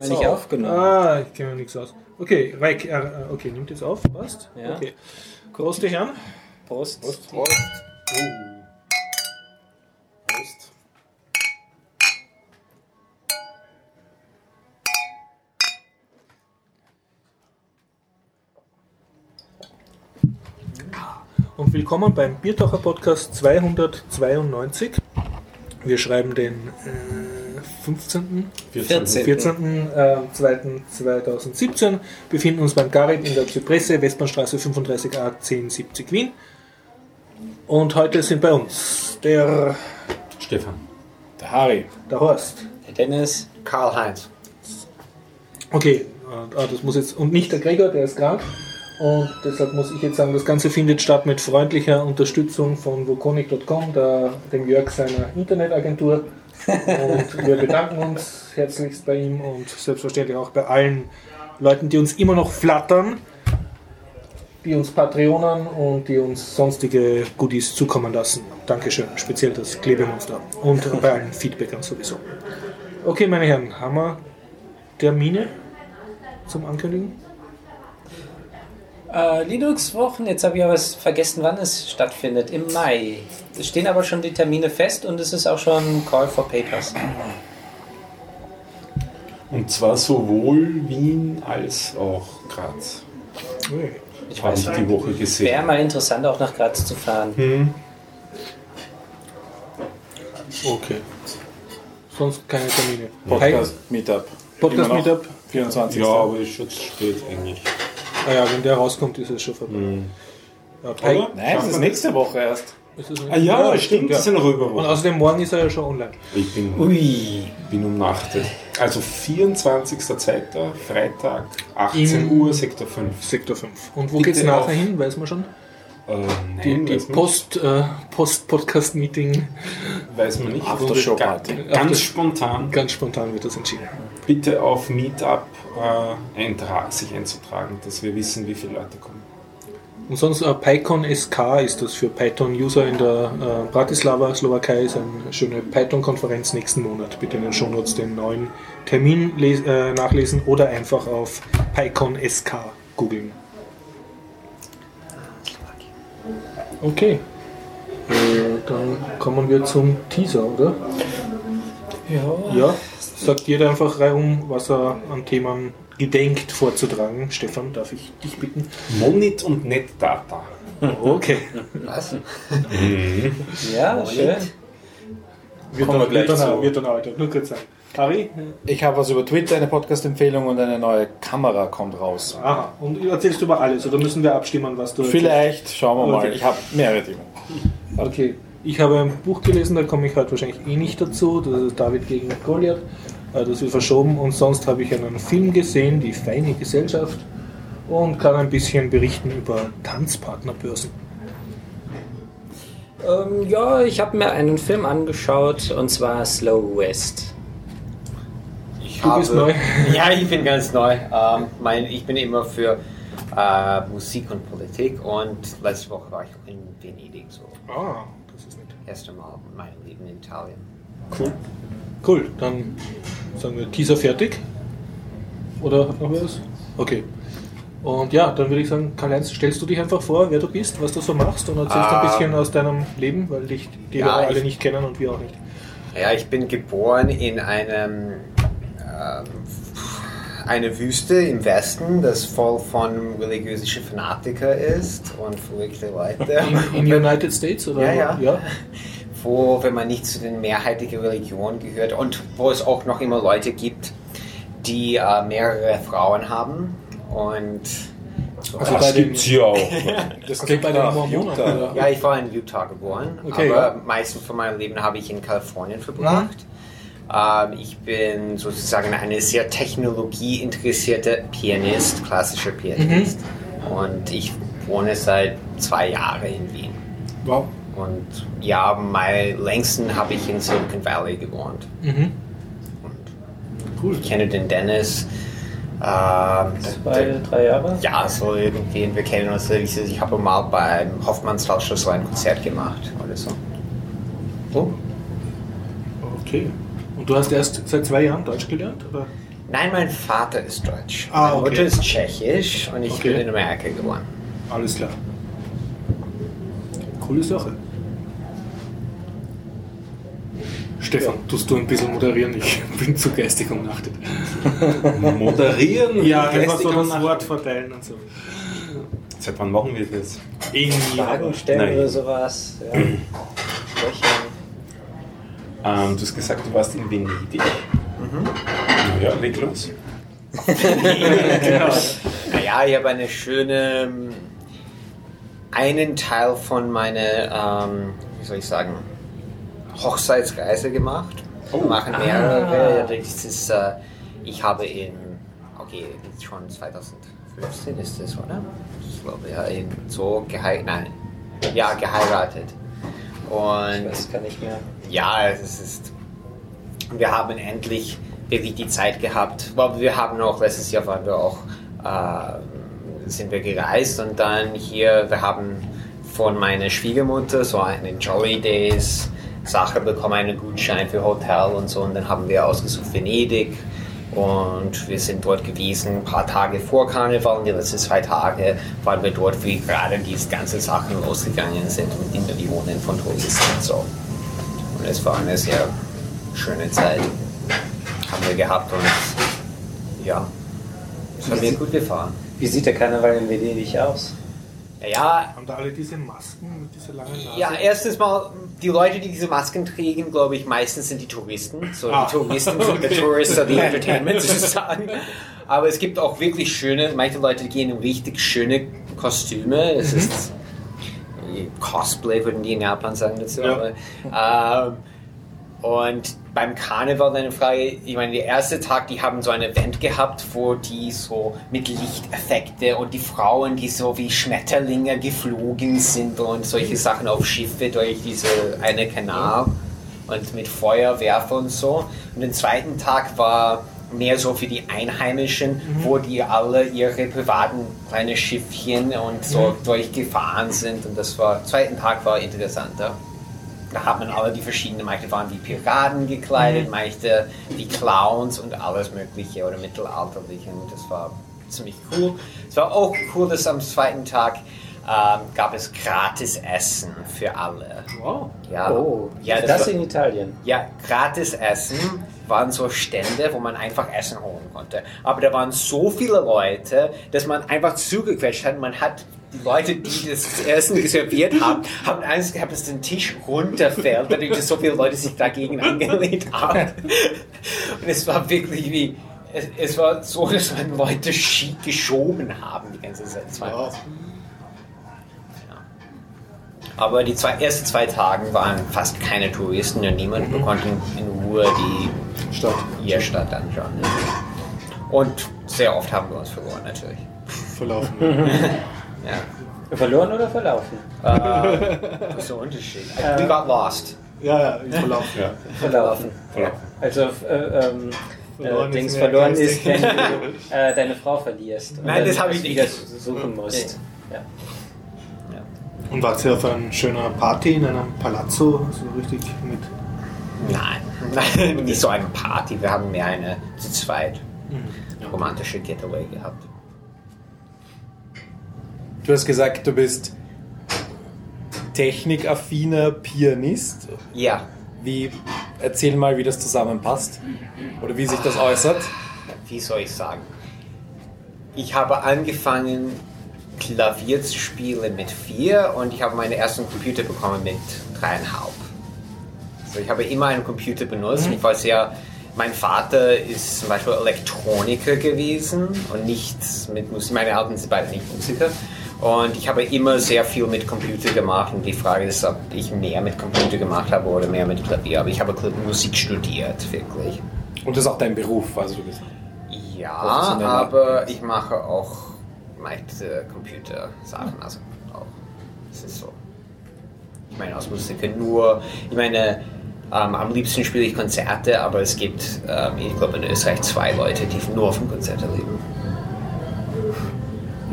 Wenn ich aufgenommen. Ah, ich kenne mir nichts aus. Okay, Reik, äh, okay, nimmt jetzt auf, passt? Ja. Okay. Prost, die Herren. Prost. Prost. Prost. Und willkommen beim Biertaucher Podcast 292. Wir schreiben den äh, 15. 14. 14. Äh, 2017. Befinden uns beim Garib in der Zypresse, Westbahnstraße 35a 1070 Wien. Und heute sind bei uns der, Stefan. Der Harry. der Horst. Der Dennis. Karl-Heinz. Okay, äh, das muss jetzt, und nicht der Gregor, der ist krank. Und deshalb muss ich jetzt sagen, das Ganze findet statt mit freundlicher Unterstützung von wokonic.com, dem Jörg seiner Internetagentur. Und wir bedanken uns herzlichst bei ihm und selbstverständlich auch bei allen Leuten, die uns immer noch flattern, die uns Patreonen und die uns sonstige Goodies zukommen lassen. Dankeschön, speziell das Klebemonster. Und bei allen Feedbackern sowieso. Okay, meine Herren, haben wir Termine zum Ankündigen? Äh, Linux-Wochen, jetzt habe ich aber vergessen, wann es stattfindet. Im Mai. Es stehen aber schon die Termine fest und es ist auch schon Call for Papers. Und zwar sowohl Wien als auch Graz. Ich Habe weiß ich nicht. die Woche Wäre gesehen. mal interessant, auch nach Graz zu fahren. Hm. Okay. Sonst keine Termine. Podcast Meetup. Podcast Meetup. 24. Ja, aber ist zu spät eigentlich. Ah ja, wenn der rauskommt, ist es schon vorbei. Hm. Ja? Nein, das ist nächste Woche erst. es? Ah ja, stimmt, das ist eine Und außerdem morgen ist er ja schon online. Ich bin, Ui. bin umnachtet. Also 24.02. Freitag, 18 Im- Uhr, Sektor 5. Sektor 5. Und wo Bitte geht's nachher hin, weiß man schon? Äh, nein, Die, die weiß, man, Post, äh, Post-Podcast-Meeting. weiß man nicht. Aftershow-Party. Ga- Ganz spontan. Ganz spontan wird das entschieden. Bitte auf Meetup äh, eintra sich einzutragen, dass wir wissen, wie viele Leute kommen. Und sonst äh, PyCon SK ist das für Python-User in der äh, Bratislava, Slowakei, ist eine schöne Python-Konferenz nächsten Monat. Bitte in den Shownotes den neuen Termin äh, nachlesen oder einfach auf PyCon SK googeln. Okay. Äh, dann kommen wir zum Teaser, oder? Ja. Ja. Sagt jeder einfach reihum, was er an Themen gedenkt vorzutragen. Stefan, darf ich dich bitten? Monit und NetData. Okay. Was? Ja, schön. Wird Kommen wir dann, gleich wird dann, zu. wird dann heute. Nur kurz sagen. Harry? Ich habe was über Twitter, eine Podcast-Empfehlung und eine neue Kamera kommt raus. Aha. Und erzählst du über alles oder müssen wir abstimmen, was du Vielleicht, schauen wir mal. Okay. Ich habe mehrere Themen. Okay. Ich habe ein Buch gelesen, da komme ich heute wahrscheinlich eh nicht dazu. Das ist David gegen Goliath. Äh, Das wird verschoben. Und sonst habe ich einen Film gesehen, Die feine Gesellschaft. Und kann ein bisschen berichten über Tanzpartnerbörsen. Ähm, ja, ich habe mir einen Film angeschaut und zwar Slow West. Ich Du bist neu. Ja, ich bin ganz neu. Ähm, mein, ich bin immer für äh, Musik und Politik und letzte Woche war ich in Venedig, so Ah, das ist nett. erste Mal in meinem Leben in Italien. Cool. Cool, dann sagen wir Teaser fertig. Oder hat noch was? Okay. Und ja, dann würde ich sagen, Karl-Heinz, stellst du dich einfach vor, wer du bist, was du so machst und erzählst ein Ähm. bisschen aus deinem Leben, weil dich die Ja, alle ich- nicht kennen und wir auch nicht. Ja, ich bin geboren in einem ähm, eine Wüste im Westen, das voll von religiösen Fanatikern ist und verrückte Leute. In, in United States oder? Ja, ja. ja? wo, wenn man nicht zu den mehrheitlichen Religionen gehört und wo es auch noch immer Leute gibt, die äh, mehrere Frauen haben und so. Also das bei den- gibt's hier auch. Das Also bei den Mormonen. Ja, ich war in Utah geboren, Okay, aber ja. meistens von meinem Leben habe ich in Kalifornien verbracht. Ähm, ich bin sozusagen eine sehr technologieinteressierte Pianist, klassischer Pianist. Und ich wohne seit zwei Jahren in Wien. Wow. Und ja, am längsten habe ich in Silicon Valley gewohnt. Mhm. Cool. Ich kenne den Dennis. Ähm, Zwei, drei Jahre? ja, so irgendwie, wir kennen uns. Ich, ich habe mal beim Hoffmannsthal so ein Konzert gemacht oder so. Okay. Und du hast erst seit zwei Jahren Deutsch gelernt? Oder? Nein, mein Vater ist deutsch. Ah, Meine okay. Mutter ist tschechisch und ich Okay. bin in Amerika geboren. Alles klar. Coole Sache. Stefan, tust du ein bisschen moderieren? Ich bin zu geistig umnachtet. Moderieren? Ja, einfach so das. Wort verteilen und so. Seit wann machen wir das? Irgendwie. Fragen stellen Nein. oder sowas. Ja. Ähm, du hast gesagt, du warst in Venedig. Mhm. Ja, leg los. Naja, ich habe eine schöne, ähm, einen Teil von meiner, ähm, wie soll ich sagen, Hochzeitsreise gemacht. Oh. Wir machen mehrere. Das ist, äh, ich habe in, okay, jetzt schon 2015 ist das, oder? Ich glaube, ja, in so geheiratet, nein, ja, geheiratet. Ich Und weiß gar nicht mehr. Ja, es ist. Wir haben endlich wirklich die Zeit gehabt. Wir haben auch letztes Jahr waren wir auch äh, sind wir gereist und dann hier wir haben von meiner Schwiegermutter so eine Jolly Days Sache bekommen, einen Gutschein für Hotel und so und dann haben wir ausgesucht Venedig und wir sind dort gewesen, ein paar Tage vor Karneval, die letzten zwei Tage waren wir dort, wie gerade diese ganzen Sachen losgegangen sind mit den Millionen von Touristen und so. Und es war eine sehr schöne Zeit. Haben wir gehabt und ja, es hat mir gut gefallen. Wie sieht der Karneval in Venedig aus? Ja, Haben da alle diese Masken mit dieser langen Nase? ja, erstens mal, die Leute, die diese Masken tragen, glaube ich, meistens sind die Touristen. So, Ah. die Touristen sind the tourists of the entertainment sozusagen. Aber es gibt auch wirklich schöne, manche Leute gehen in richtig schöne Kostüme. Es ist Cosplay, würden die in Japan sagen dazu. Ja. Aber, ähm, und beim Karneval, deine Frage, ich meine, der erste Tag, die haben so ein Event gehabt, wo die so mit Lichteffekte und die Frauen, die so wie Schmetterlinge geflogen sind und solche Sachen auf Schiffe durch diese eine Kanal und mit Feuerwerfer und so. Und den zweiten Tag war mehr so für die Einheimischen, wo die alle ihre privaten kleine Schiffchen und so durchgefahren sind. Und das war, zweiten Tag war interessanter. Da hat man alle die verschiedenen, manche waren wie Piraten gekleidet, manche wie Clowns und alles mögliche oder mittelalterliche. Und das war ziemlich cool. Es war auch cool, dass am zweiten Tag ähm, gab es gratis Essen für alle. Wow. Ja, Oh, ja, das, das, war, in Italien. ja, gratis Essen waren so Stände, wo man einfach Essen holen konnte. Aber da waren so viele Leute, dass man einfach zugequetscht hat. Man hat die Leute, die das Essen serviert haben, haben Angst gehabt, dass der Tisch runterfällt, dadurch, dass so viele Leute sich dagegen angelehnt haben. Und es war wirklich wie, es, es war so, dass man Leute geschoben haben die ganze Zeit. Wow. Aber die zwei, ersten zwei Tage waren fast keine Touristen und niemand. Wir konnten in Ruhe die Stadt. ihr Stadt anschauen. Ne? Und sehr oft haben wir uns verloren, natürlich. Verlaufen. Ja. Verloren oder verlaufen? Äh, das ist der Unterschied. We got lost. ja, ja, verlaufen. Ja, Verlaufen. verlaufen. Also, äh, ähm, Verloren äh, Dings verloren ist, wenn du äh, deine Frau verlierst. und Nein, das habe ich wieder nicht. suchen musst. Ja. Und wart ihr auf einer schönen Party in einem Palazzo? So richtig mit. Nein, nicht so eine Party. Wir haben mehr eine zu zweit romantische Getaway gehabt. Du hast gesagt, du bist technikaffiner Pianist. Ja, Wie, erzähl mal, wie das zusammenpasst. Oder wie sich das äußert. wie soll ich sagen? Ich habe angefangen, Klavier zu spielen mit vier und ich habe meinen ersten Computer bekommen mit dreieinhalb. Also ich habe immer einen Computer benutzt. und Ich war sehr, mein Vater ist zum Beispiel Elektroniker gewesen und nichts mit Musik. Meine Eltern sind beide nicht Musiker. Und ich habe immer sehr viel mit Computer gemacht und die Frage ist, ob ich mehr mit Computer gemacht habe oder mehr mit Klavier. Aber ich habe Musik studiert, wirklich. Und das ist auch dein Beruf, also du bist. Ja, aber ich mache auch meiste Computersachen, also auch. Es ist so. Ich meine, als Musiker nur, ich meine, ähm, am liebsten spiele ich Konzerte, aber es gibt, ähm, ich glaube in Österreich zwei Leute, die nur von Konzerte leben.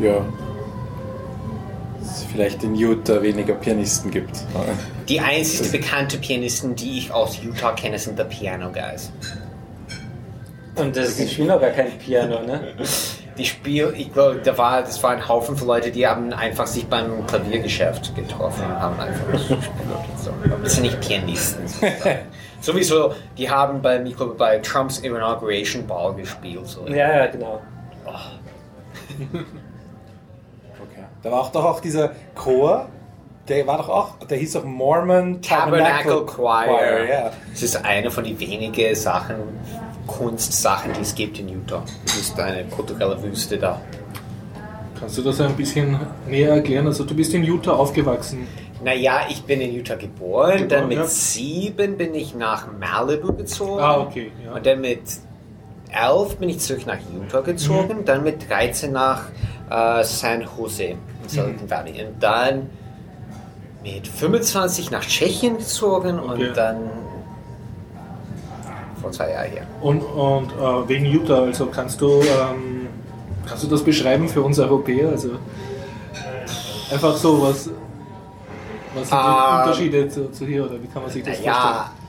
Ja. Dass es vielleicht in Utah weniger Pianisten gibt. Die einzige bekannte Pianisten, die ich aus Utah kenne, sind The Piano Guys. Und das, die spielen auch gar kein Piano, ne? Die Spiel, ich glaube, da war, das war ein Haufen von Leuten, die haben einfach sich beim Klaviergeschäft getroffen und haben einfach gespielt. So. Das sind nicht Pianisten. Sowieso, die haben ich glaube, bei Trumps Inauguration Ball gespielt. So. Ja, ja, genau. Okay. Da war auch doch auch dieser Chor, der war doch auch, der hieß doch Mormon Tabernacle Choir. ja. Das ist eine von den wenigen Sachen, Kunstsachen, die es gibt in Utah. Das ist eine kulturelle Wüste da. Kannst du das ein bisschen näher erklären? Also du bist in Utah aufgewachsen. Naja, ich bin in Utah geboren, Geboren, dann mit ja. sieben bin ich nach Malibu gezogen. Ah, okay, ja. Und dann mit elf bin ich zurück nach Utah gezogen, Mhm. dann mit 13 nach äh, San Jose in Mhm. Silicon Valley. Und dann mit 25 nach Tschechien gezogen Okay. und dann vor zwei Jahren hier. Und, und äh, wegen Utah, also kannst du, ähm, kannst du das beschreiben für uns Europäer? Also einfach so, was, was sind die Ähm, Unterschiede zu, zu hier oder wie kann man sich das Naja, vorstellen?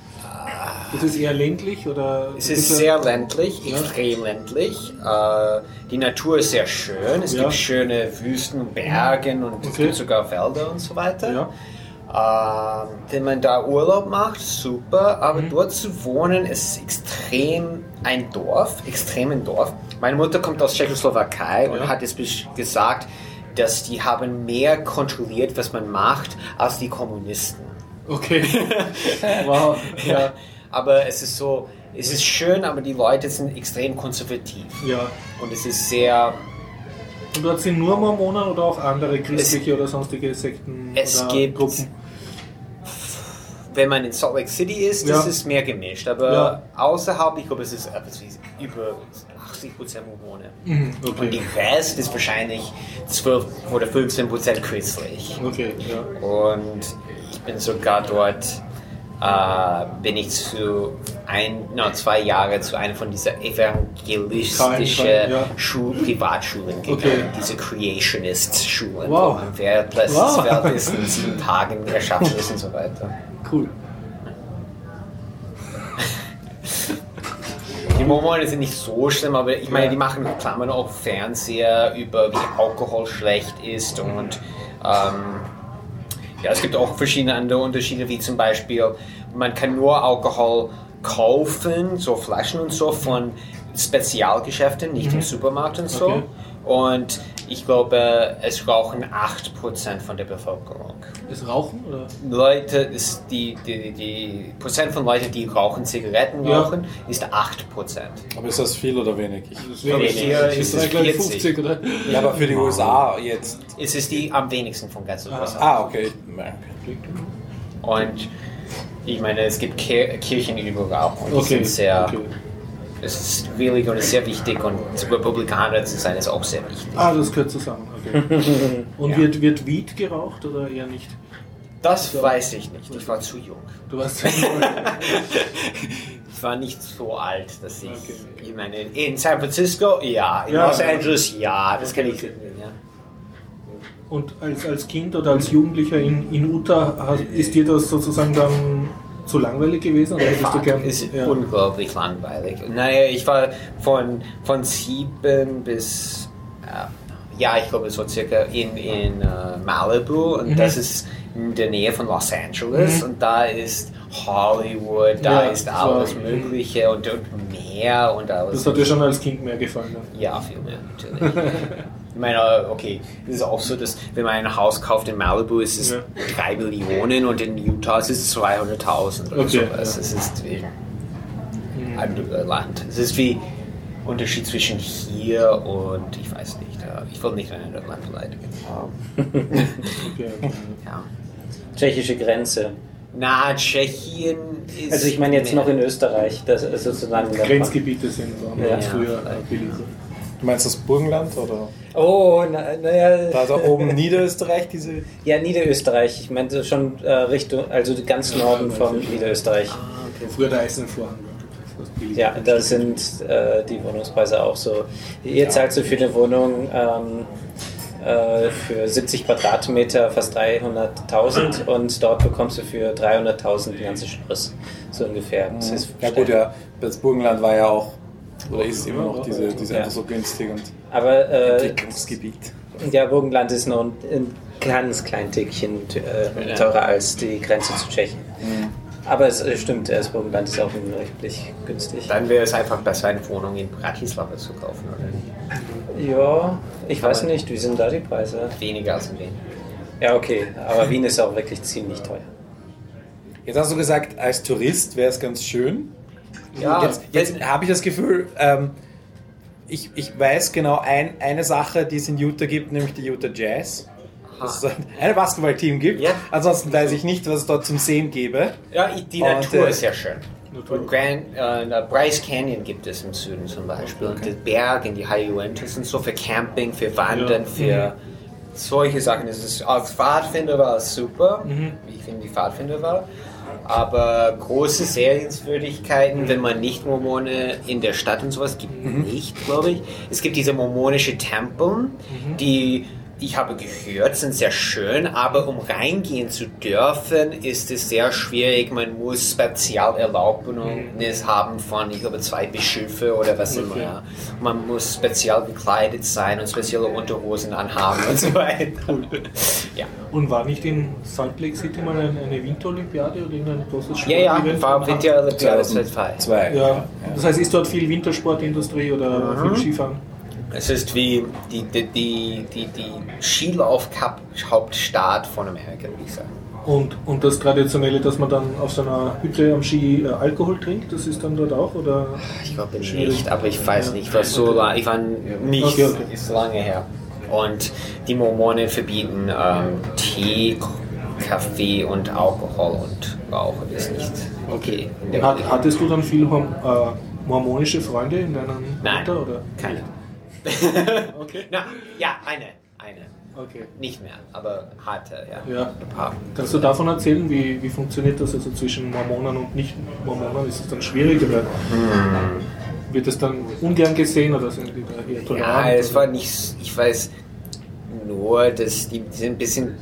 Ist es eher ländlich oder? Es ist sehr ländlich, Ja. extrem ländlich. Äh, die Natur ist sehr schön. Es Ja. gibt schöne Wüsten und Bergen und es Okay. gibt sogar Wälder und so weiter. Ja. Ähm, wenn man da Urlaub macht, super. Aber Mhm. dort zu wohnen ist extrem ein Dorf, extrem ein Dorf. Meine Mutter kommt aus Tschechoslowakei und Ja. hat es besch- gesagt, dass die haben mehr kontrolliert, was man macht, als die Kommunisten. Okay. wow. Ja, aber es ist so, es ist schön, aber die Leute sind extrem konservativ. Ja. Und es ist sehr, Und dort sind nur Mormonen oder auch andere christliche oder sonstige Sekten Es oder gibt- Gruppen? Wenn man in Salt Lake City ist, das Ja. ist mehr gemischt. Aber Ja. außerhalb, ich glaube, es ist etwas wie über 80 Prozent Mormone. Mhm, Und Okay. die Rest ist wahrscheinlich 12 oder 15 Prozent christlich. Okay, ja. Und ich bin sogar dort, äh, bin ich zu ein, no, zwei Jahre zu einer von dieser evangelistischen ja. Schul Privatschulen gegangen, Okay. diese Creationist-Schulen, Wow. wo man plötzlich Wow. Welt ist in sieben Tagen erschaffen ist und so weiter. Cool. Die Mormonen sind nicht so schlimm, aber ich meine, die machen Klammern auch Fernseher über wie Alkohol schlecht ist und ähm, ja, es gibt auch verschiedene andere Unterschiede, wie zum Beispiel, man kann nur Alkohol kaufen, so Flaschen und so von Spezialgeschäften, nicht im Supermarkt und so. Okay. Und ich glaube, es rauchen 8% von der Bevölkerung. Ist Rauchen oder? Leute, ist die, die, die Prozent von Leuten, die rauchen, Zigaretten Ja. rauchen, ist 8%. Aber ist das viel oder wenig? Ich, glaube, hier ist ist es es gleich 40. 50 oder? ja, aber für die USA jetzt. Es ist die am wenigsten von ganz USA. Ah, okay. Und ich meine, es gibt Kir Kirchen überall. Und die Okay. sind sehr, okay. Es ist willig und ist sehr wichtig und Republikaner zu sein ist auch sehr wichtig. Ah, das gehört zusammen. Okay. Und Ja. wird, wird Weed geraucht oder eher nicht? Das weiß ich nicht. Ich war zu jung. Du weißt Ich war nicht so alt, dass ich. Okay. Ich meine, in San Francisco, ja. In Ja. Los Angeles, ja. Das kann ich. Ja. Und als, als Kind oder als Jugendlicher in, in Utah, ist dir das sozusagen dann zu langweilig gewesen? Oder hättest du gern. ist ja. unglaublich langweilig. Naja, ich war von, von sieben bis, äh, ja, ich glaube so circa in, in äh, Malibu und Mhm. das ist in der Nähe von Los Angeles und da ist Hollywood, da Ja, ist so. alles Mögliche und, und Meer und alles. Das hat dir schon als Kind mehr gefallen. Ne? Ja, viel mehr, natürlich. Ich meine, okay, es ist auch so, dass wenn man ein Haus kauft in Malibu, ist es Ja. 3 Millionen und in Utah ist es 200.000 oder Okay, sowas. ja. Es ist wie ein äh, Land. Es ist wie Unterschied zwischen hier und, ich weiß nicht, äh, ich will nicht ein anderes Land beleidigen. Okay, okay. Ja. Tschechische Grenze. Na, Tschechien ist... Also ich meine jetzt noch in Österreich, das ist sozusagen Grenzgebiete sind waren Ja. früher Ja. Du meinst das Burgenland oder? Oh, naja. Na, ja. Da, da oben Niederösterreich, diese. ja, Niederösterreich. Ich meinte schon äh, Richtung, also ganz Norden von Niederösterreich. Früher der Eiserne Vorhang. Ja, da sind äh, die Wohnungspreise auch so. Hier zahlst du für eine Wohnung ähm, äh, für 70 Quadratmeter fast 300.000 und dort bekommst du für 300.000 ein ganzes Schloss. So ungefähr. Das ist Ja gut, ja. Das Burgenland war ja auch Oder ist es immer noch diese, diese Ja. einfach so günstig und Aber äh, Entwicklungsgebiet? ja, Burgenland ist noch ein, ein ganz klein Tickchen äh, teurer als die Grenze zu Tschechien. Aber es äh, stimmt, das Burgenland ist auch wirklich günstig. Dann wäre es einfach besser, eine Wohnung in Bratislava zu kaufen, oder nicht? Ja, ich weiß nicht, wie sind da die Preise? Weniger als in Wien. Ja, okay, aber Wien ist auch wirklich ziemlich teuer. Jetzt hast du gesagt, als Tourist wäre es ganz schön. Ja, jetzt jetzt habe ich das Gefühl, ähm, ich, ich weiß genau ein, eine Sache, die es in Utah gibt, nämlich die Utah Jazz. Dass es ein Basketballteam gibt. Ja. Ansonsten weiß ich nicht, was es dort zum Sehen gäbe. Ja, die Und, Natur äh, ist ja schön. Und Grand, äh, Bryce Canyon gibt es im Süden zum Beispiel. Und die Berge, die High Uintas sind so für Camping, für Wandern, für solche Sachen. Es ist, als Pfadfinder war es super, wie ich finde die Pfadfinder war. Aber große Sehenswürdigkeiten, wenn man nicht Mormone in der Stadt und sowas gibt, nicht, glaube ich. Es gibt diese mormonische Tempel, die ich habe gehört, sind sehr schön, aber um reingehen zu dürfen, ist es sehr schwierig. Man muss Spezialerlaubnis haben von, ich glaube, zwei Bischöfe oder was immer. Man muss spezial gekleidet sein und spezielle Unterhosen anhaben und so weiter. ja. Und war nicht in Salt Lake City mal eine, eine Winterolympiade oder irgendein großes ja, ja, Sportevent? war Winterolympiade 2002. Zwei. Ja, das heißt, ist dort viel Wintersportindustrie oder Mhm. viel Skifahren? Es ist wie die, die, die, die, die Skilauf-Hauptstadt von Amerika, würde ich sagen. Und, und das Traditionelle, dass man dann auf so einer Hütte am Ski äh, Alkohol trinkt, das ist dann dort auch? Oder? Ich glaube nicht, aber ich weiß nicht, was so lange, ich war nicht, Okay, okay. ist lange her. Und die Mormonen verbieten ähm, Tee, Kaffee und Alkohol und Rauchen ist nicht okay. Hat, hattest du dann viel Hom- äh, mormonische Freunde in deinem Nein, Alter? Oder? keine. Okay. Na, ja, eine, eine. okay. Nicht mehr, aber harte, ja. Ja. Ein paar. Kannst du davon erzählen, wie, wie funktioniert das also zwischen Mormonen und Nicht-Mormonen? Ist es dann schwierig oder Hm. wird es dann ungern gesehen oder sind die da eher tolerant? Ja, es war nicht, ich weiß nur, dass die, sind ein bisschen.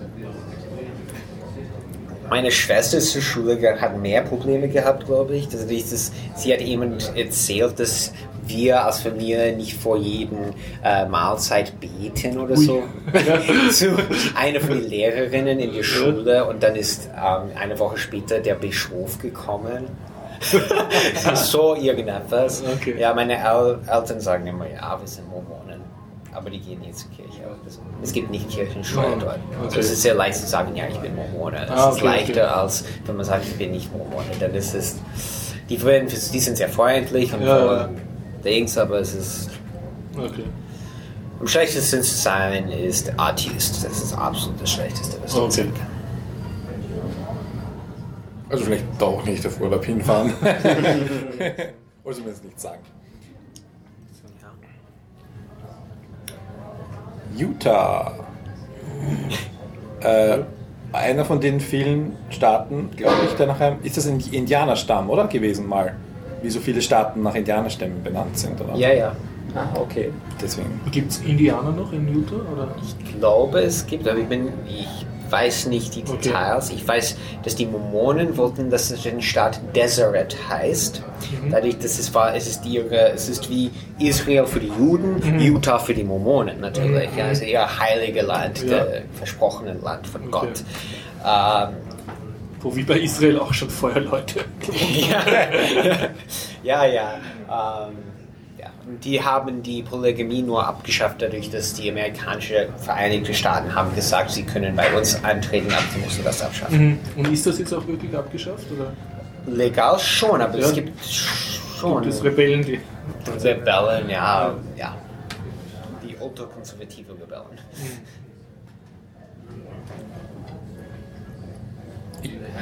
Meine Schwester zur Schule ge- hat mehr Probleme gehabt, glaube ich. Also dieses, sie hat jemand erzählt, dass wir als Familie nicht vor jedem äh, Mahlzeit beten oder so. Zu einer von den Lehrerinnen in der Schule und dann ist ähm, eine Woche später der Bischof gekommen. so irgendetwas. Okay. Ja, meine El Eltern sagen immer, ja, wir sind Mormonen. Aber die gehen nicht zur Kirche. Also, Es gibt nicht Kirchensteuer Oh, dort. okay. Also es ist sehr leicht zu sagen, ja, ich bin Mormone. Es Ah, ist okay, leichter, okay. als wenn man sagt, ich bin nicht Mormone. Dann ist es, die, die sind sehr freundlich und Ja, voll Dings, aber es ist Okay. am schlechtesten zu sein ist Atheist. Das ist absolut das Schlechteste, was Okay. sein kann. Also vielleicht doch nicht auf Urlaub hinfahren. Wollte mir jetzt nicht sagen. Utah. Äh, einer von den vielen Staaten, glaube ich, der nach einem. Ist das ein Indianerstamm, oder? Gewesen mal. Wie so viele Staaten nach Indianerstämmen benannt sind, oder? Ja, ja. Ah, okay. Deswegen. Gibt es Indianer noch in Utah? Oder? Ich glaube, es gibt, aber ich bin, ich weiß nicht die Okay. Details. Ich weiß, dass die Mormonen wollten, dass es den Staat Deseret heißt. Dadurch, dass es war, es ist ihre, es ist wie Israel für die Juden, Utah für die Mormonen natürlich. Ja, also ihr heilige Land, Ja. der versprochene Land von Okay. Gott. Ähm, Wo wie bei Israel auch schon vorher Leute. ja, ja. ja. Ähm, ja. Die haben die Polygamie nur abgeschafft, dadurch, dass die amerikanischen Vereinigten Staaten haben gesagt, sie können bei uns antreten, aber sie mussten das abschaffen. Und ist das jetzt auch wirklich abgeschafft? Oder Legal schon, aber Ja. es gibt schon gibt es Rebellen, die. Rebellen, ja, ja. Die ultrakonservative Rebellen.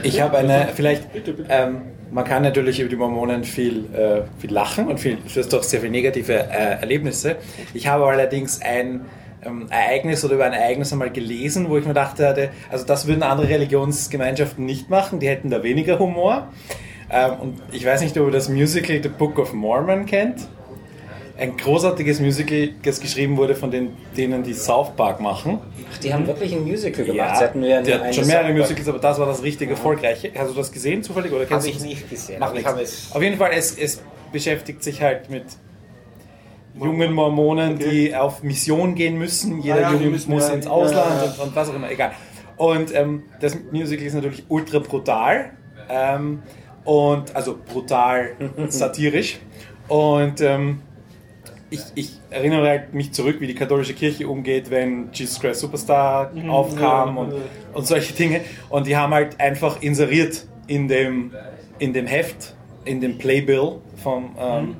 Ich habe eine, vielleicht, ähm, man kann natürlich über die Mormonen viel, äh, viel lachen und viel, du hast doch sehr viele negative äh, Erlebnisse. Ich habe allerdings ein ähm, Ereignis oder über ein Ereignis einmal gelesen, wo ich mir dachte, hatte, also das würden andere Religionsgemeinschaften nicht machen, die hätten da weniger Humor. Ähm, und ich weiß nicht, ob ihr das Musical The Book of Mormon kennt. Ein großartiges Musical, das geschrieben wurde von den, denen, die South Park machen. Ach, die haben wirklich ein Musical gemacht. Hatten nur die eine- hat eine schon mehrere. Musicals, aber das war das richtig erfolgreiche. Hast du das gesehen zufällig oder kennst Habe ich nicht gesehen, ich nichts. es. Auf jeden Fall, es, es beschäftigt sich halt mit jungen Mormonen, die auf Mission gehen müssen. Jeder Ah ja, Junge muss ja- ins ja, Ausland ja, ja. Und, und was auch immer, egal. Und ähm, das Musical ist natürlich ultra brutal. Ähm, und also brutal satirisch. Und ähm, ich, ich erinnere halt mich zurück, wie die katholische Kirche umgeht, wenn Jesus Christ Superstar aufkam ja, und, und solche Dinge. Und die haben halt einfach inseriert in dem, in dem Heft, in dem Playbill vom, ähm,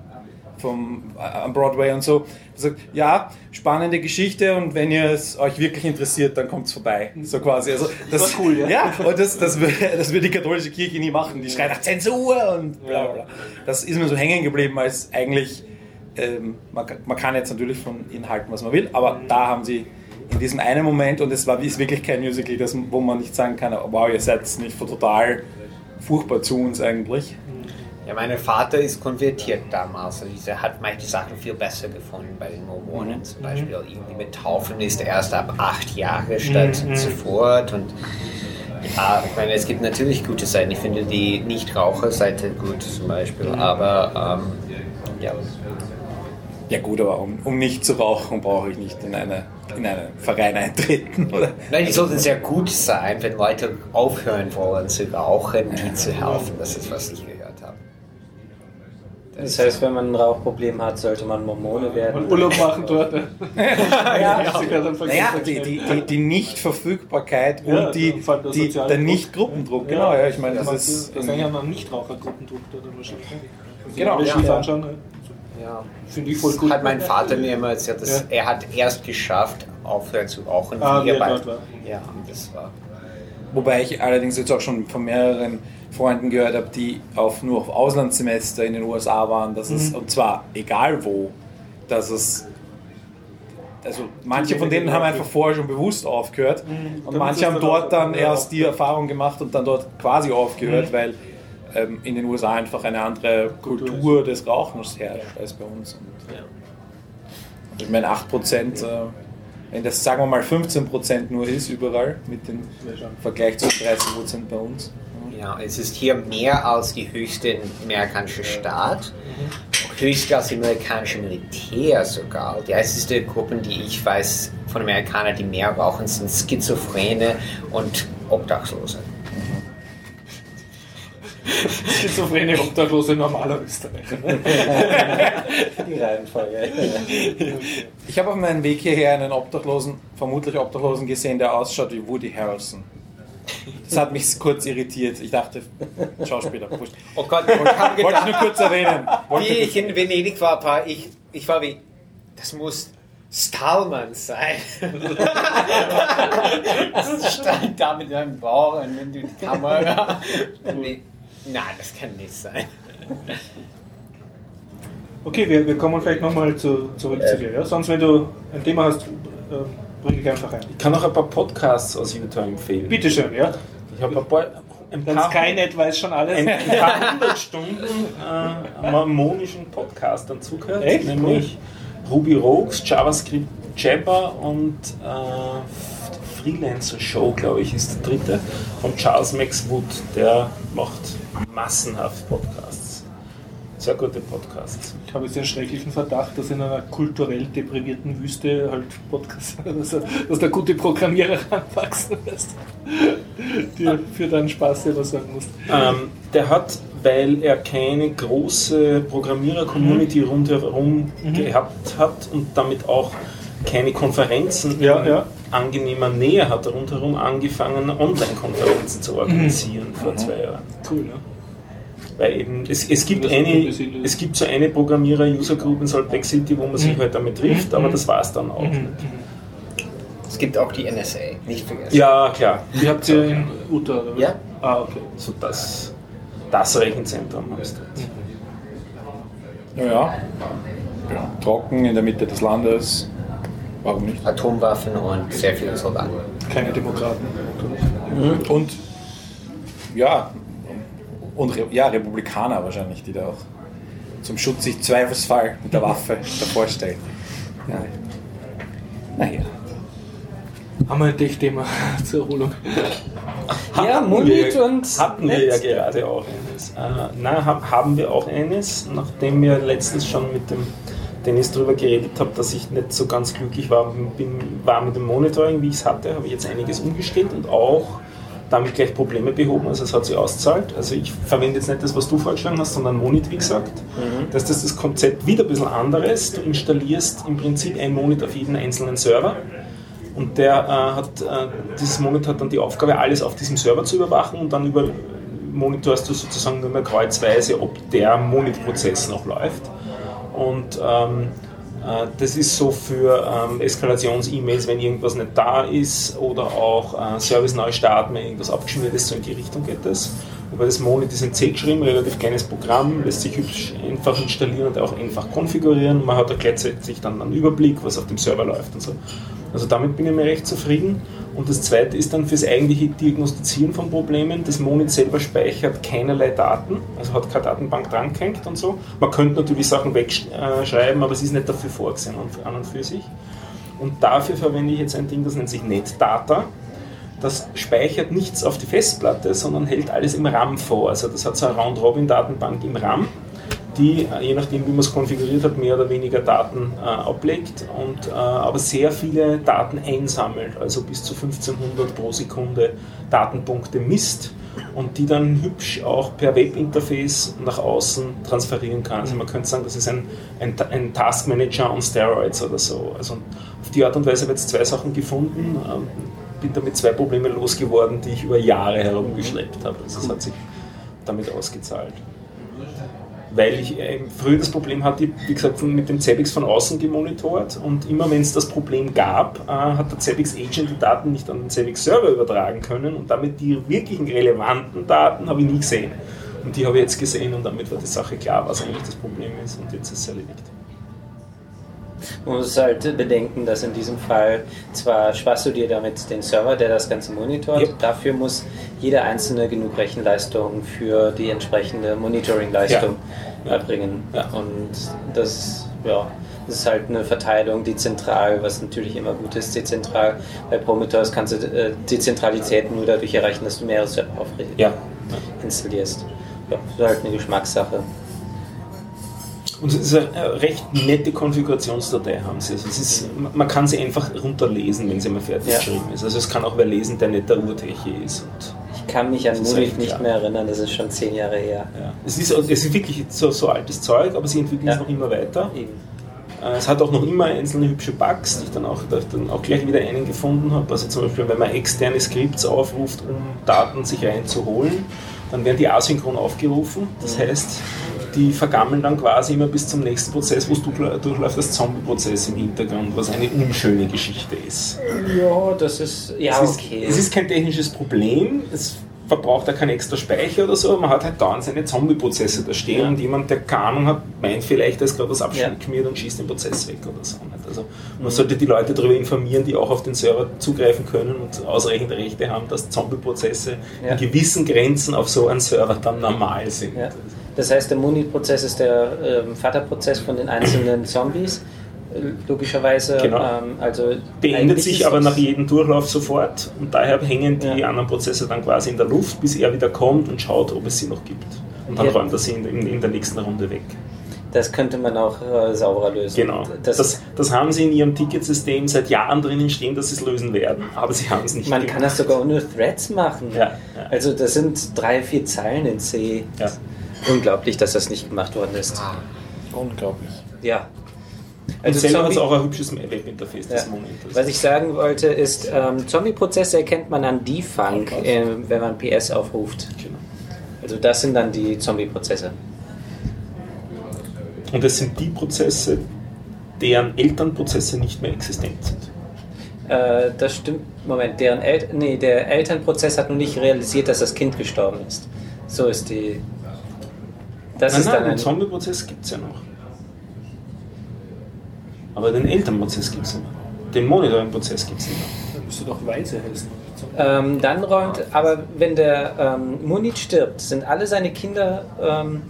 vom äh, am Broadway und so. Sagt, ja, spannende Geschichte und wenn ihr es euch wirklich interessiert, dann kommt es vorbei. So quasi. Also, das war cool, ja. Ja, und das, das, wird, das wird die katholische Kirche nie machen. Die schreit nach Zensur und bla bla. bla. Das ist mir so hängen geblieben, als eigentlich, ähm, man, kann- man kann jetzt natürlich von ihnen halten, was man will, aber da haben sie in diesem einen Moment, und es war ist wirklich kein Musical, das, wo man nicht sagen kann, wow, ihr seid nicht total furchtbar zu uns eigentlich. Ja, mein Vater ist konvertiert damals. Also er hat manche Sachen viel besser gefunden bei den Mormonen. Zum Beispiel irgendwie mit Taufen ist er erst ab acht Jahre statt sofort. Und ja, ich meine, es gibt natürlich gute Seiten. Ich finde die Nichtraucher-Seite gut zum Beispiel. Aber ähm, ja, Ja gut, aber um, um nicht zu rauchen, brauche ich nicht in, eine, in einen Verein eintreten, oder? Nein, die sollten sehr gut sein, wenn Leute aufhören wollen zu rauchen, die zu helfen. Das ist, was ich gehört habe. Das heißt, wenn man ein Rauchproblem hat, sollte man Mormone werden. Und Urlaub machen dort. Ja, vergessen. Naja, die, die, die, die Nichtverfügbarkeit Ja, und die, die, der Druck. Nicht-Gruppendruck, genau, ja, ich meine, das das ist... Das ist eigentlich ein Nichtrauchergruppendruck dort wahrscheinlich. Also Genau, alle ja. Anschauen, Ja. finde ich voll gut. Hat mein Vater mir immer erzählt, dass Ja. er hat erst geschafft, aufhören zu rauchen, Ah, bei- dort war. Ja, und das war. Wobei ich allerdings jetzt auch schon von mehreren Freunden gehört habe, die auf, nur auf Auslandssemester in den USA waren, dass es, und zwar egal wo, dass es, also manche von denen haben einfach vorher schon bewusst aufgehört und Damit manche haben dort dann erst die Erfahrung gemacht und dann dort quasi aufgehört, weil ähm, in den USA einfach eine andere Kultur Kultur des Rauchens herrscht als bei uns. Und, und ich meine 8%, äh, wenn das sagen wir mal 15% nur ist überall mit dem Vergleich zu 30% bei uns. Ja, es ist hier mehr als die höchste amerikanische Staat, höchster als die amerikanische Militär sogar. Die einzige Gruppen, die ich weiß von Amerikanern, die mehr rauchen, sind Schizophrene und Obdachlose. Schizophrene, obdachlose, normaler Österreicher. Die Reihenfolge. Ich habe auf meinem Weg hierher einen Obdachlosen, vermutlich Obdachlosen gesehen, der ausschaut wie Woody Harrelson. Das hat mich kurz irritiert. Ich dachte, Schauspieler. Oh Gott, ich habe Wollte ich nur kurz erwähnen. Wollte wie ich in Venedig war, war ich, ich war wie, das muss Stallman sein. das stand da mit seinem Bauch und wenn du die Kamera. Nee. Nein, das kann nicht sein. Okay, wir, wir kommen vielleicht nochmal zu, zurück zu dir. Ja? Sonst, wenn du ein Thema hast, äh, bring dich einfach rein. Ich kann auch ein paar Podcasts aus Utah empfehlen. Bitteschön, ja. Ich habe ein paar, ein Dann paar, Skynet weiß schon alles. ein, ein paar hundert Stunden äh, mormonischen Podcastern zugehört. Echt? Nämlich Ruby Rogues, JavaScript Jabber und äh, Freelancer Show, glaube ich, ist der dritte. Und Charles Max Wood, der macht massenhaft Podcasts. Sehr gute Podcasts. Ich habe jetzt den schrecklichen Verdacht, dass in einer kulturell deprivierten Wüste halt Podcasts, dass, dass da gute Programmierer ranwachsen lässt, die für deinen Spaß selber sagen musst. Ähm, der hat, weil er keine große Programmierer-Community Mhm. rundherum gehabt hat und damit auch keine Konferenzen Ja, ja. Angenehmer Nähe hat, er rundherum angefangen, Online-Konferenzen zu organisieren Mhm. vor zwei Jahren. Cool, ne? Weil eben, es, es, gibt Das eine, es gibt so eine Programmierer-User-Group in Salt Lake City, wo man sich Mhm. halt damit trifft, aber das war es dann auch nicht. Es gibt auch die NSA, nicht vergessen. Ja, klar. Die habt ihr in Utah, oder? was? Ja. Ah, okay. So das, das Rechenzentrum hast du jetzt. Ja, ja. ja. Trocken in der Mitte des Landes. Warum nicht? Atomwaffen und sehr viele Soldaten. Keine Demokraten. Und ja, und Re ja, Republikaner wahrscheinlich, die da auch zum Schutz sich Zweifelsfall mit der Waffe davor stellen. Ja. Naja. Haben wir ein Tech-Thema zur Erholung? Ja, Hatten Mund wir- und Hatten wir ja gerade auch eines. Äh, na, ha- haben wir auch eines, nachdem wir letztens schon mit dem Dennis darüber geredet habe, dass ich nicht so ganz glücklich war, bin, war mit dem Monitoring, wie ich es hatte, habe ich jetzt einiges umgestellt und auch damit gleich Probleme behoben, also es hat sich auszahlt. Also ich verwende jetzt nicht das, was du vorgeschlagen hast, sondern Monit, wie gesagt. Mhm. Das ist das Konzept wieder ein bisschen anderes. Du installierst im Prinzip ein Monit auf jeden einzelnen Server und der äh, hat, äh, dieses Monit hat dann die Aufgabe, alles auf diesem Server zu überwachen und dann über monitorst du sozusagen nur mehr kreuzweise, ob der Monit-Prozess noch läuft. Und ähm, äh, das ist so für ähm, Eskalations-E-Mails, wenn irgendwas nicht da ist oder auch äh, Service neu starten, wenn irgendwas abgeschmiert ist, so in die Richtung geht das. Wobei das Monit ist in C geschrieben, relativ kleines Programm, lässt sich hübsch einfach installieren und auch einfach konfigurieren. Man hat da gleichzeitig dann einen Überblick, was auf dem Server läuft und so. Also damit bin ich mir recht zufrieden. Und das zweite ist dann fürs eigentliche Diagnostizieren von Problemen. Das Monit selber speichert keinerlei Daten, also hat keine Datenbank drangehängt und so. Man könnte natürlich Sachen wegschreiben, aber es ist nicht dafür vorgesehen an und für sich. Und dafür verwende ich jetzt ein Ding, das nennt sich NetData. Das speichert nichts auf die Festplatte, sondern hält alles im RAM vor. Also das hat so eine Round-Robin-Datenbank im RAM die, je nachdem wie man es konfiguriert hat, mehr oder weniger Daten äh, ablegt, und, äh, aber sehr viele Daten einsammelt, also bis zu 1500 pro Sekunde Datenpunkte misst und die dann hübsch auch per Webinterface nach außen transferieren kann. Also man könnte sagen, das ist ein, ein, ein Task Manager on Steroids oder so. Also auf die Art und Weise habe ich jetzt zwei Sachen gefunden, ähm, bin damit zwei Probleme losgeworden, die ich über Jahre herumgeschleppt habe. Also es hat sich damit ausgezahlt weil ich äh, früher das Problem hatte, wie gesagt, mit dem Zabbix von außen gemonitort und immer wenn es das Problem gab, äh, hat der Zabbix Agent die Daten nicht an den Zabbix Server übertragen können und damit die wirklichen relevanten Daten habe ich nie gesehen. Und die habe ich jetzt gesehen und damit war die Sache klar, was eigentlich das Problem ist und jetzt ist es erledigt. Man muss halt bedenken, dass in diesem Fall zwar sparst du dir damit den Server, der das Ganze monitort, yep. dafür muss jeder einzelne genug Rechenleistung für die entsprechende Monitoring-Leistung ja. erbringen. Ja. Und das, ja, das ist halt eine Verteilung dezentral, was natürlich immer gut ist. Dezentral bei Prometheus kannst du äh, Dezentralität nur dadurch erreichen, dass du mehrere Server ja. installierst. Ja, das ist halt eine Geschmackssache. Und es ist eine recht nette Konfigurationsdatei, haben sie. Also es ist, man kann sie einfach runterlesen, wenn sie mal fertig ja. geschrieben ist. Also es kann auch wer lesen, der nicht der Urtechi ist. Ich kann mich an Munich nicht mehr erinnern, das ist schon zehn Jahre her. Ja. Es, ist, es ist wirklich so, so altes Zeug, aber sie entwickeln ja. es noch immer weiter. Eben. Äh, es hat auch noch immer einzelne hübsche Bugs, die ich dann auch, dann auch gleich wieder einen gefunden habe. Also zum Beispiel, wenn man externe Skripts aufruft, um Daten sich reinzuholen, dann werden die asynchron aufgerufen. Das mhm. heißt, die vergammeln dann quasi immer bis zum nächsten Prozess, wo es durchläuft, das Zombie-Prozess im Hintergrund, was eine unschöne Geschichte ist. Ja, das ist, ja, es okay. Ist, es ist kein technisches Problem, es verbraucht er keinen extra Speicher oder so, aber man hat halt dauernd seine Zombie-Prozesse da stehen ja. und jemand, der keine Ahnung hat, meint vielleicht, da ist gerade was abschmiert ja. und schießt den Prozess weg oder so. Also man mhm. sollte die Leute darüber informieren, die auch auf den Server zugreifen können und ausreichend Rechte haben, dass Zombie-Prozesse ja. in gewissen Grenzen auf so einem Server dann normal sind. Das heißt, der Munit-Prozess ist der ähm, Vaterprozess von den einzelnen Zombies logischerweise. Genau. Ähm, also Beendet sich aber nach jedem Durchlauf sofort und daher hängen die ja. anderen Prozesse dann quasi in der Luft, bis er wieder kommt und schaut, ob es sie noch gibt. Und dann ja. räumt er sie in, in, in, der nächsten Runde weg. Das könnte man auch äh, sauberer lösen. Genau. Das, das, das, haben sie in ihrem Ticketsystem seit Jahren drinnen stehen, dass sie es lösen werden, aber sie haben es nicht Man gemacht. kann das sogar ohne Threads machen. Ja, ja. Also das sind drei, vier Zeilen in C. Ja. Unglaublich, dass das nicht gemacht worden ist. Ah. Unglaublich. Ja. Also und selber hat es auch ein hübsches Webinterface, ja. Was ich sagen wollte, ist, ähm, Zombie-Prozesse erkennt man an Defunk, äh, wenn man PS aufruft. Genau. Also das sind dann die Zombie-Prozesse. Und es sind die Prozesse, deren Elternprozesse nicht mehr existent sind. Äh, das stimmt. Moment, deren El nee, der Elternprozess hat noch nicht realisiert, dass das Kind gestorben ist. So ist die. Das nein, ist nein, den Zombie-Prozess gibt es ja noch. Aber den Elternprozess gibt es nicht mehr. Den Monitoring-Prozess gibt es nicht mehr. Dann müsste doch weise heißen. Ähm, dann räumt, aber wenn der ähm, Munit stirbt, sind alle seine Kinder ähm,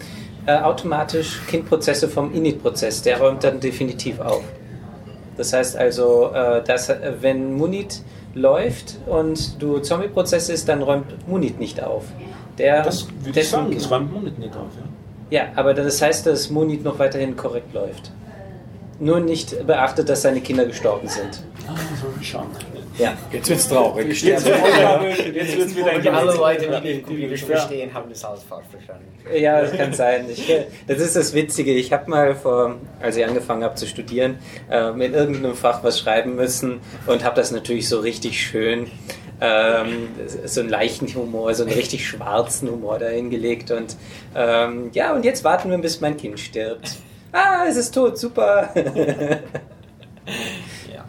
äh, automatisch Kindprozesse vom Init-Prozess. Der räumt dann definitiv auf. Das heißt also, äh, dass, äh, wenn Munit läuft und du Zombie-Prozess ist, dann räumt Munit nicht auf. Der, das würde ich sagen, das räumt Munit nicht auf. Ja, ja aber das heißt, dass Munit noch weiterhin korrekt läuft. nur nicht beachtet, dass seine Kinder gestorben sind. Ah, ich schauen. Ja. Jetzt wird's traurig. Jetzt wird es wieder Und alle Leute, die Kubisch ja. verstehen, haben das alles falsch verstanden. Ja, das kann sein. Ich, das ist das Witzige. Ich habe mal vor, als ich angefangen habe zu studieren, äh, in irgendeinem Fach was schreiben müssen und habe das natürlich so richtig schön, ähm, so einen leichten Humor, so einen richtig schwarzen Humor dahingelegt. Und ähm, ja, und jetzt warten wir, bis mein Kind stirbt. Ah, es ist tot, super. Ja.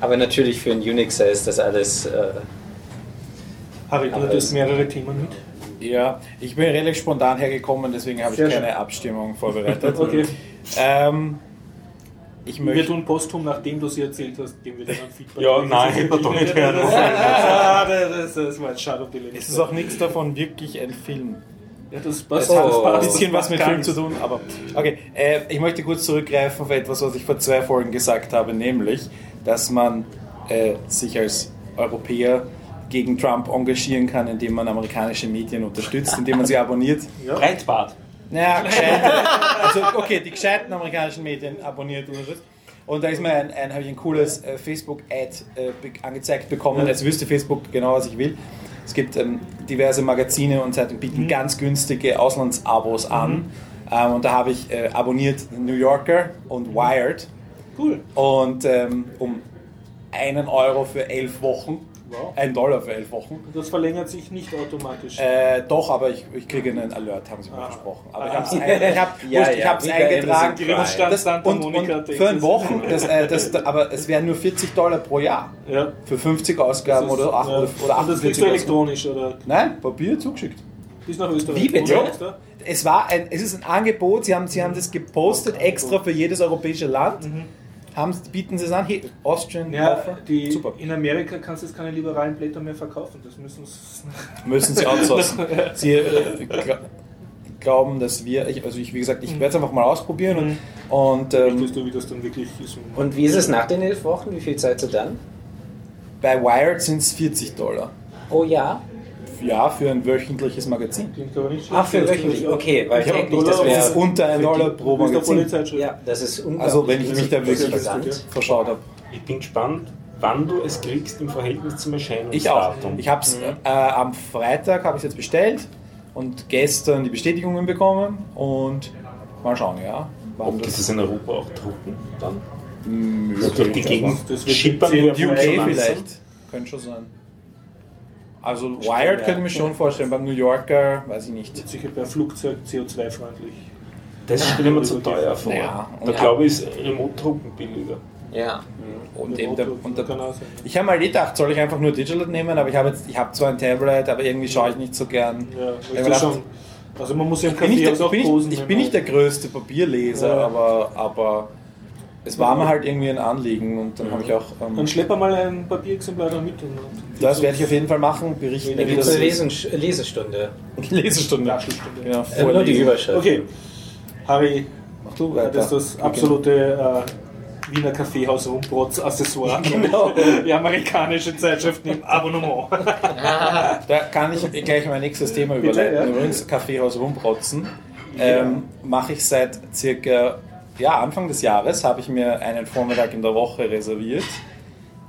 Aber natürlich für einen Unixer ist das alles. Äh, Harry, du hattest es- mehrere Themen mit. Ja, ich bin relativ spontan hergekommen, deswegen habe ich keine schön. Abstimmung vorbereitet. Okay. Ähm, ich Wir möchte. tun posthum, nachdem du sie erzählt hast, geben wir dir dann Feedback. Ja, nein, hätte man doch nicht hören das, das war ein Shadow of the Es ist auch nichts davon wirklich ein Film. Ja, das passt. Oh. das Ein passt. bisschen was mit Film zu tun, aber okay. Äh, ich möchte kurz zurückgreifen auf etwas, was ich vor zwei Folgen gesagt habe, nämlich, dass man äh, sich als Europäer gegen Trump engagieren kann, indem man amerikanische Medien unterstützt, indem man sie abonniert. Ja. Breitbart. Naja, gescheite, also okay, die gescheiten amerikanischen Medien abonniert oder so. Und da ist mir ein, ein, habe ich ein cooles äh, Facebook-Ad äh, be angezeigt bekommen, als wüsste Facebook genau, was ich will. Es gibt ähm, diverse Magazine und Zeitungen bieten ganz günstige Auslandsabos an. Ähm, und da habe ich äh, abonniert New Yorker und Wired. Cool. Und ähm, um einen Euro für elf Wochen, Wow. ein Dollar für elf Wochen. Und das verlängert sich nicht automatisch. Äh, doch, aber ich, ich kriege einen Alert, haben sie mir Ah. versprochen. Aber ich Ah. habe es ein, ich hab, Ja, ich ja, bei eingetragen. Santa und, und für ein. Wochen, das, äh, das, aber es wären nur 40 Dollar pro Jahr. ja. Für 50 Ausgaben ist- oder, 8, ja. oder, oder Und das kriegst 48 du elektronisch oder Nein, Papier zugeschickt. bis nach Österreich. Wie bitte? Es, war ein, es ist ein Angebot, sie haben, sie haben das gepostet extra für jedes europäische Land. Haben, bieten sie es an, hey, Austrian Ja, Offer. die, Super. in Amerika kannst du jetzt keine liberalen Blätter mehr verkaufen. Das müssen s- Müssen sie outsourcen. sie äh, gla glauben, dass wir, ich, also ich, wie gesagt, ich werde es einfach mal ausprobieren und, und ähm, du, wie das dann wirklich ist. und wie ist es nach den elf Wochen? Wie viel Zeit du dann? bei Wired sind es 40 Dollar. Oh ja. Ja, für ein wöchentliches Magazin. Klingt aber nicht Ach, für schlecht. wöchentlich. Okay, weil Ich hab täglich, das Dollar- Das ist wäre. unter ein Dollar pro Magazin. Ja, das ist. Also wenn ich mich da wirklich verschaut habe. Ich bin gespannt, wann du es kriegst im Verhältnis zum Erscheinungsdatum. Ich auch. Ich habe es äh, am Freitag habe ich jetzt bestellt und gestern die Bestätigungen bekommen und mal schauen, ja. Ob das es in Europa auch drucken dann? Hm, Also durch die Gegend Das wird schippern UK vielleicht. Könnte schon sein. Also Wired könnte ich mir schon vorstellen, beim New Yorker weiß ich nicht. Sicher per Flugzeug CO2-freundlich. Das stelle ich mir zu teuer vor. Ja, da glaube ich, ist Remote-Drucken billiger. Ja. Und eben der, und der, ich habe mal gedacht, soll ich einfach nur Digital nehmen, aber ich habe jetzt, ich habe zwar ein Tablet, aber irgendwie schaue ich nicht so gern. Ja, Ich ich schon. Also man muss ja im Ich bin nicht der, auch bin ich, posen. ich bin nicht der größte Papierleser, Ja. aber, aber es war mir halt irgendwie ein Anliegen und dann habe ich auch. Dann Ähm, schlepp mal ein Papierexemplar da mit. Das werde ich auf jeden Fall machen, berichten, Da wie gibt es das eine Lesestunde. Lesestunde. Nachschlussstunde. Genau, Äh, nur die. Überschrift. Okay, Harry, Mach du das weiter. ist das absolute äh, Wiener Kaffeehaus Rumbrotz Accessoire. Genau. Die amerikanische Zeitschrift im Abonnement. Da kann ich gleich mein nächstes Thema Bitte, überleiten. ja. Übrigens, Kaffeehaus Rumprotzen. Ähm, Mache ich seit circa ja, Anfang des Jahres, habe ich mir einen Vormittag in der Woche reserviert,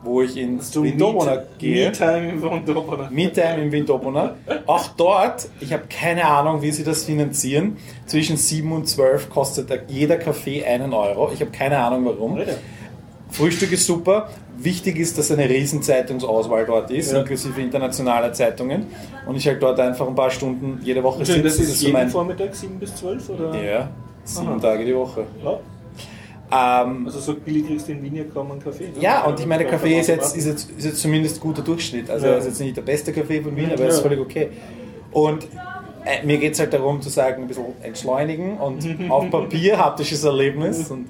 wo ich ins Windobona gehe. Me-Time im Windobona. Me-Time im Windobona. Auch dort, ich habe keine Ahnung, wie sie das finanzieren. Zwischen 7 und 12 kostet jeder Kaffee einen Euro. Ich habe keine Ahnung warum. Alter. Frühstück ist super. Wichtig ist, dass eine riesen Zeitungsauswahl dort ist, Ja. inklusive internationale Zeitungen. Und ich halt dort einfach ein paar Stunden jede Woche schön, das sitze. ist so jeden mein- Vormittag 7 bis 12? Oder? Ja, sieben. Tage die Woche. Ja. Ähm, Also so billig kriegst du in Wien ja kaum einen Kaffee. ne? ja, und ich meine, Kaffee ist jetzt, ist, jetzt, ist jetzt zumindest guter Durchschnitt. Also Ja. ist jetzt nicht der beste Kaffee von Wien, aber Ja. er ist völlig okay. Und äh, mir geht es halt darum zu sagen, ein bisschen entschleunigen und auf Papier haptisches Erlebnis. Und,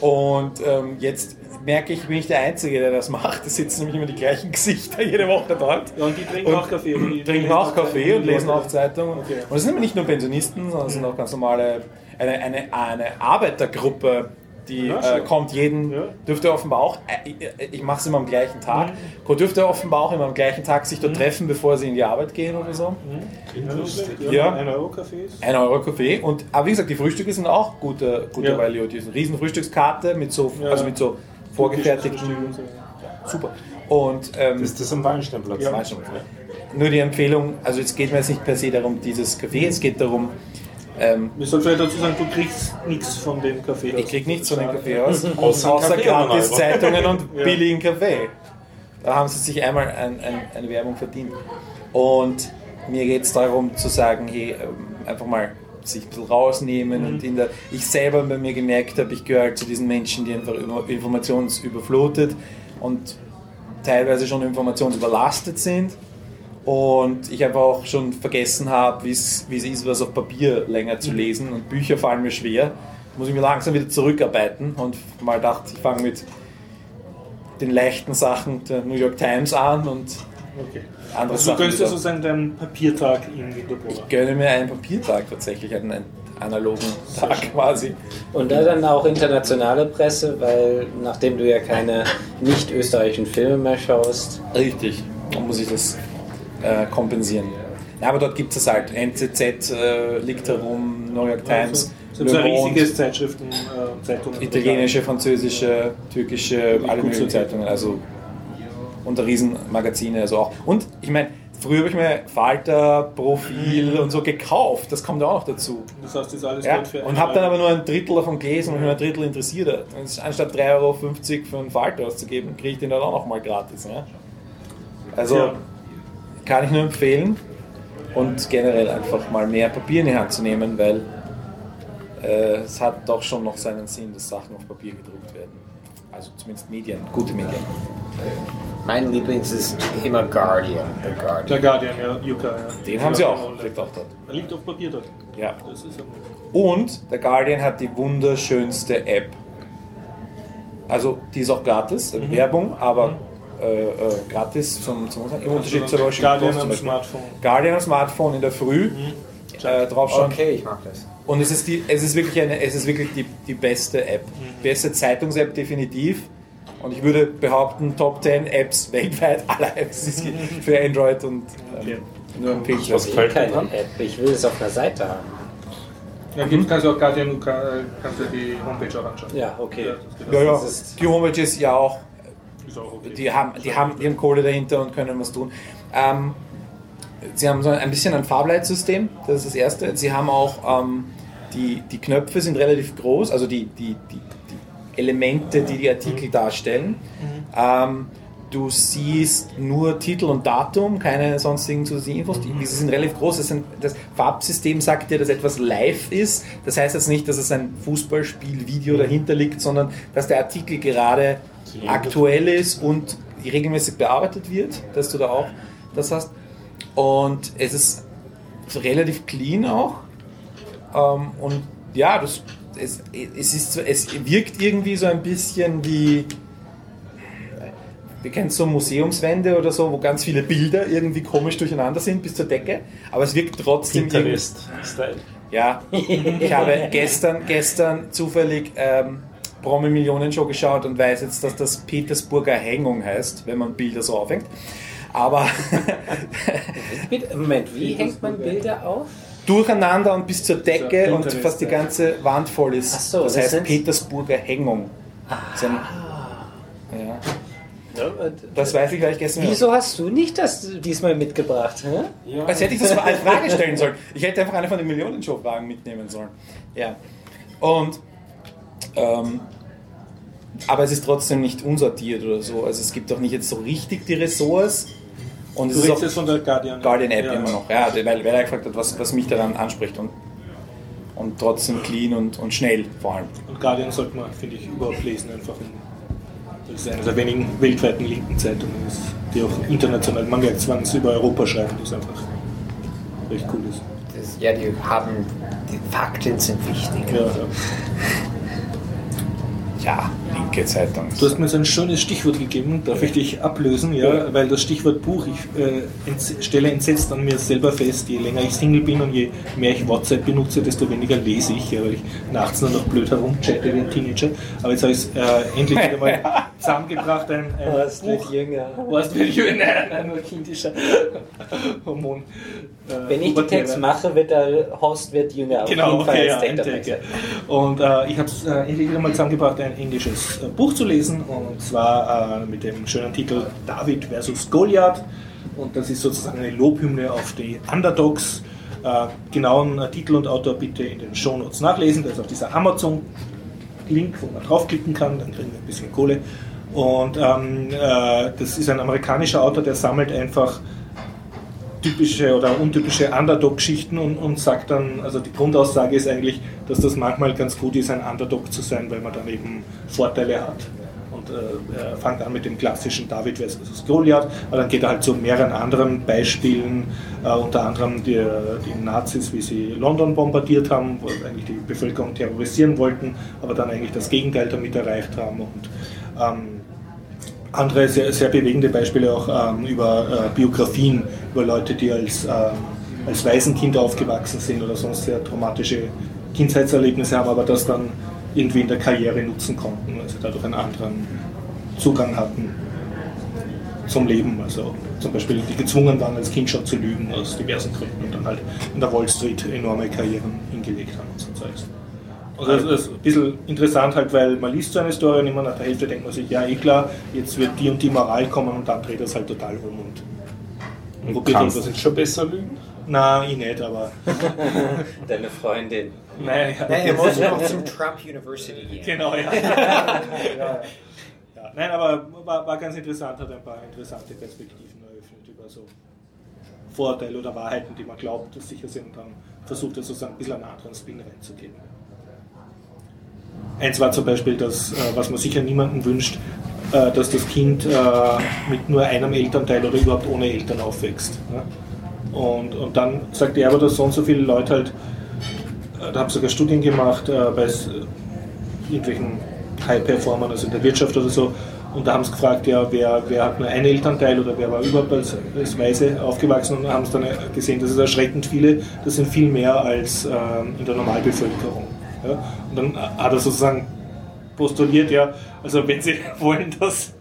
und ähm, jetzt merke ich, bin ich der Einzige, der das macht. Es sitzen nämlich immer die gleichen Gesichter jede Woche dort. Ja, und die trinken Und auch Kaffee. Die trinken auch Kaffee und lesen auch Zeitungen. Okay. Und es sind aber nicht nur Pensionisten, sondern es sind auch ganz normale, eine, eine, eine Arbeitergruppe, Die Ja, äh, kommt jeden, Ja. dürfte offenbar auch, äh, ich, ich mache es immer am gleichen Tag, dürfte offenbar auch immer am gleichen Tag sich dort treffen, bevor sie in die Arbeit gehen oder so. Ja, Ja. Ein Euro Cafés. Ein Euro Kaffee. Und, aber wie gesagt, die Frühstücke sind auch gute, gute Ja. Value. Diese riesen Frühstückskarte mit so, Ja. also mit so vorgefertigten, super. Und ähm, Das ist das am Wallensteinplatz. Ja. Nur die Empfehlung, also es geht mir jetzt nicht per se darum, dieses Kaffee, es geht darum, ähm, Wir sollten vielleicht dazu sagen, du kriegst nichts von dem Kaffee. ich krieg nichts von dem Kaffee aus, Außer außer gratis. Zeitungen und Ja. billigen Kaffee. Da haben sie sich einmal ein, ein, eine Werbung verdient. Und mir geht es darum zu sagen, hey, ähm, einfach mal sich ein bisschen rausnehmen und in der, ich selber bei mir gemerkt habe, ich gehöre halt zu diesen Menschen, die einfach über- informationsüberflutet und teilweise schon informationsüberlastet sind und ich einfach auch schon vergessen habe, wie es ist, was auf Papier länger zu lesen und Bücher fallen mir schwer. Muss ich mir langsam wieder zurückarbeiten und mal dachte, ich fange mit den leichten Sachen der New York Times an und Okay. andere Also du Sachen. gönnst dir sozusagen deinen Papiertag in Winterboda. Ich gönne mir einen Papiertag tatsächlich, einen, einen analogen Tag quasi. Und da dann auch internationale Presse, weil nachdem du ja keine nicht österreichischen Filme mehr schaust, Richtig, dann muss ich das äh, kompensieren. Aber dort gibt es halt. NZZ äh, liegt herum, New York Times, sind so Le ein Monde, riesiges Zeitschriften, äh, Zeitungen. italienische, französische, türkische, alle möglichen. Zeitungen, also unter Riesenmagazine, also auch. Und ich meine, früher habe ich mir Falter, Profil und so gekauft, das kommt ja auch noch dazu. Das heißt, das ist alles Ja, für und habe dann aber nur ein Drittel davon gelesen und nur ein Drittel interessiert hat. Und anstatt 3,50 Euro für einen Falter auszugeben, kriege ich den dann auch noch mal gratis. Ja? Also Ja. Kann ich nur empfehlen und generell einfach mal mehr Papier in die Hand zu nehmen, weil äh, es hat doch schon noch seinen Sinn, dass Sachen auf Papier gedruckt werden. Also zumindest Medien, gute Medien. Mein Lieblings ist immer Guardian. The Guardian. Der Guardian, ja, Yuka. Ja. Den haben sie auch, Ja, liegt auch dort. Er liegt auf Papier dort. Ja. Das ist aber- Und der Guardian hat die wunderschönste App. Also die ist auch gratis, Mhm. Werbung, aber äh, äh, gratis zum, zum im Unterschied zur Washington Guardian Post zum am. Smartphone. Guardian am Smartphone in der Früh äh, draufschauen. Okay, ich mag das. Und es ist, die, es ist wirklich, eine, es ist wirklich die, die beste App. Mhm. Beste Zeitungs-App definitiv. Und ich würde behaupten, Top 10 Apps weltweit, aller Apps für Android und Okay. ähm, nur empfehlenswert. Was gefällt dir keine? App. Ich will es auf einer Seite haben. Ja, gibt's, kannst du auch Guardian, äh, kannst du die Homepage auch anschauen. Ja, okay. Ja, Ja, die Homepage ist ja auch Okay. Die haben, die, haben, die haben Kohle dahinter und können was tun. Ähm, sie haben so ein bisschen ein Farbleitsystem, das ist das erste. Sie haben auch, ähm, die, die Knöpfe sind relativ groß, also die, die, die, die Elemente, die die Artikel darstellen. Ähm, du siehst nur Titel und Datum, keine sonstigen zusätzlichen Infos. Die, diese sind relativ groß. Das, sind, das Farbsystem sagt dir, dass etwas live ist. Das heißt jetzt nicht, dass es ein Fußballspiel-Video dahinter liegt, sondern dass der Artikel gerade aktuell ist und regelmäßig bearbeitet wird, dass du da auch das hast. Und es ist so relativ clean auch. Ähm, und ja, das, es, es, ist es wirkt irgendwie so ein bisschen wie. Wir kennen so Museumswände oder so, wo ganz viele Bilder irgendwie komisch durcheinander sind bis zur Decke, aber es wirkt trotzdem Pinterest-Style. ja, ich habe gestern, gestern zufällig ähm, Promi Millionen Show geschaut und weiß jetzt, dass das Petersburger Hängung heißt, wenn man Bilder so aufhängt. Aber Moment, wie hängt man Bilder auf? durcheinander und bis zur Decke So, und fast die ja. ganze Wand voll ist. Ach so, das das heißt sind- Petersburger Hängung. Ein, ja, das weiß ich, weil ich gestern Wieso hast du nicht das diesmal mitgebracht? Hä? Als hätte ich das als Frage stellen sollen. Ich hätte einfach eine von den Millionenshow-Fragen mitnehmen sollen. Ja. Und, ähm, aber es ist trotzdem nicht unsortiert oder so. Also es gibt auch nicht jetzt so richtig die Ressorts. Und es Du ist auch von der Guardian. Guardian App Ja. immer noch. Ja, weil, weil er gefragt hat, was, was mich daran anspricht. Und, und trotzdem clean und, und schnell vor allem. Und Guardian sollte man, finde ich, überhaupt lesen. Einfach. Das ist eine der wenigen weltweiten linken Zeitungen, die auch international, man merkt es, wenn über Europa schreiben, das einfach recht cool ist. das. Ja, die haben. Die Fakten sind wichtig. Ja, ja. Ja, linke Zeitung. Du hast mir so ein schönes Stichwort gegeben, darf ich dich ablösen, ja, weil das Stichwort Buch, ich äh, entz stelle entsetzt an mir selber fest, je länger ich Single bin und je mehr ich WhatsApp benutze, desto weniger lese ich, ja, weil ich nachts nur noch blöd herumchatte wie ein Teenager. Aber jetzt habe ich es äh, endlich wieder mal zusammengebracht, ein, ein Warst Buch. jünger. Warst du jünger? Nein, nur kindischer Hormon. Äh, Wenn ich die. Text mache, wird der Host wird jünger. Auf Genau, jeden Fall okay, ja, ein ja. sein. Und äh, ich habe es äh, endlich wieder mal zusammengebracht, ein englisches äh, Buch zu lesen, und zwar äh, mit dem schönen Titel David versus Goliath. Und das ist sozusagen eine Lobhymne auf die Underdogs. Äh, genauen äh, Titel und Autor bitte in den Shownotes nachlesen. Da ist auch dieser Amazon-Link, wo man draufklicken kann, dann kriegen wir ein bisschen Kohle. Und ähm, äh, das ist ein amerikanischer Autor, der sammelt einfach typische oder untypische Underdog-Geschichten und, und sagt dann, also die Grundaussage ist eigentlich, dass das manchmal ganz gut ist, ein Underdog zu sein, weil man dann eben Vorteile hat. Und äh, er fängt an mit dem klassischen David versus Goliath, aber dann geht er halt zu mehreren anderen Beispielen, äh, unter anderem die, die Nazis, wie sie London bombardiert haben, wo eigentlich die Bevölkerung terrorisieren wollten, aber dann eigentlich das Gegenteil damit erreicht haben. Und ähm, andere sehr, sehr bewegende Beispiele auch ähm, über äh, Biografien, über Leute, die als, ähm, als Waisenkind aufgewachsen sind oder sonst sehr traumatische Kindheitserlebnisse haben, aber das dann irgendwie in der Karriere nutzen konnten, sie dadurch einen anderen Zugang hatten zum Leben. Also zum Beispiel die gezwungen waren, als Kind schon zu lügen aus diversen Gründen und dann halt in der Wall Street enorme Karrieren hingelegt haben und so Zeugs. Also das ist ein bisschen interessant halt, weil man liest so eine Story und immer nach der Hälfte denkt man sich, ja eh klar, jetzt wird die und die Moral kommen und dann dreht das halt total rum und, Und probiert kannst irgendwas in- schon besser lügen? Na, ich nicht, aber Deine Freundin. Ja, er muss noch zum Trump University gehen. Genau, ja. ja, ja. ja. Nein, aber war, war ganz interessant, hat ein paar interessante Perspektiven eröffnet über so Vorurteile oder Wahrheiten, die man glaubt, dass sicher sind und dann versucht er sozusagen ein bisschen einen anderen Spin reinzugeben. Eins war zum Beispiel das, äh, was man sicher niemandem wünscht, äh, dass das Kind äh, mit nur einem Elternteil oder überhaupt ohne Eltern aufwächst. Und, und dann sagt er aber, dass so und so viele Leute halt, da haben sogar Studien gemacht, bei irgendwelchen High-Performern, also in der Wirtschaft oder so, und da haben sie gefragt, ja, wer, wer hat nur einen Elternteil oder wer war überhaupt als, als Weise aufgewachsen und haben es dann gesehen, das ist erschreckend viele, das sind viel mehr als ähm, in der Normalbevölkerung. Ja? Und dann hat er sozusagen postuliert, ja, also wenn Sie wollen, dass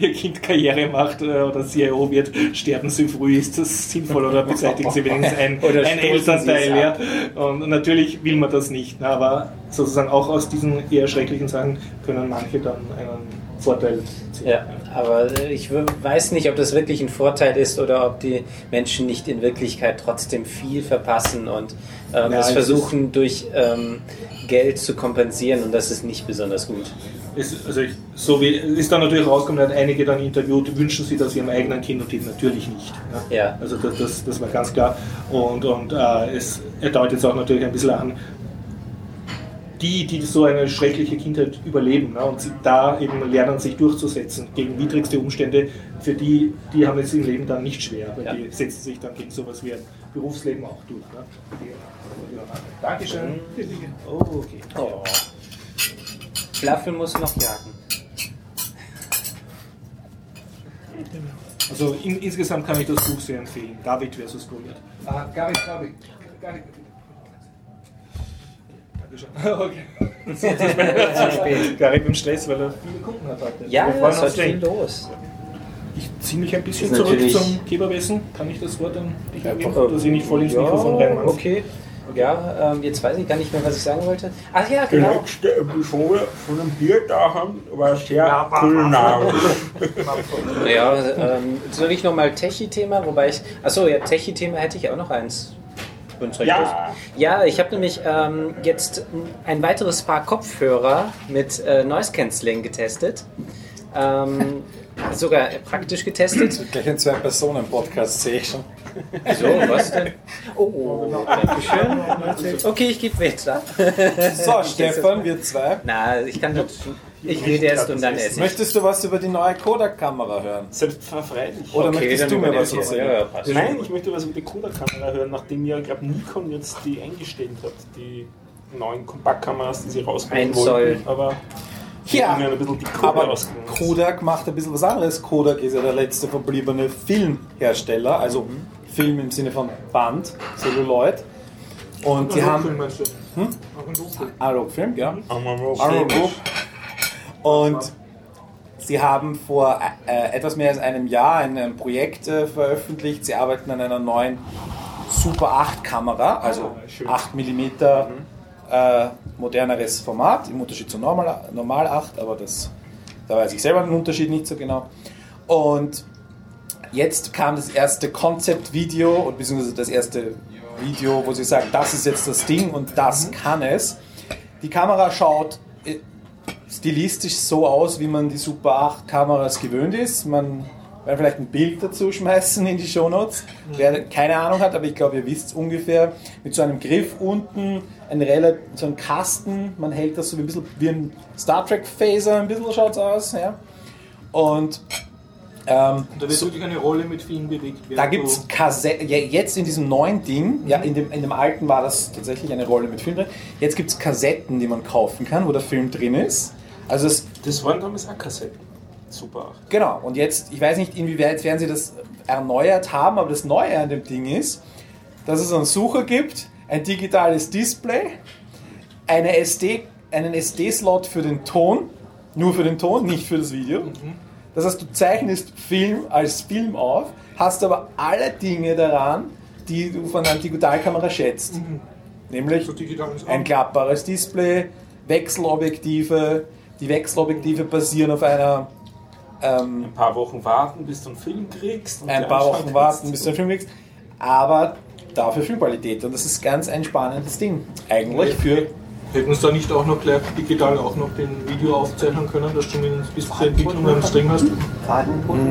Ihr Kind Karriere macht äh, oder CIO wird, sterben Sie früh, ist das sinnvoll oder beseitigen Sie wenigstens ein, ein Elternteil. Ja. Und natürlich will man das nicht, ne, aber sozusagen auch aus diesen eher schrecklichen Sachen können manche dann einen Vorteil. Ja, aber ich weiß nicht, ob das wirklich ein Vorteil ist oder ob die Menschen nicht in Wirklichkeit trotzdem viel verpassen und ähm, Ja, es es versuchen durch ähm, Geld zu kompensieren und das ist nicht besonders gut. Es, also ich, so wie, ist dann natürlich rausgekommen, hat einige dann interviewt, wünschen sie das ihrem eigenen Kind und die natürlich nicht. Ne? Ja. Also das, das, das war ganz klar. Und, und äh, es, er deutet jetzt auch natürlich ein bisschen an, die, die so eine schreckliche Kindheit überleben ne, und sie da eben lernen, sich durchzusetzen gegen widrigste Umstände, für die, die haben es im Leben dann nicht schwer, weil Ja. die setzen sich dann gegen sowas wie ein Berufsleben auch durch. Ne? Ja, Dankeschön. Oh, okay. Oh. Flaffel muss noch jagen. Also in, insgesamt kann ich das Buch sehr empfehlen. David versus Goliath. Ah, David, David. David. Dankeschön. Okay. Zu spät. Garib im Stress, weil er viele Kunden hat heute. Ja, freuen es ist viel los. Ich ziehe mich ein bisschen Ist zurück zum Geberwesen. Kann ich das Wort an dich abgeben, Äh, dass ich nicht voll ins ja, Mikrofon reinmache? Okay. Ja, ähm, jetzt weiß ich gar nicht mehr, was ich sagen wollte. Ach ja, genau. letzte Episode von dem Bierdachen war sehr kulinarisch. Ja, ähm, soll ich nochmal Techie-Thema? Wobei ich. Achso, ja, Techie-Thema hätte ich auch noch eins. Recht Ja. ist. Ja, ich habe nämlich ähm, jetzt ein weiteres Paar Kopfhörer mit äh, Noise Cancelling getestet. Ähm, sogar praktisch getestet. Gleich ein Zwei-Personen-Podcast sehe ich schon. So, was denn? Oh, danke schön. Okay, ich gebe weiter. So, Stefan, wir zwei. Na, ich kann das. Ich rede erst und dann esse ich. Möchtest du was über die neue Kodak-Kamera hören? Selbstverfreilich. Oder Okay, möchtest du mir was erzählen? Ja. Nein, ich möchte was über die Kodak-Kamera hören, nachdem ja, glaube Nikon jetzt die eingestellt hat, die neuen Kompaktkameras, die sie rausbringen wollten. Aber Ja, die aber. Kodak macht ein bisschen was anderes. Kodak ist ja der letzte verbliebene Filmhersteller, also Mhm. Film im Sinne von Band, Celluloid. Und sie haben Analogfilm meinst du? Hm? Analogfilm. Analogfilm, ja. Analog. Und sie haben vor äh, etwas mehr als einem Jahr ein, Projekt äh, veröffentlicht. Sie arbeiten an einer neuen Super 8 Kamera, also 8 mm äh, moderneres Format, im Unterschied zu Normal, Normal 8, aber das, da weiß ich selber den Unterschied nicht so genau. Und jetzt kam das erste Konzeptvideo, und beziehungsweise das erste Video, wo sie sagen, das ist jetzt das Ding und das kann es. Die Kamera schaut äh, stilistisch so aus, wie man die Super 8 Kameras gewöhnt ist. Man werden vielleicht ein Bild dazu schmeißen in die Shownotes. Wer keine Ahnung hat, aber ich glaube, ihr wisst es ungefähr. Mit so einem Griff unten, ein Rel so ein Kasten. Man hält das so wie ein bisschen wie ein Star Trek Phaser, ein bisschen schaut es aus. Ja. Und ähm, Da wird wirklich eine Rolle mit Film bewegt da gibt es Kassetten, ja, jetzt in diesem neuen Ding, ja, in dem, in dem alten war das tatsächlich eine Rolle mit Film drin. Jetzt gibt es Kassetten, die man kaufen kann, wo der Film drin ist. Also das, Das waren damals auch Kassetten. Super 8. Genau, und jetzt, ich weiß nicht, inwieweit werden sie das erneuert haben, aber das Neue an dem Ding ist, dass es einen Sucher gibt, ein digitales Display, eine SD, einen SD-Slot für den Ton, nur für den Ton, nicht für das Video. Das heißt, du zeichnest Film als Film auf, hast aber alle Dinge daran, die du von einer Digitalkamera schätzt. Nämlich digital ist ein klappbares Display, Wechselobjektive. Die Wechselobjektive basieren auf einer ähm, Ein paar Wochen warten, bis du einen Film kriegst. und ein paar Wochen warten, bis du einen Film kriegst. Aber dafür Filmqualität. Und das ist ganz ein spannendes Ding. Eigentlich für. Hätten sie da nicht auch noch gleich digital auch noch den Video aufzeichnen können, dass du ihn bis zur Entwicklung eines Ding hast?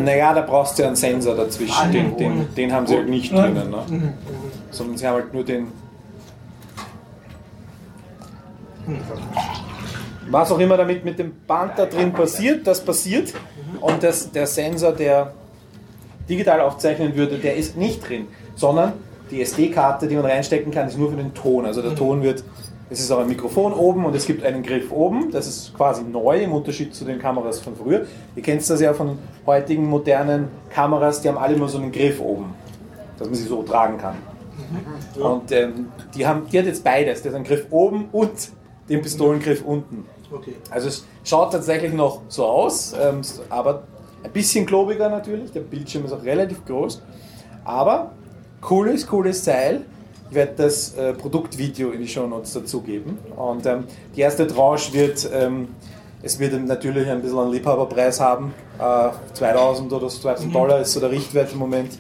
Naja, da brauchst du ja einen Sensor dazwischen. Den, den, den haben sie halt nicht drinnen. Ne? Sondern sie haben halt nur den. Was auch immer damit mit dem Band da drin passiert, das passiert. Und das, der Sensor, der digital aufzeichnen würde, der ist nicht drin, sondern die SD-Karte, die man reinstecken kann, ist nur für den Ton. Also der Ton wird, es ist auch ein Mikrofon oben und es gibt einen Griff oben. Das ist quasi neu im Unterschied zu den Kameras von früher. Ihr kennt das ja von heutigen modernen Kameras, die haben alle immer so einen Griff oben, dass man sie so tragen kann. Und ähm, die, haben, die hat jetzt beides, der hat einen Griff oben und den Pistolengriff unten. Okay. Also es schaut tatsächlich noch so aus, ähm, aber ein bisschen klobiger natürlich. Der Bildschirm ist auch relativ groß. Aber cooles, cooles Teil. Ich werde das äh, Produktvideo in die Shownotes dazugeben. Und ähm, die erste Tranche wird, ähm, es wird natürlich ein bisschen einen Liebhaberpreis haben. Äh, 2000 oder so 2000 Dollar ist so der Richtwert im Moment.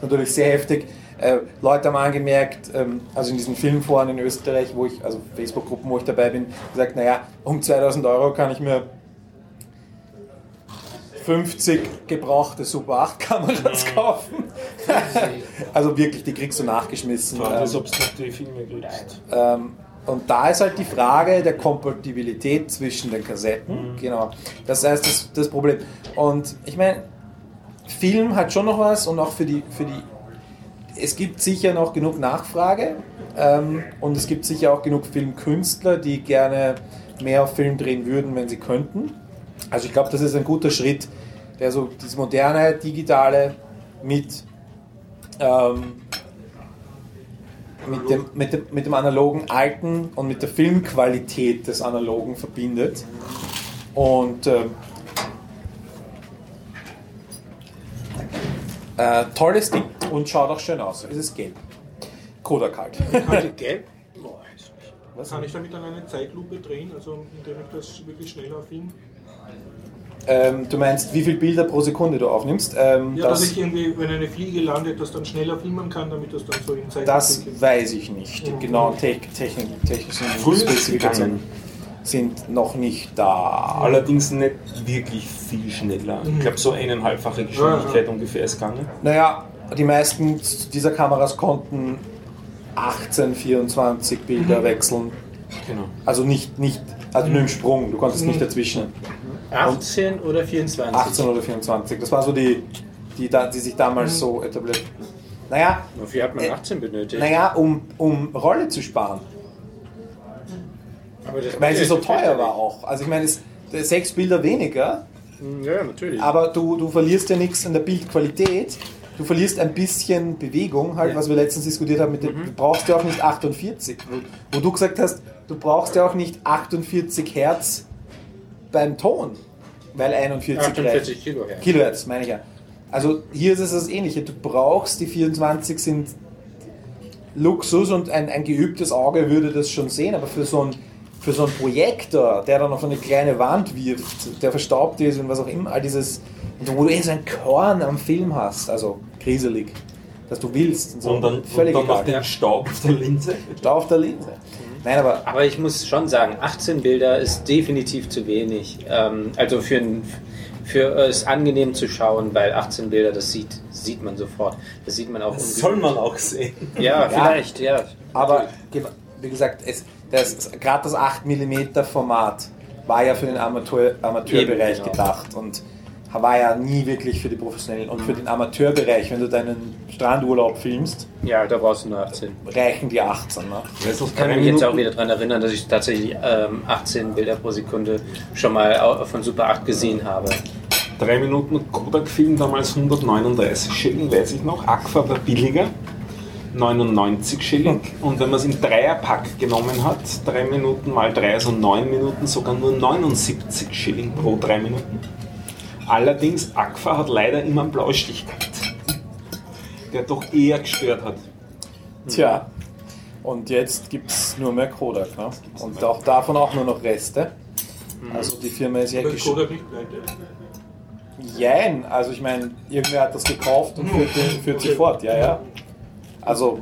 Natürlich sehr heftig. Äh, Leute haben angemerkt, ähm, also in diesen Filmforen in Österreich, wo ich, also Facebook-Gruppen, wo ich dabei bin, gesagt, naja, um 2000 Euro kann ich mir 50 gebrauchte Super 8 Kameras kaufen. also wirklich, die kriegst du nachgeschmissen. Frage ist, ob du die Filme kriegst. ähm, und da ist halt die Frage der Kompatibilität zwischen den Kassetten. Genau. Das heißt, das, das Problem. Und ich meine, Film hat schon noch was und auch für die, für die es gibt sicher noch genug Nachfrage ähm, und es gibt sicher auch genug Filmkünstler, die gerne mehr auf Film drehen würden, wenn sie könnten. Also ich glaube, das ist ein guter Schritt, der so das moderne, digitale mit, ähm, mit, dem, mit, dem, mit dem analogen Alten und mit der Filmqualität des Analogen verbindet. Und ähm, äh, tolles Ding und schaut auch schön aus. Es ist gelb. Kodak halt. Gelb? Was? Kann ich damit dann eine Zeitlupe drehen, also indem ich das wirklich schneller filme? Ähm, du meinst, wie viele Bilder pro Sekunde du aufnimmst? Ähm, Ja, dass das, ich irgendwie, wenn eine Fliege landet, das dann schneller filmen kann, damit das dann so in Zeitlupe das geht. weiß ich nicht. Die genauen Te Technik, technischen Spezifikationen. Sind noch nicht da. Allerdings nicht wirklich viel schneller. Ich glaube, so eineinhalbfache Geschwindigkeit ungefähr ist gegangen. Naja, die meisten dieser Kameras konnten 18, 24 Bilder wechseln. Genau. Also nicht, nicht also nur im Sprung, du konntest nicht dazwischen. 18 oder 24? 18 oder 24, das war so die, die, da- die sich damals so etabliert. Naja, Wofür hat man Äh, 18 benötigt? naja um, um Rolle zu sparen. Weil sie so Ja, teuer war auch. Also ich meine, es, sechs Bilder weniger, Ja, natürlich. aber du, du verlierst ja nichts an der Bildqualität. Du verlierst ein bisschen Bewegung, halt, was wir letztens diskutiert haben, mit dem, du brauchst ja auch nicht 48. Wo, wo du gesagt hast, du brauchst ja auch nicht 48 Hertz beim Ton, weil 41 reicht. 48 Kilohertz. Kilohertz, meine ich ja. Also hier ist es das Ähnliche. Du brauchst, die 24 sind Luxus und ein, ein geübtes Auge würde das schon sehen, aber für so ein für so einen Projektor, der dann auf eine kleine Wand wirft, der verstaubt ist und was auch immer, all dieses, und wo du eh so ein Korn am Film hast, also kriselig, dass du willst. Und, so, Und dann, völlig und dann noch den Staub auf der Linse. Stau auf der Linse. Nein, aber Aber ich muss schon sagen, 18 Bilder ist definitiv zu wenig. Ähm, also für, ein, für es angenehm zu schauen, weil 18 Bilder, das sieht, sieht man sofort. Das sieht man auch. Das soll man auch sehen. Ja, vielleicht, ja. Aber wie gesagt, es, das, gerade das 8 mm Format war ja für den Amateur, Amateurbereich Eben, genau. gedacht und war ja nie wirklich für die Professionellen. Und für den Amateurbereich, wenn du deinen Strandurlaub filmst, Ja, da brauchst du nur 18. reichen die 18. Ne? Ich kann mich jetzt auch wieder daran erinnern, dass ich tatsächlich ähm, 18 Bilder pro Sekunde schon mal von Super 8 gesehen habe. Drei Minuten Kodak-Film damals 139 Schilling, weiß ich noch. Aqua war billiger, 99 Schilling. Und wenn man es im Dreierpack genommen hat, drei Minuten mal drei, also neun Minuten, sogar nur 79 Schilling pro drei Minuten. Allerdings, Aqua hat leider immer einen Blaustich gehabt, der doch eher gestört hat. Tja, und jetzt gibt es nur mehr Kodak. Ne? Und auch davon auch nur noch Reste. Also die Firma ist ja Kodak nicht pleite? Jein, also ich meine, irgendwer hat das gekauft und führt, den- führt sie fort, ja, ja. Also,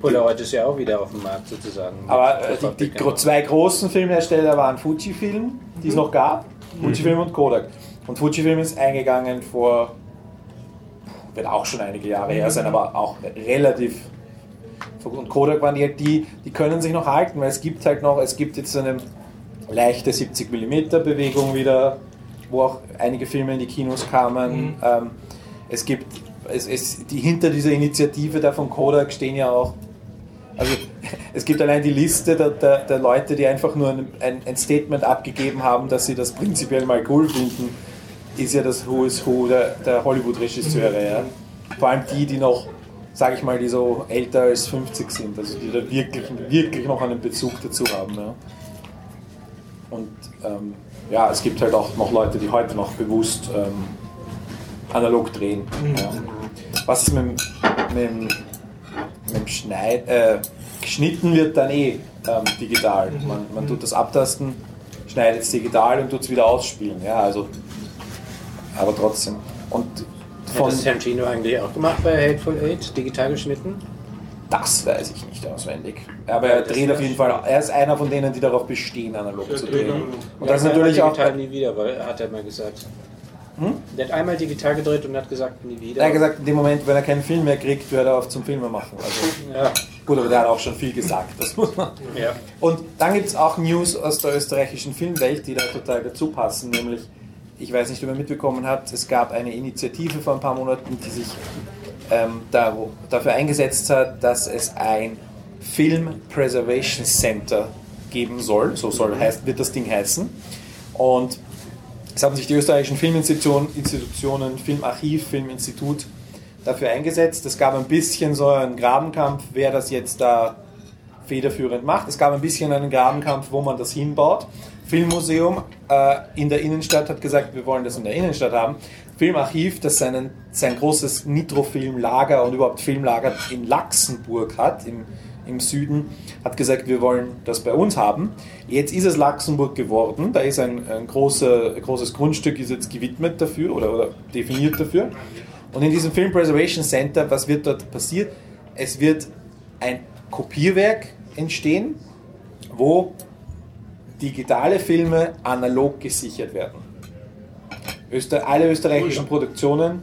Polaroid ist ja auch wieder auf dem Markt sozusagen. aber äh, die, die zwei großen Filmhersteller waren Fujifilm, die es noch gab, Fujifilm und Kodak. Und Fujifilm ist eingegangen vor, wird auch schon einige Jahre her sein, aber auch relativ. Und Kodak waren die, die, die können sich noch halten, weil es gibt halt noch, es gibt jetzt eine leichte 70 mm Bewegung wieder, wo auch einige Filme in die Kinos kamen. Ähm, es gibt, es, es, die hinter dieser Initiative da von Kodak stehen ja auch, also es gibt allein die Liste der, der, der Leute, die einfach nur ein, ein, Statement abgegeben haben, dass sie das prinzipiell mal cool finden, ist ja das Who is Who der, der Hollywood-Regisseure. Ja? Vor allem die, die noch, sage ich mal, die so älter als 50 sind, also die da wirklich, wirklich noch einen Bezug dazu haben. Ja? Und ähm, ja, es gibt halt auch noch Leute, die heute noch bewusst ähm, analog drehen. Ja. Was ist mit, dem- mit, mit dem Schneid, äh, geschnitten wird dann eh ähm, digital. Man, man tut das abtasten, schneidet es digital und tut es wieder ausspielen. Ja, also, aber trotzdem. Und Hat von das Tarantino eigentlich auch gemacht bei Hateful Eight, digital geschnitten? das weiß ich nicht auswendig. Aber er dreht auf jeden Fall, er ist einer von denen, die darauf bestehen, analog zu drehen. Und das ist natürlich auch. digital nie wieder, weil, hat er mal gesagt. Hm? Der hat einmal digital gedreht und hat gesagt, nie wieder. Er hat gesagt, in dem Moment, wenn er keinen Film mehr kriegt, hört er auf zum Filme machen. Also, ja, gut, aber der hat auch schon viel gesagt, das muss man. ja. Und dann gibt es auch News aus der österreichischen Filmwelt, die da total dazu passen, nämlich, ich weiß nicht, ob ihr mitbekommen habt, es gab eine Initiative vor ein paar Monaten, die sich ähm, da, dafür eingesetzt hat, dass es ein Film Preservation Center geben soll, so soll, heißt, wird das Ding heißen. Und es haben sich die österreichischen Filminstitutionen, Institutionen, Filmarchiv, Filminstitut dafür eingesetzt. Es gab ein bisschen so einen Grabenkampf, wer das jetzt da federführend macht. Es gab ein bisschen einen Grabenkampf, wo man das hinbaut. Filmmuseum äh, in der Innenstadt hat gesagt, wir wollen das in der Innenstadt haben. Filmarchiv, das seinen, sein großes Nitrofilmlager und überhaupt Filmlager in Laxenburg hat, im, im Süden, hat gesagt, wir wollen das bei uns haben. Jetzt ist es Laxenburg geworden. Da ist ein, ein großer, großes Grundstück ist jetzt gewidmet dafür oder, oder definiert dafür. Und in diesem Film Preservation Center, was wird dort passiert? Es wird ein Kopierwerk entstehen, wo digitale Filme analog gesichert werden. Öster alle österreichischen Produktionen,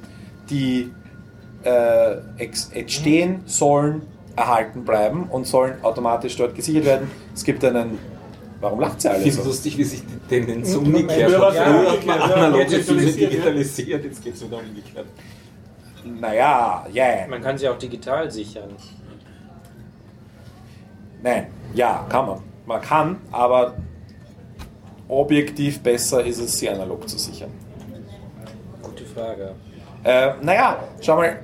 die äh, entstehen, sollen erhalten bleiben und sollen automatisch dort gesichert werden. Es gibt einen. Warum lacht ihr alle Ich finde so? es lustig, wie sich die Tendenz umgekehrt ja, hat. ja, Früher hat man ja. analoge Jetzt Filme digitalisiert, jetzt geht es wieder umgekehrt. Naja, ja. Yeah. Man kann sie auch digital sichern. Nein, ja, kann man. Man kann, aber objektiv besser ist es, sie analog zu sichern? Gute Frage. Äh, naja, schau mal,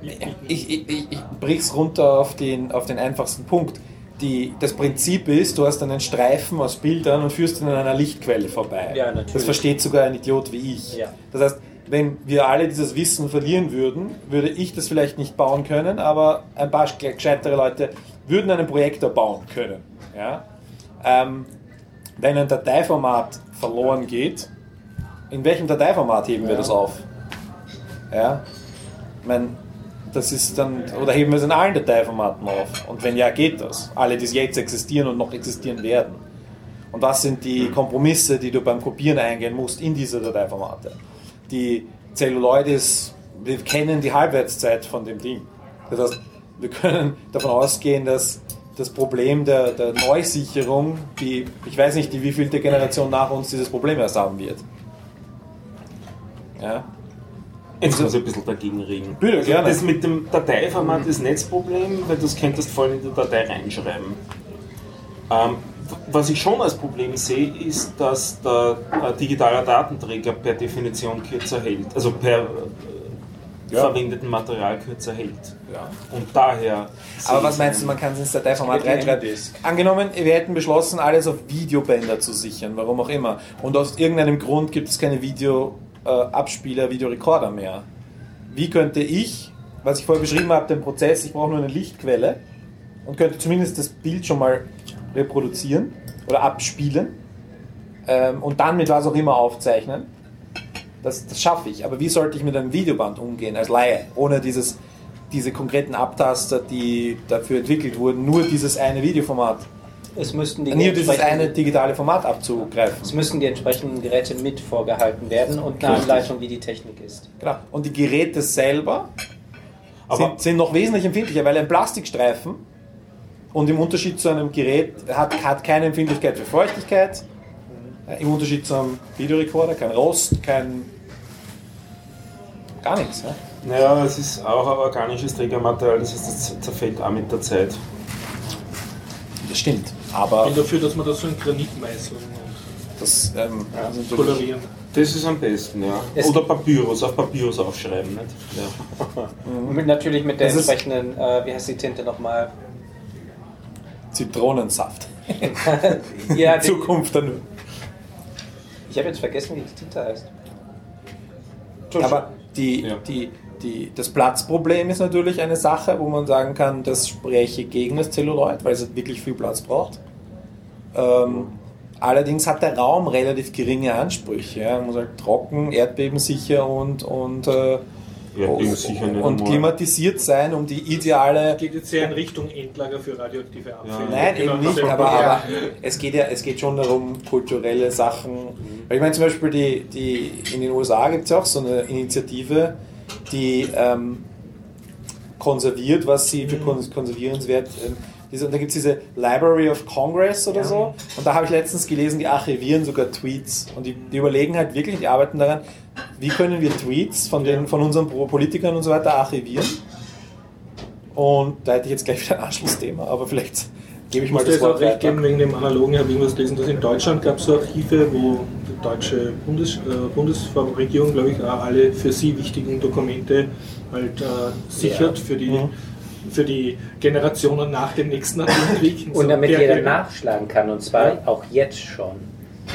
ich, ich, ich, ich brich's runter auf den, auf den einfachsten Punkt. Die, das Prinzip ist, du hast einen Streifen aus Bildern und führst ihn an einer Lichtquelle vorbei. Ja, natürlich. Das versteht sogar ein Idiot wie ich. Ja. Das heißt, wenn wir alle dieses Wissen verlieren würden, würde ich das vielleicht nicht bauen können, aber ein paar gescheitere Leute würden einen Projektor bauen können. Ja? Ähm, wenn ein Dateiformat verloren geht, in welchem Dateiformat heben wir das auf? Ja? Ich meine, das ist dann, oder heben wir es in allen Dateiformaten auf? Und wenn ja, geht das? Alle, die jetzt existieren und noch existieren werden. Und was sind die Kompromisse, die du beim Kopieren eingehen musst in diese Dateiformate? Die Celluloid wir kennen die Halbwertszeit von dem Ding. Das heißt, wir können davon ausgehen, dass das Problem der, der Neusicherung, die, ich weiß nicht, die wievielte Generation nach uns dieses Problem erst haben wird. Ja. Jetzt muss ich ein bisschen dagegen reden. Bitte, also gerne. Das mit dem Dateiformat ist nicht das Problem, weil das könntest du voll in die Datei reinschreiben. Ähm, was ich schon als Problem sehe, ist, dass der äh, digitale Datenträger per Definition kürzer hält, also per äh, Ja. verwendeten Material kürzer hält. Ja. Und daher. Aber was meinst du, man kann es ins Dateiformat Es reinschreiben? Angenommen, wir hätten beschlossen, alles auf Videobänder zu sichern, warum auch immer. Und aus irgendeinem Grund gibt es keine Videoabspieler, Videorekorder mehr. Wie könnte ich, was ich vorher beschrieben habe, den Prozess, ich brauche nur eine Lichtquelle und könnte zumindest das Bild schon mal reproduzieren oder abspielen ähm, und dann mit was auch immer aufzeichnen. Das, das schaffe ich. Aber wie sollte ich mit einem Videoband umgehen als Laie, ohne dieses, diese konkreten Abtaster, die dafür entwickelt wurden, nur dieses eine Videoformat, Es müssten die, nur dieses entsprechenden- eine digitale Format abzugreifen. es müssten die entsprechenden Geräte mit vorgehalten werden und eine Richtig. Anleitung, wie die Technik ist. Genau. Und die Geräte selber Aber- sind, sind noch wesentlich empfindlicher, weil ein Plastikstreifen und im Unterschied zu einem Gerät hat, hat keine Empfindlichkeit für Feuchtigkeit, äh, im Unterschied zu einem Videorekorder, kein Rost, kein gar nichts. Ja? Naja, es ist auch ein organisches Trägermaterial, das heißt, das zerfällt auch mit der Zeit. Das stimmt. Ich Aber bin dafür, dass man das so in Granit meißeln und das ähm, ist natürlich- kolorieren. Das ist am besten, ja. Es- Oder Papyrus, auf Papyrus aufschreiben, nicht? Ja. Und mit, natürlich mit der Das entsprechenden, äh, wie heißt die Tinte nochmal? Zitronensaft. ja, In Zukunft dann. ich habe jetzt vergessen, wie die Tinte heißt. Aber die, Ja. die, die, das Platzproblem ist natürlich eine Sache, wo man sagen kann, das spreche gegen das Zelluloid, weil es wirklich viel Platz braucht. Ähm, allerdings hat der Raum relativ geringe Ansprüche. Ja. Man muss halt trocken, erdbebensicher und, und, äh, und einmal. klimatisiert sein, um die ideale Geht jetzt sehr in Richtung Endlager für radioaktive Abfälle. Nein, Genau, eben nicht, aber, ja- aber es, geht ja, es geht schon darum, kulturelle Sachen. Weil ich meine zum Beispiel, die, die, in den USA gibt es ja auch so eine Initiative, die ähm, konserviert, was sie für kons- konservierenswert. Ähm, diese, und da gibt es diese Library of Congress oder so. Und da habe ich letztens gelesen, die archivieren sogar Tweets. Und die, die überlegen halt wirklich, die arbeiten daran, wie können wir Tweets von, den, von unseren Politikern und so weiter archivieren. Und da hätte ich jetzt gleich wieder ein Anschlussthema, aber vielleicht gebe ich Ich mal muss dir das jetzt auch Wort recht geben, wegen dem Analogen habe ich irgendwas gelesen, dass in Deutschland gab es so Archive, wo deutsche Bundes, äh, Bundesregierung, glaube ich, alle für sie wichtigen Dokumente halt äh, sichert für, die, Mhm. für die Generationen nach dem nächsten Atomkrieg. Und damit der- jeder der- nachschlagen kann, und zwar Ja. auch jetzt schon.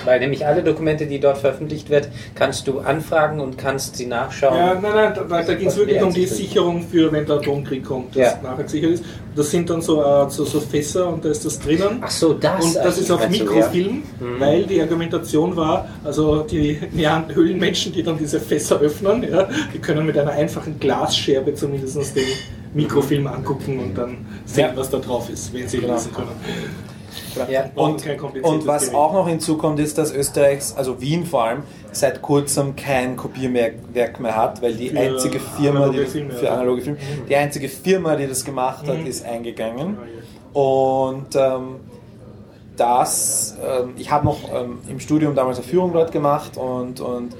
Weil nämlich alle Dokumente, die dort veröffentlicht wird, kannst du anfragen und kannst sie nachschauen. Ja, nein, nein, da, da ging es wirklich um die. Sicherung für, wenn der Atomkrieg kommt, dass Ja. nachher gesichert ist. Das sind dann so, äh, so, so Fässer und da ist das drinnen. Ach so, das. Und das ist auf meinst du, Mikrofilm, Mhm. weil die Argumentation war, also die Höhlenmenschen, die dann diese Fässer öffnen, ja, die können mit einer einfachen Glasscherbe zumindest den Mikrofilm angucken und dann sehen, Ja. was da drauf ist, wenn sie Genau. lesen können. Ja. Und, und was Gerät. auch noch hinzukommt, ist, dass Österreichs, also Wien vor allem, seit kurzem kein Kopierwerk mehr hat, weil die Für einzige Firma, analoge die, Filme, für analoge Filme, die einzige Firma, die das gemacht hat, Mhm. ist eingegangen. Und ähm, das, ähm, ich habe noch ähm, im Studium damals eine Führung dort gemacht und, und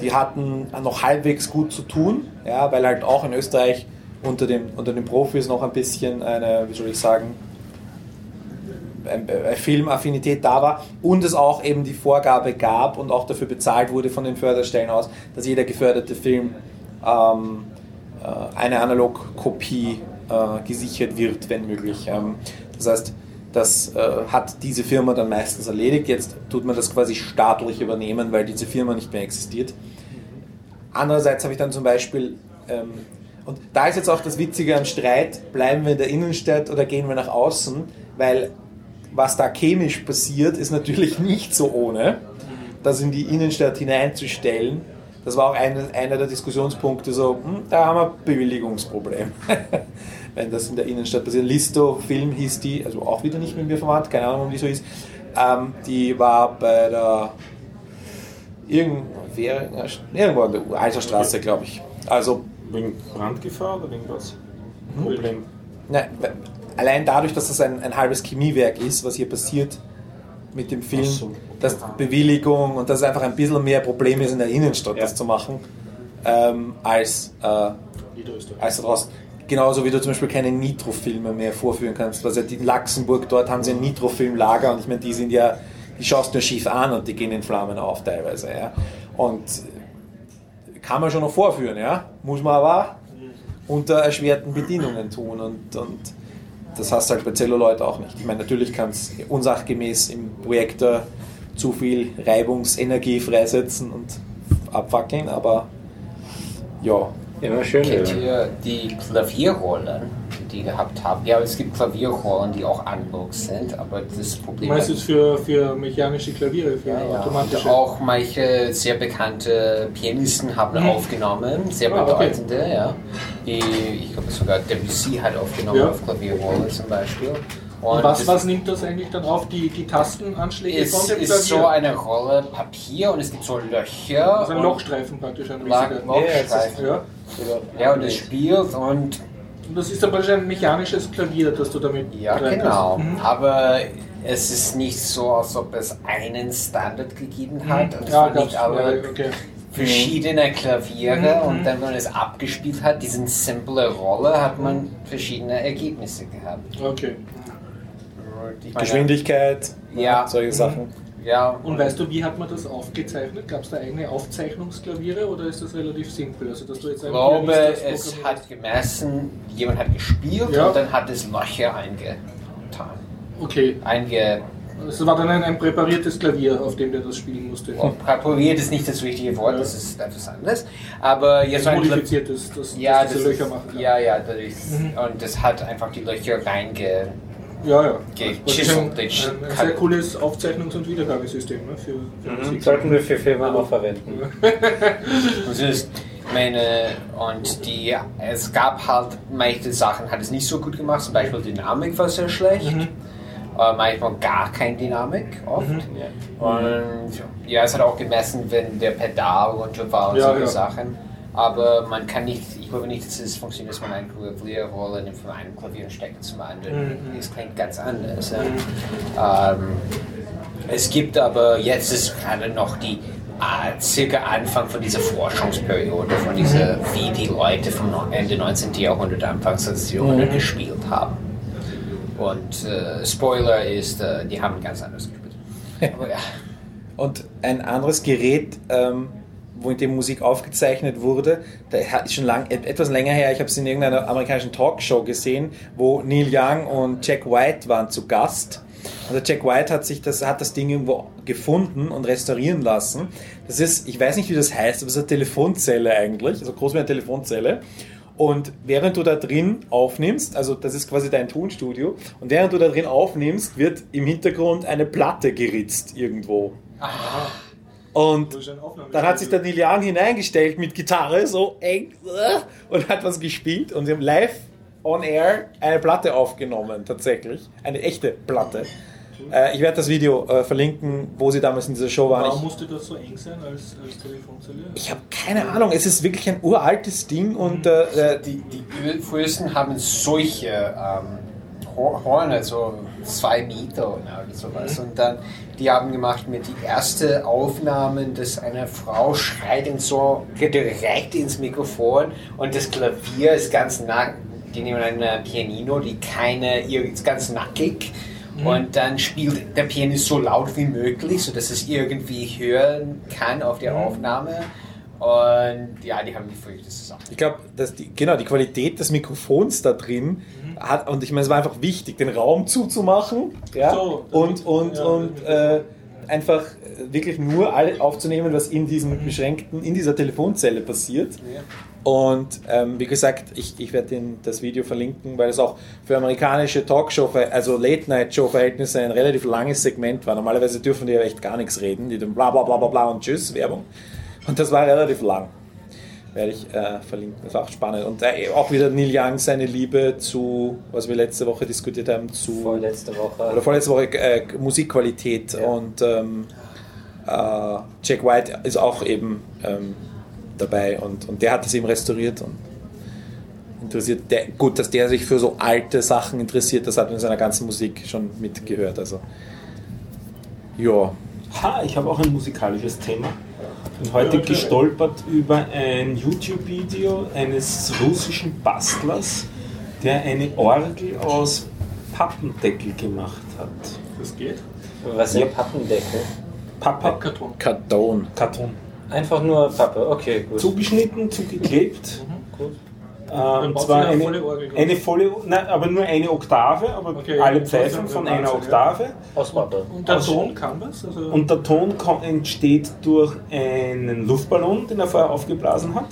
die hatten noch halbwegs gut zu tun, ja, weil halt auch in Österreich unter, dem, unter den Profis noch ein bisschen eine, wie soll ich sagen, Filmaffinität da war und es auch eben die Vorgabe gab und auch dafür bezahlt wurde von den Förderstellen aus, dass jeder geförderte Film ähm, äh, eine Analogkopie äh, gesichert wird, wenn möglich. Ähm, das heißt, das äh, hat diese Firma dann meistens erledigt. Jetzt tut man das quasi staatlich übernehmen, weil diese Firma nicht mehr existiert. Andererseits habe ich dann zum Beispiel, ähm, und da ist jetzt auch das Witzige am Streit, bleiben wir in der Innenstadt oder gehen wir nach außen, weil was da chemisch passiert, ist natürlich nicht so ohne, das in die Innenstadt hineinzustellen. Das war auch ein, einer der Diskussionspunkte, so, hm, da haben wir ein Bewilligungsproblem. Wenn das in der Innenstadt passiert. Listo Film hieß die, also auch wieder nicht mit mir verwandt, keine Ahnung, wie so hieß. Ähm, die war bei der irgendwo, irgendwo an der Alserstraße, glaube ich. Also Wegen Brandgefahr oder wegen was? Hm? Problem. Nein, allein dadurch, dass das ein, ein halbes Chemiewerk ist, was hier passiert mit dem Film, so. dass Bewilligung und dass es einfach ein bisschen mehr Problem ist, in der Innenstadt Ja. das zu machen, ähm, als, äh, als draußen. Genauso wie du zum Beispiel keine Nitro-Filme mehr vorführen kannst. Die in Luxemburg, dort haben sie ein Nitro-Filmlager und ich meine, die sind ja, die schaust du schief an und die gehen in Flammen auf teilweise. Ja. Und kann man schon noch vorführen, ja. Muss man aber unter erschwerten Bedingungen tun und, und das hast du halt bei Celluloid auch nicht. Ich meine, natürlich kann es unsachgemäß im Projektor zu viel Reibungsenergie freisetzen und abwackeln, aber ja, Immer schön. Kennt ja. ihr die Klavierrollen, die gehabt habt? Ja, es gibt Klavierrollen, die auch analog sind, aber das Problem meinst jetzt für, für mechanische Klaviere, für ja, ja. Und automatische? auch manche sehr bekannte Pianisten haben Mhm. aufgenommen, sehr Ah, okay. bedeutende, ja. Die, ich glaube sogar Debussy hat aufgenommen Ja. auf Klavierrolle zum Beispiel. Und was, das was nimmt das eigentlich dann auf? Die, die Tastenanschläge ist, von dem ist so Klavier? eine Rolle Papier und es gibt so Löcher. also ein und Lochstreifen praktisch, ein. Lochstreifen. Ja. Ja, und es spielt und Und das ist dann praktisch ein mechanisches Klavier, das du damit Ja, genau. Mhm. Aber es ist nicht so, als ob es einen Standard gegeben hat. Und es Mhm. Ja, waren gab's, nicht alle ja, okay. verschiedene Klaviere Mhm. und dann, wenn man es abgespielt hat, diesen simple Rolle, hat man verschiedene Ergebnisse gehabt. okay. Meine, Geschwindigkeit, Ja. solche Sachen. Ja, Und weißt du, wie hat man das aufgezeichnet? Gab es da eigene Aufzeichnungsklaviere oder ist das relativ simpel? Also, dass du jetzt ich glaube, es hat gemessen, jemand hat gespielt Ja. und dann hat es Löcher eingetan. Okay, Einge es war dann ein, ein präpariertes Klavier, auf dem der das spielen musste. präpariert ist nicht das richtige Wort, Ja. das ist etwas anderes. Aber jetzt so ein modifiziertes, das, Ja, das das Löcher ist, machen kann. ja, ja, das ist, Mhm. und das hat einfach die Löcher reinge... ja. ja. Ge- Das ist ein, ein, sehr cooles Aufzeichnungs- und Wiedergabesystem ne, für, für Musik. Sollten wir für Filme auch verwenden. Das ist meine, und die, es gab halt, manche Sachen hat es nicht so gut gemacht, zum Beispiel Dynamik war sehr schlecht. Mhm. Äh, manchmal gar keine Dynamik, oft. Mhm. Und ja, es hat auch gemessen, wenn der Pedal runter war und Ja, solche ja. Sachen. Aber man kann nicht, ich glaube nicht, dass es funktioniert, dass man eine Klavierrolle nimmt von einem Klavier und steckt zum anderen. Mhm. Es klingt ganz anders. Ja. Ähm, es gibt aber, jetzt ist gerade noch die äh, circa Anfang von dieser Forschungsperiode, von dieser, wie die Leute vom Ende 19. Jahrhundert, Anfang 20. Jahrhundert gespielt haben. Und äh, Spoiler ist, äh, die haben ganz anders gespielt. Aber ja. Und ein anderes Gerät, ähm, wo in dem Musik aufgezeichnet wurde, hat- ist schon lang, et- etwas länger her, ich habe es in irgendeiner amerikanischen Talkshow gesehen, wo Neil Young und Jack White waren zu Gast. Und der Jack White hat sich das, hat das Ding irgendwo gefunden und restaurieren lassen. Das ist, ich weiß nicht, wie das heißt, aber es ist eine Telefonzelle eigentlich, also groß wie eine Telefonzelle. Und während du da drin aufnimmst, also das ist quasi dein Tonstudio, und während du da drin aufnimmst, wird im Hintergrund eine Platte geritzt irgendwo. Und dann hat sich der Neil Young hineingestellt mit Gitarre, so eng, und hat was gespielt und sie haben live on air eine Platte aufgenommen, tatsächlich. Eine echte Platte. Äh, ich werde das Video äh, verlinken, wo sie damals in dieser Show waren. Warum Ich, musste das so eng sein als, als Telefonzelle? ich habe keine Ahnung, es ist wirklich ein uraltes Ding und äh, äh, Die, die Fürsten haben solche ähm, Hor- Horne, so zwei Meter oder sowas. Und dann, die haben gemacht mit die erste Aufnahmen, dass eine Frau schreit und so direkt ins Mikrofon und das Klavier ist ganz nackt. Die nehmen eine Pianino, die keine, ihr ist ganz nackig Mhm. Und dann spielt der Pianist so laut wie möglich, sodass es irgendwie hören kann auf der Aufnahme. Und ja, die haben die verrücktesten Sachen. Ich glaube, dass die, genau, die Qualität des Mikrofons da drin hat, und ich meine, es war einfach wichtig, den Raum zuzumachen ja, So, und, und, ja, und äh, einfach wirklich nur alle aufzunehmen, was in diesem beschränkten, in dieser Telefonzelle passiert. Und ähm, wie gesagt, ich, ich werde das Video verlinken, weil es auch für amerikanische Talkshow, also Late-Night-Show-Verhältnisse ein relativ langes Segment war. Normalerweise dürfen die ja echt gar nichts reden, die dann bla bla bla bla bla und tschüss, Werbung. Und das war relativ lang. Werde ich äh, verlinken. Das war auch spannend. Und äh, auch wieder Neil Young, seine Liebe zu, was wir letzte Woche diskutiert haben, zu. Vorletzte Woche. Oder vorletzte Woche äh, Musikqualität. Ja. Und ähm, äh, Jack White ist auch eben ähm, dabei und, und der hat das eben restauriert und interessiert. Der, gut, dass der sich für so alte Sachen interessiert, das hat man in seiner ganzen Musik schon mitgehört. Also, ja. Ha, ich habe auch ein musikalisches Thema. Bin heute gestolpert über ein YouTube-Video eines russischen Bastlers, der eine Orgel aus Pappendeckel gemacht hat. Das geht. Was sind Pappendeckel? Pappe, Karton. Karton. Karton. Einfach nur Pappe, okay, gut. Zugeschnitten, zugeklebt. gut. Äh, und zwar eine eine, volle eine volle, nein, aber nur eine Oktave, aber Okay, alle ja, Pfeifen von eine einer Wahnsinn, ja. Oktave. Aus Pappe. Und der Aus- Ton kann was? Also Und der Ton entsteht durch einen Luftballon, den er vorher aufgeblasen hat.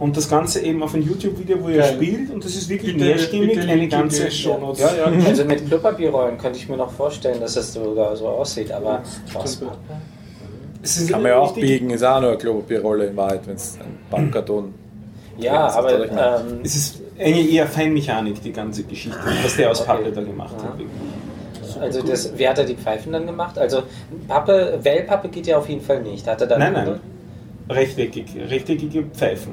Und das Ganze eben auf ein YouTube-Video, wo er spielt und das ist wirklich Bitte- mehrstimmig, bitte eine ganze Shownotes. Ja, ja. Also mit Klopapierrollen könnte ich mir noch vorstellen, dass das sogar so aussieht, aber aus ist Kann man ja auch biegen, ist auch nur eine Klopapierrolle in Wahrheit, wenn es ein Bankkarton Ja, aber ähm, Es ist eine eher Feinmechanik, die ganze Geschichte, was der aus Okay. Pappe da gemacht Ja. hat. also das, wie hat er die Pfeifen dann gemacht? Also Pappe, Wellpappe geht ja auf jeden Fall nicht. Hat er dann Nein, nein. Rechteckig, rechteckige Pfeifen.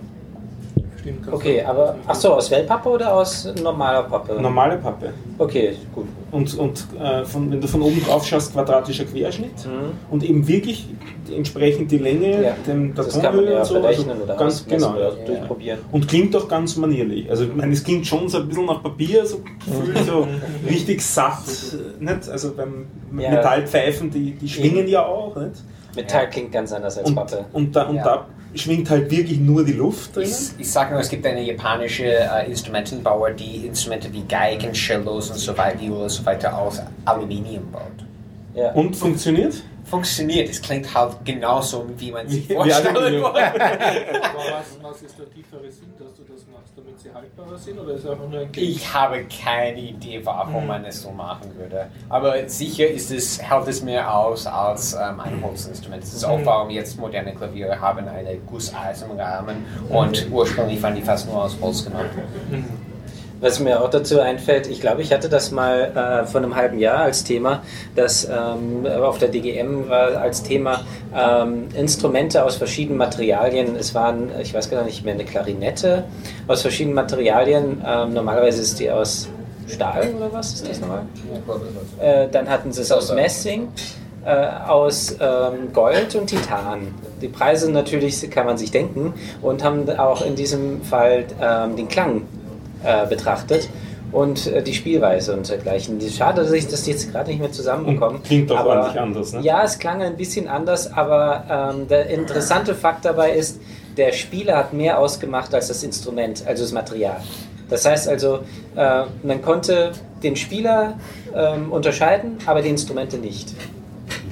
Stimmt, kannst Okay, aber ach so, aus Wellpappe oder aus normaler Pappe? Normale Pappe. Okay, gut. Und, und äh, von, wenn du von oben drauf schaust, quadratischer Querschnitt. Mhm. Und eben wirklich entsprechend die Länge Ja. dem, der Das kann man Tonhöhe ja und so. berechnen also oder ganz genau. oder Ja. durchprobieren. Und klingt auch ganz manierlich. Also ich meine, es klingt schon so ein bisschen nach Papier, so, gefühlt so richtig satt. Nicht? Also beim Ja. Metallpfeifen, die, die schwingen ja auch. Nicht? Metall klingt ganz anders als Und, Pappe. und, da, und Ja. da schwingt halt wirklich nur die Luft drin. Ich, ich sage nur, es gibt eine japanische äh, Instrumentenbauer, die Instrumente wie Geigen, Cellos und so weiter, und so weiter aus Aluminium baut. Ja. Und funktioniert? Funktioniert, es klingt halt genauso, wie man sich würde. Aber was, was ist der tiefere Sinn, dass du das machst, damit sie haltbarer sind? Oder ist es einfach nur ein? Ich habe keine Idee, warum man es so machen würde. Aber sicher ist es, hält es mehr aus als ähm, ein Holzinstrument. Das ist auch, warum jetzt moderne Klaviere haben eine Gusseisenrahmen und ursprünglich waren die fast nur aus Holz gemacht. Was mir auch dazu einfällt, ich glaube, ich hatte das mal äh, vor einem halben Jahr als Thema, dass ähm, auf der DGM war als Thema ähm, Instrumente aus verschiedenen Materialien. Es waren, ich weiß gar nicht mehr, eine Klarinette aus verschiedenen Materialien. Ähm, normalerweise ist die aus Stahl oder was ist das nochmal? Äh, dann hatten sie es aus Messing, äh, aus ähm, Gold und Titan. Die Preise natürlich kann man sich denken und haben auch in diesem Fall ähm, den Klang äh, betrachtet und äh, die Spielweise und dergleichen. Die- Schade, dass ich das jetzt gerade nicht mehr zusammenbekomme. Klingt doch aber, ordentlich anders, ne? Ja, es klang ein bisschen anders, aber ähm, der interessante Fakt dabei ist, der Spieler hat mehr ausgemacht als das Instrument, also das Material. Das heißt also, äh, man konnte den Spieler ähm, unterscheiden, aber die Instrumente nicht.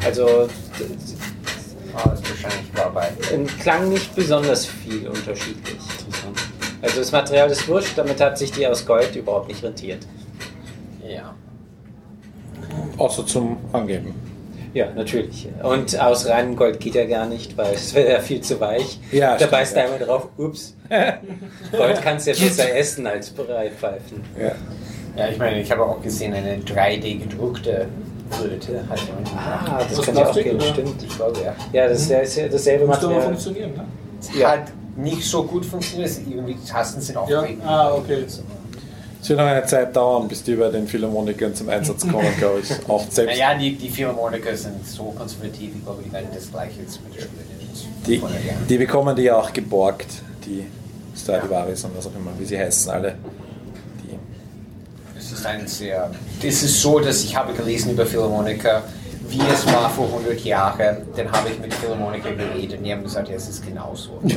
Also Oh, das ist wahrscheinlich klang nicht besonders viel unterschiedlich. Also das Material ist wurscht, damit hat sich die aus Gold überhaupt nicht rentiert. Ja. außer zum Angeben. Ja, natürlich. Und aus reinem Gold geht ja gar nicht, weil es wäre ja viel zu weich. Ja, da beißt ja. er einmal drauf, ups. Gold kannst du ja besser essen als Breitpfeifen. Ja. Ja, ich meine, ich habe auch gesehen, eine 3D gedruckte Flöte hat jemand gemacht. Ah, das Aus könnte ja auch gehen, oder? stimmt. Ich glaube, ja. Ja, das ist ja ist ja dasselbe Müsste aber Material. funktionieren, ne? Ja. hat nicht so gut funktioniert, irgendwie die Tasten sind auch Ja, weg. ah, okay. Es wird noch eine Zeit dauern, bis die bei den Philharmonikern zum Einsatz kommen, glaube ich. Auch selbst Naja, die, die Philharmoniker sind so konservativ, ich glaube, die werden das gleiche jetzt mit der Flöte die, die bekommen die ja auch geborgt, die Stradivaris und was auch immer, wie sie heißen, alle. Die. Es ist ein sehr. Es ist so, dass ich habe gelesen über Philharmoniker, wie es war vor 100 Jahren. Dann habe ich mit Philharmoniker geredet und die haben gesagt, ja, es ist genauso.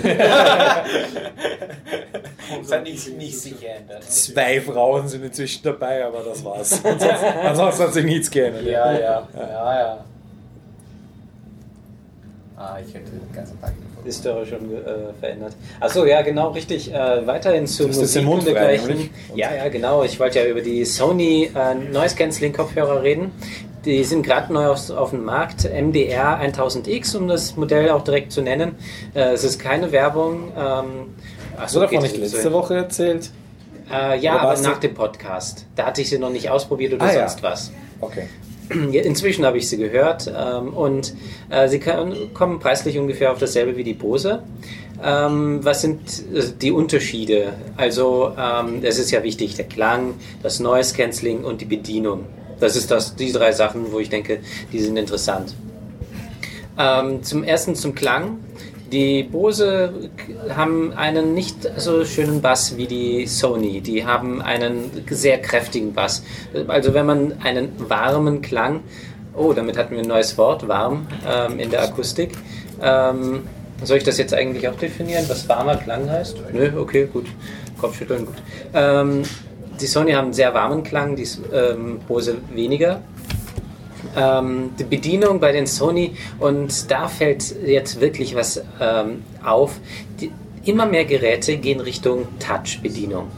es hat nicht, nicht sich geändert. Zwei Frauen sind inzwischen dabei, aber das war's. Ansonsten, ansonsten hat sich nichts geändert. Ja, ja, ja, ja. Ah, ich hätte den ganzen Tag gefunden. Die Story schon äh, verändert. Achso, ja, genau, richtig. Äh, weiterhin zu Musik und dergleichen. Ja, ja, genau. Ich wollte ja über die Sony äh, Noise Cancelling Kopfhörer reden. Die sind gerade neu auf, auf dem Markt. MDR 1000X, um das Modell auch direkt zu nennen. Äh, es ist keine Werbung. Ähm, Hast du davon nicht so- letzte Woche erzählt? Äh, ja, aber nach dem Podcast. Da hatte ich sie noch nicht ausprobiert oder Ah, ja. sonst was. Okay. Ja, Inzwischen habe ich sie gehört ähm, und äh, sie kann, kommen preislich ungefähr auf dasselbe wie die Bose. Ähm, was sind äh, die Unterschiede? Also ähm, es ist ja wichtig, der Klang, das Noise Cancelling und die Bedienung. Das ist das, die drei Sachen, wo ich denke, die sind interessant. Ähm, zum ersten zum Klang. Die Bose haben einen nicht so schönen Bass wie die Sony. Die haben einen sehr kräftigen Bass. Also wenn man einen warmen Klang, oh, damit hatten wir ein neues Wort, warm ähm, in der Akustik. Ähm, soll ich das jetzt eigentlich auch definieren, was warmer Klang heißt? Nö, okay, gut. Kopfschütteln, gut. Ähm, die Sony haben einen sehr warmen Klang, die ähm, Bose weniger ähm, die Bedienung bei den Sony und da fällt jetzt wirklich was ähm, auf. Die, immer mehr Geräte gehen Richtung Touch-Bedienung.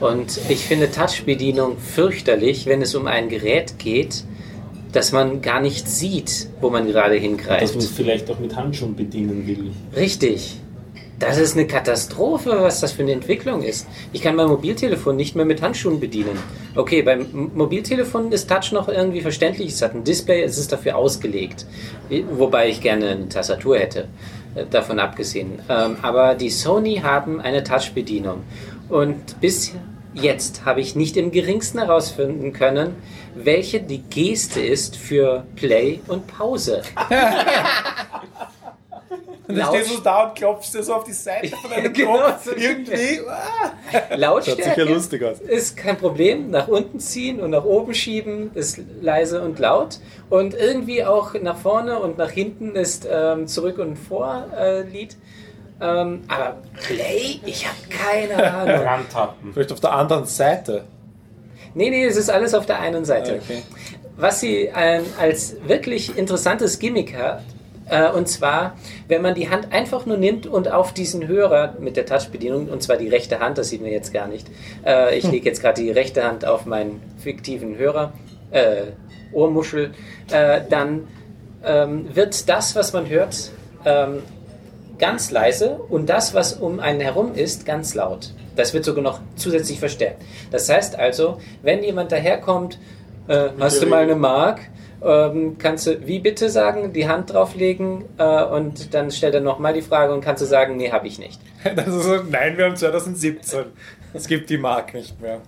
Und ich finde Touch-Bedienung fürchterlich, wenn es um ein Gerät geht, das man gar nicht sieht, wo man gerade Dass hingreift. man es vielleicht auch mit Handschuhen bedienen will. Richtig. Das ist eine Katastrophe, was das für eine Entwicklung ist. Ich kann mein Mobiltelefon nicht mehr mit Handschuhen bedienen. Okay, beim Mobiltelefon ist Touch noch irgendwie verständlich. Es hat ein Display, es ist dafür ausgelegt. Wobei ich gerne eine Tastatur hätte, äh, davon abgesehen. Ähm, Aber die Sony haben eine Touch-Bedienung. Und bis jetzt habe ich nicht im geringsten herausfinden können, welche die Geste ist für Play und Pause. Und dann stehst du da und klopfst dir so auf die Seite von deinem Genau Kopf. so. Irgendwie. Ah. Lautstärke Schaut sicher lustig aus. ist kein Problem. Nach unten ziehen und nach oben schieben ist leise und laut. Und irgendwie auch nach vorne und nach hinten ist ähm, zurück und vor äh, Lied. Ähm, aber Play, ich habe keine Ahnung. Randtappen. Vielleicht auf der anderen Seite. Nee, nee, es ist alles auf der einen Seite. Okay. Was sie ähm, als wirklich interessantes Gimmick hat, und zwar, wenn man die Hand einfach nur nimmt und auf diesen Hörer mit der Touch-Bedienung, und zwar die rechte Hand, das sieht man jetzt gar nicht. Äh, ich lege jetzt gerade die rechte Hand auf meinen fiktiven Hörer, äh, Ohrmuschel, äh, dann ähm, wird das, was man hört, ähm, ganz leise und das, was um einen herum ist, ganz laut. Das wird sogar noch zusätzlich verstärkt. Das heißt also, wenn jemand daherkommt, äh, hast du mal eine Mark, ähm, kannst du wie bitte sagen, die Hand drauflegen äh, und dann stellt er nochmal die Frage und kannst du sagen, nee, habe ich nicht. Das ist so, nein, wir haben 2017. Es gibt die Mark nicht mehr.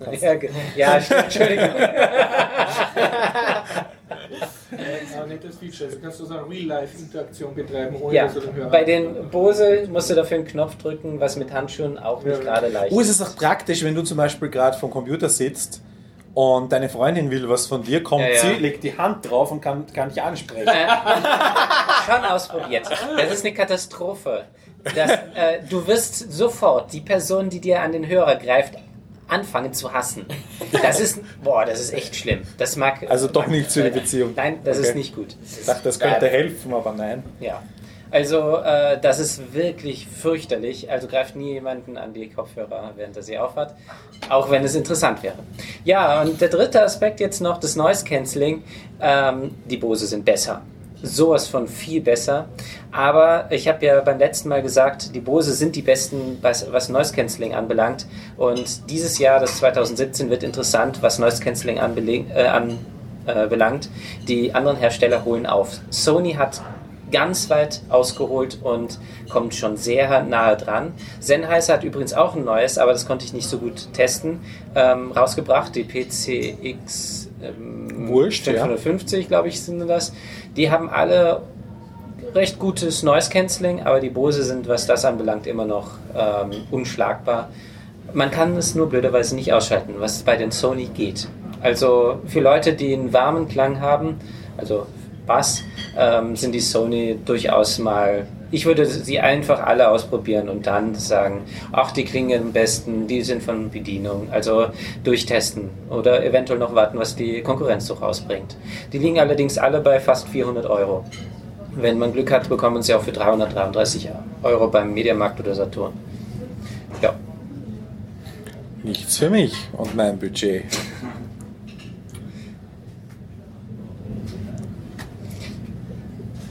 Ja, ja stimmt, Entschuldigung. Nettes Feature. Also kannst du so eine Real-Life-Interaktion betreiben, ohne Ja, dass du den Hörer bei den Bose musst du dafür einen Knopf drücken, was mit Handschuhen auch nicht Ja. gerade leicht Oh, es ist auch praktisch, wenn du zum Beispiel gerade vom Computer sitzt und deine Freundin will was von dir, kommt Ja, ja. sie, legt die Hand drauf und kann, kann dich ansprechen. schon ausprobiert. Das ist eine Katastrophe. Das, äh, du wirst sofort die Person, die dir an den Hörer greift, anfangen zu hassen. Das ist, boah, das ist echt schlimm. Das mag. Also doch nicht für die Beziehung. Nein, das Okay. ist nicht gut. Ich dachte, das könnte helfen, aber nein. Ja. Also, äh, das ist wirklich fürchterlich. Also greift nie jemanden an die Kopfhörer, während er sie aufhat. Auch wenn es interessant wäre. Ja, und der dritte Aspekt jetzt noch, das Noise Cancelling. Ähm, die Bose sind besser. Sowas von viel besser. Aber ich habe ja beim letzten Mal gesagt, die Bose sind die besten, was, was Noise Cancelling anbelangt. Und dieses Jahr, das 2017, wird interessant, was Noise Cancelling anbelang, äh, anbelangt. Die anderen Hersteller holen auf. Sony hat ganz weit ausgeholt und kommt schon sehr nahe dran. Sennheiser hat übrigens auch ein neues, aber das konnte ich nicht so gut testen, ähm, rausgebracht, die PCX ähm, Wurscht, ja. 550, glaube ich, sind das. Die haben alle recht gutes Noise Cancelling, aber die Bose sind, was das anbelangt, immer noch ähm, unschlagbar. Man kann es nur blöderweise nicht ausschalten, was bei den Sony geht. Also für Leute, die einen warmen Klang haben, also Bass, ähm, sind die Sony durchaus mal. Ich würde sie einfach alle ausprobieren und dann sagen, ach, die klingen am besten, die sind von Bedienung. Also durchtesten oder eventuell noch warten, was die Konkurrenz so rausbringt. Die liegen allerdings alle bei fast 400 Euro. Wenn man Glück hat, bekommt man sie auch für 333 Euro beim Mediamarkt oder Saturn. Ja. Nichts für mich und mein Budget.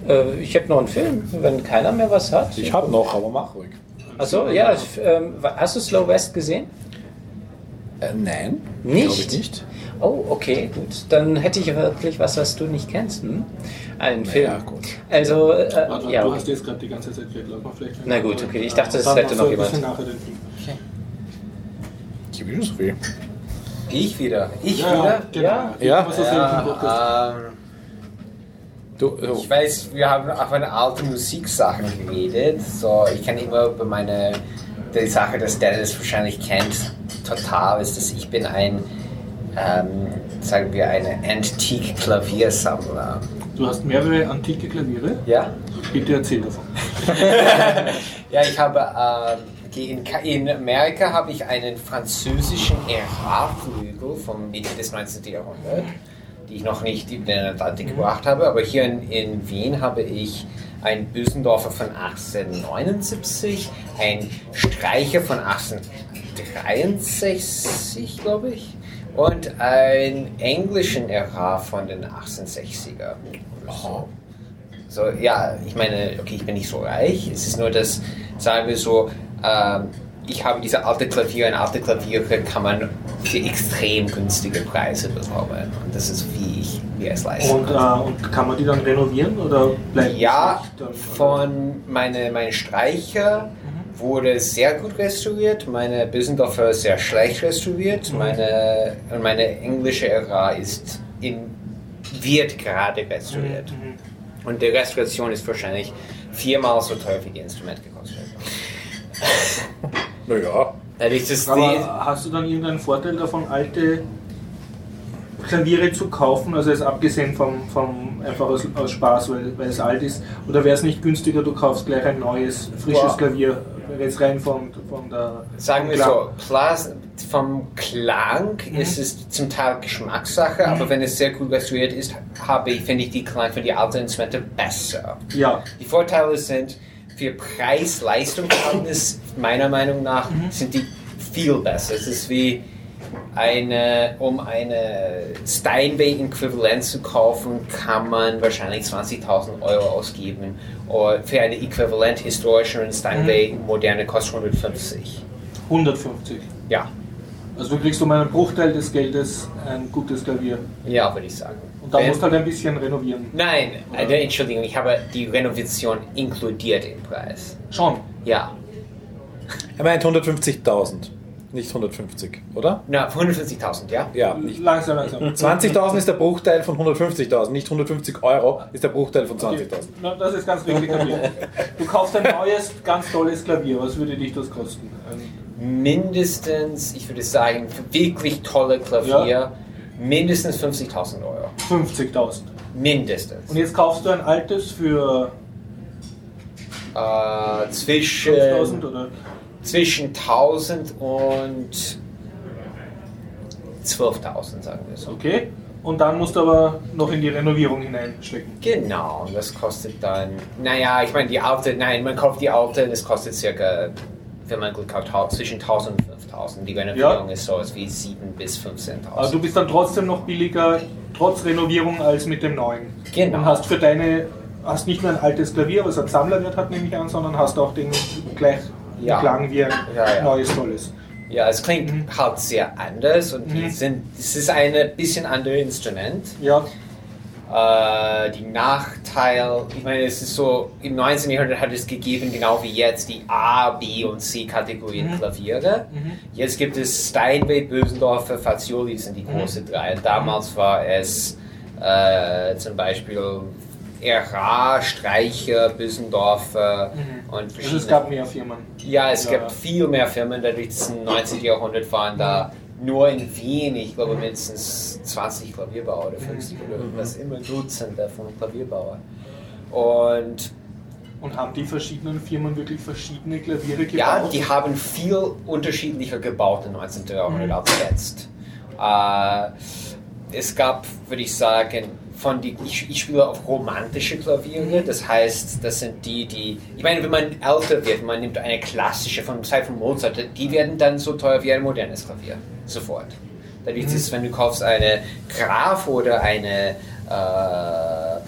Äh, ich hätte noch einen Film, wenn keiner mehr was hat. Ich habe noch, aber mach ruhig. Achso, ja. Ähm, hast du Slow West gesehen? Äh, nein, Nicht? ich nicht. Oh, okay, gut. Dann hätte ich wirklich was, was du nicht kennst. Hm? Einen Film. Ja, gut. Also, äh, Warte, ja. Du okay. hast jetzt gerade die ganze Zeit geredet, lass mal vielleicht. Na gut, okay. Ich dachte, es hätte noch jemand. bisschen nachher den Film. Ich will so viel. Ich wieder. Ich Ja, wieder? genau. Ja. Ja. Ja, ähm, Du, du, ich weiß, wir haben auch von alten Musiksachen geredet. So, ich kann immer über meine die Sache, dass Dennis wahrscheinlich kennt, total ist, dass ich bin ein, ähm, sagen wir, eine Antique-Klaviersammler. Du hast mehrere antike Klaviere. Ja? Bitte erzähl davon. Ja, ich habe ähm, in, Ka- in Amerika habe ich einen französischen Erard-Flügel vom Mitte des 19. Jahrhunderts, die ich noch nicht in den Atlantik gebracht habe. Aber hier in, in Wien habe ich einen Bösendorfer von 1879, einen Streicher von 1863, glaube ich, und einen englischen Erard von den 1860er. So. So, ja, ich meine, okay, ich bin nicht so reich. Es ist nur, dass, sagen wir so, ähm, ich habe diese alte Klaviere, ein alte Klaviere kann man für extrem günstige Preise bekommen. Und das ist, wie ich mir es leisten Und, kann. äh, und kann man die dann renovieren oder bleibt Ja, dann, oder? von meine, meine Streicher wurde sehr gut restauriert, meine Bissendorfer sehr schlecht restauriert, meine, und meine englische Ära ist in, wird gerade restauriert. Mhm. Und die Restauration ist wahrscheinlich viermal so teuer wie die Instrumente gekostet. naja, dass die, Aber hast du dann irgendeinen Vorteil davon, alte Klaviere zu kaufen? Also jetzt abgesehen vom, vom einfach aus, aus Spaß, weil, weil es alt ist. Oder wäre es nicht günstiger, du kaufst gleich ein neues, frisches Boah. Klavier? Jetzt rein von, von der. sagen wir so. Plas vom Klang Mhm. ist es zum Teil Geschmackssache, aber wenn es sehr gut restauriert ist, habe ich, finde ich die Klang von den alten Instrumenten besser. Ja, Die Vorteile sind, für Preis-Leistung-Verhältnis, meiner Meinung nach, Mhm. sind die viel besser. Es ist wie eine, um eine Steinway-Äquivalent zu kaufen, kann man wahrscheinlich 20.000 Euro ausgeben. Oder für eine äquivalent historische Steinway moderne kostet 150. 150. Ja, Also du kriegst um einen Bruchteil des Geldes ein gutes Klavier. ja, würde ich sagen. Da musst du halt ein bisschen renovieren. Nein, Oder? äh, Entschuldigung, ich habe die Renovation inkludiert im Preis. Schon. Ja, er meint 150.000, nicht 150, oder? na, 150.000, ja? Ja, nicht. Langsam, langsam. 20.000 ist der Bruchteil von 150.000, nicht 150 Euro ist der Bruchteil von 20.000. Na, das ist ganz richtig kapiert. Du kaufst ein neues, ganz tolles Klavier. Was würde dich das kosten? Ein- mindestens, ich würde sagen, für wirklich tolle Klavier, mindestens 50.000 Euro. 50.000. Mindestens. Und jetzt kaufst du ein altes für Äh, 5000 zwischen, oder? zwischen 1000 und 12.000, sagen wir so. Okay. Und dann musst du aber noch in die Renovierung hineinstecken. Genau, und das kostet dann, naja, ich meine, die alte, nein, man kauft die alte, das kostet circa, wenn man gut kauft, zwischen 1000 und 5000. Die Renovierung ist so wie 7 bis 15.000. Also du bist dann trotzdem noch billiger, trotz Renovierung, als mit dem neuen. Genau. Und hast für deine, hast nicht nur ein altes Klavier, was ein Sammlerwert hat, nehme ich an, sondern hast auch den gleich Ja. Klang wie ein Ja, ja. neues, tolles. Ja, es klingt Mhm. halt sehr anders und Mhm. sind, es ist ein bisschen anderes Instrument. Ja, Äh, die Nachteil, ich meine, es ist so, im 19. Jahrhundert hat es gegeben, genau wie jetzt, die A, B und C Kategorien Mhm. Klaviere. Mhm. Jetzt gibt es Steinway, Bösendorfer, Fazioli sind die Mhm. großen drei. Damals war es äh, zum Beispiel RA, Streicher, Büsendorfer Mhm. und Also verschiedene. es gab mehr Firmen. ja, es Ja. gibt viel mehr Firmen, dadurch dass im 19. Jahrhundert waren da nur in Wien, ich glaube mindestens 20 Klavierbauer oder 50 oder was immer Dutzende von Klavierbauern. Und Und haben die verschiedenen Firmen wirklich verschiedene Klaviere gebaut? Ja, die haben viel unterschiedlicher gebaut im 19. Jahrhundert Mhm. als jetzt. Äh, es gab, würde ich sagen, von die, ich, ich spiele auf romantische Klaviere, das heißt, das sind die, die, ich meine, wenn man älter wird, man nimmt eine klassische von Zeit von Mozart, die werden dann so teuer wie ein modernes Klavier, sofort. Dadurch ist, wenn du kaufst eine Graf oder eine, äh,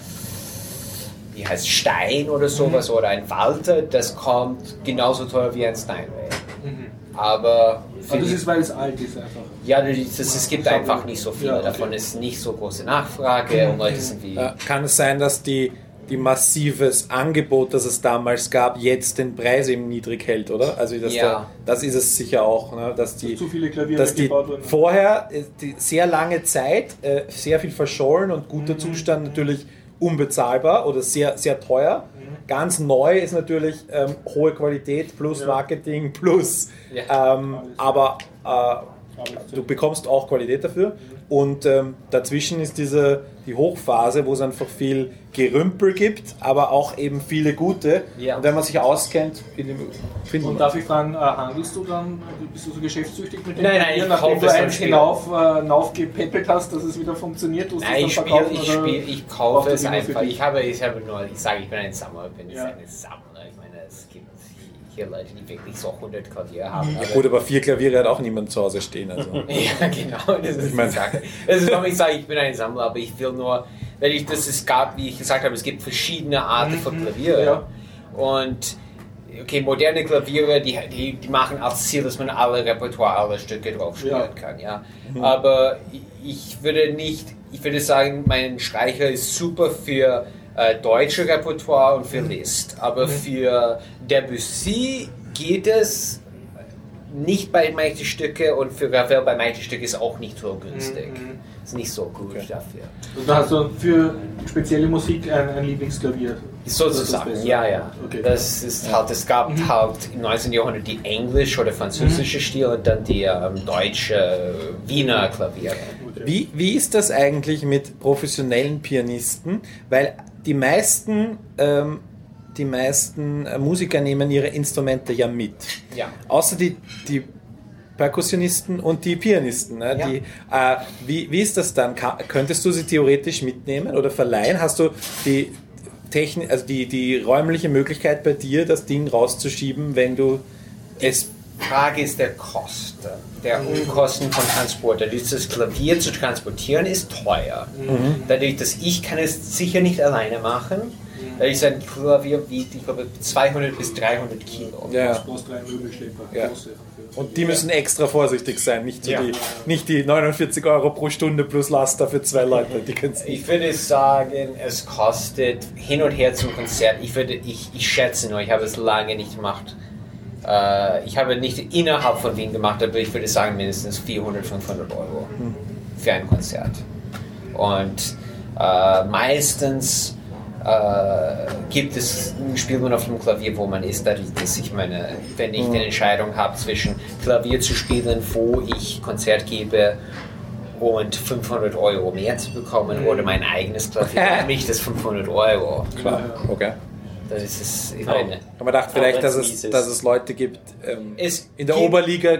wie heißt Stein oder sowas oder ein Walter, das kommt genauso teuer wie ein Steinway. Mhm. Aber für Aber das ist, weil es alt ist einfach. ja, das, es gibt einfach nicht so viele. Ja, okay. Davon ist nicht so große Nachfrage und Leute sind wie. Äh, Kann es sein, dass die, die massives Angebot, das es damals gab, jetzt den Preis eben niedrig hält, oder? Also das, Ja. da, das ist es sicher auch, ne? dass die, Zu viele Klaviere dass die gebaut wurden. vorher äh, die sehr lange Zeit äh, sehr viel verschollen und guter Mhm. Zustand natürlich unbezahlbar oder sehr, sehr teuer. Mhm. Ganz neu ist natürlich ähm, hohe Qualität plus Ja. Marketing plus, Ja. ähm, aber äh, du bekommst auch Qualität dafür. Und ähm, dazwischen ist diese die Hochphase, wo es einfach viel Gerümpel gibt, aber auch eben viele gute. Ja. Und wenn man sich auskennt, in dem- findet Und man. darf ich fragen, äh, handelst du dann, bist du so geschäftstüchtig mit dem Nein, nein, ich nachdem kaufe du eins hinauf, äh, hinaufgepäppelt hast, dass es wieder funktioniert? du Nein, es ich verkaufen ich, oder spiele, ich kaufe es einfach. Ich habe, ich habe nur, ich sage, ich bin ein Sammler, bin ich Ja. ein Sammler. Hier Leute, die wirklich so 100 Klavier haben. Ja, aber- gut, aber vier Klaviere hat auch niemand zu Hause stehen. Also. Ja, genau, das ist meine- die Sache. Das ist, warum ich sage, ich bin ein Sammler, aber ich will nur, wenn ich das es gab, wie ich gesagt habe, es gibt verschiedene Arten von Klaviere. Ja. Und okay, moderne Klaviere, die, die, die machen als Ziel, dass man alle Repertoire, alle Stücke drauf spielen Ja. kann, ja. Aber ich würde nicht, ich würde sagen, mein Streicher ist super für äh, deutsche Repertoire und für Liszt. Aber für Debussy geht es nicht bei manchen Stücke und für Ravel bei manchen Stücken ist auch nicht so günstig. Mhm. Ist nicht so gut dafür. Also da hast du für spezielle Musik ein, ein Lieblingsklavier. Sozusagen, Das ist besser. ja, ja. Okay. Das ist halt, es gab halt im 19. Jahrhundert die englisch- oder französische Stil und dann die ähm, deutsche Wiener Klaviere. Wie, wie ist das eigentlich mit professionellen Pianisten? Weil die meisten, ähm, die meisten äh, Musiker nehmen ihre Instrumente ja mit. Ja. Außer die, die Perkussionisten und die Pianisten. Ne? Ja. Die, äh, wie, wie ist das dann? Ka könntest du sie theoretisch mitnehmen oder verleihen? Hast du die, Techni also die, die räumliche Möglichkeit bei dir, das Ding rauszuschieben, wenn du es Frage ist der Kosten, der Unkosten von Transport. Dadurch, das Klavier zu transportieren ist teuer. Dadurch, dass ich kann es sicher nicht alleine machen. Dadurch ist ein Klavier wiegt, ich glaube, 200 bis 300 Kilo. Ja. Ja. Und die müssen extra vorsichtig sein, nicht, so Ja. die, nicht die 49 Euro pro Stunde plus Laster für zwei Leute. Die. Ich würde sagen, es kostet hin und her zum Konzert. Ich würde, ich, ich schätze nur, ich habe es lange nicht gemacht. Äh, ich habe nicht innerhalb von Wien gemacht, aber ich würde sagen mindestens 400, 500 Euro für ein Konzert. Und äh, meistens äh, gibt es, spielt man auf dem Klavier, wo man ist. Dass ich meine, wenn ich die Entscheidung habe zwischen Klavier zu spielen, wo ich Konzert gebe und 500 Euro mehr zu bekommen oder mein eigenes Klavier, für mich das 500 Euro. Klar, okay. Das ist es, ich meine, Aber man dachte vielleicht, dass es, dass es Leute gibt. Ähm, Es in der gibt- Oberliga,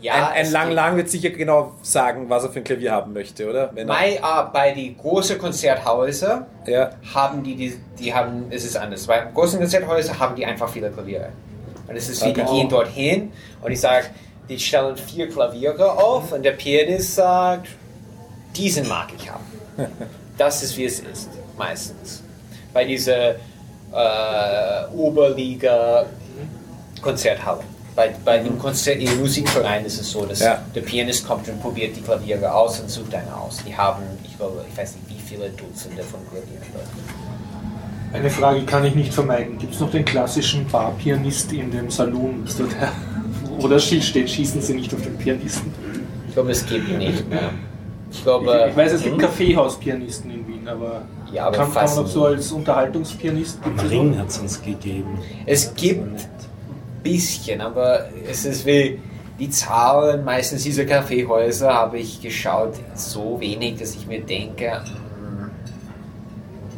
ja, ein, ein Lang gibt- Lang wird sicher genau sagen, was er für ein Klavier haben möchte, oder? Wenn Bei, äh, bei die großen Konzerthäuser ja, haben die, die, die haben, es ist anders. Bei großen Konzerthäusern haben die einfach viele Klaviere. Und es ist wie, die gehen dorthin und ich sage, die stellen vier Klaviere auf und der Pianist sagt, diesen mag ich haben. Das ist wie es ist, meistens. Bei dieser äh, Oberliga Konzerthalle. Bei, bei dem Konzert, im Musikverein ist es so, dass Ja. der Pianist kommt und probiert die Klaviere aus und sucht eine aus. Die haben, ich glaube, ich weiß nicht, wie viele Dutzende von Klavieren. Eine Frage kann ich nicht vermeiden. Gibt es noch den klassischen Barpianist in dem Saloon? Ist dort der, Schild steht, schießen Sie nicht auf den Pianisten. Ich glaube, es gibt ihn nicht mehr. Ich Ich, glaube, ich weiß, es gibt Kaffeehauspianisten in Wien, aber Ja, aber kann, kann fast man nie. so als Unterhaltungspianist Am Ring noch? hat es uns gegeben. Es gibt bisschen, aber es ist wie die Zahlen meistens dieser Kaffeehäuser habe ich geschaut, so wenig, dass ich mir denke, hm,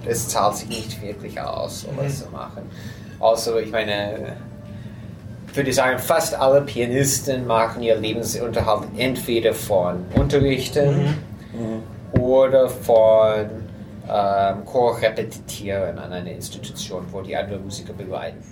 es zahlt sich nicht wirklich aus, sowas zu machen. Außer, ich meine, ich würde sagen, fast alle Pianisten machen ihr Lebensunterhalt entweder von Unterrichten oder von ähm, Chorrepetieren an einer Institution, wo die andere Musiker begleiten.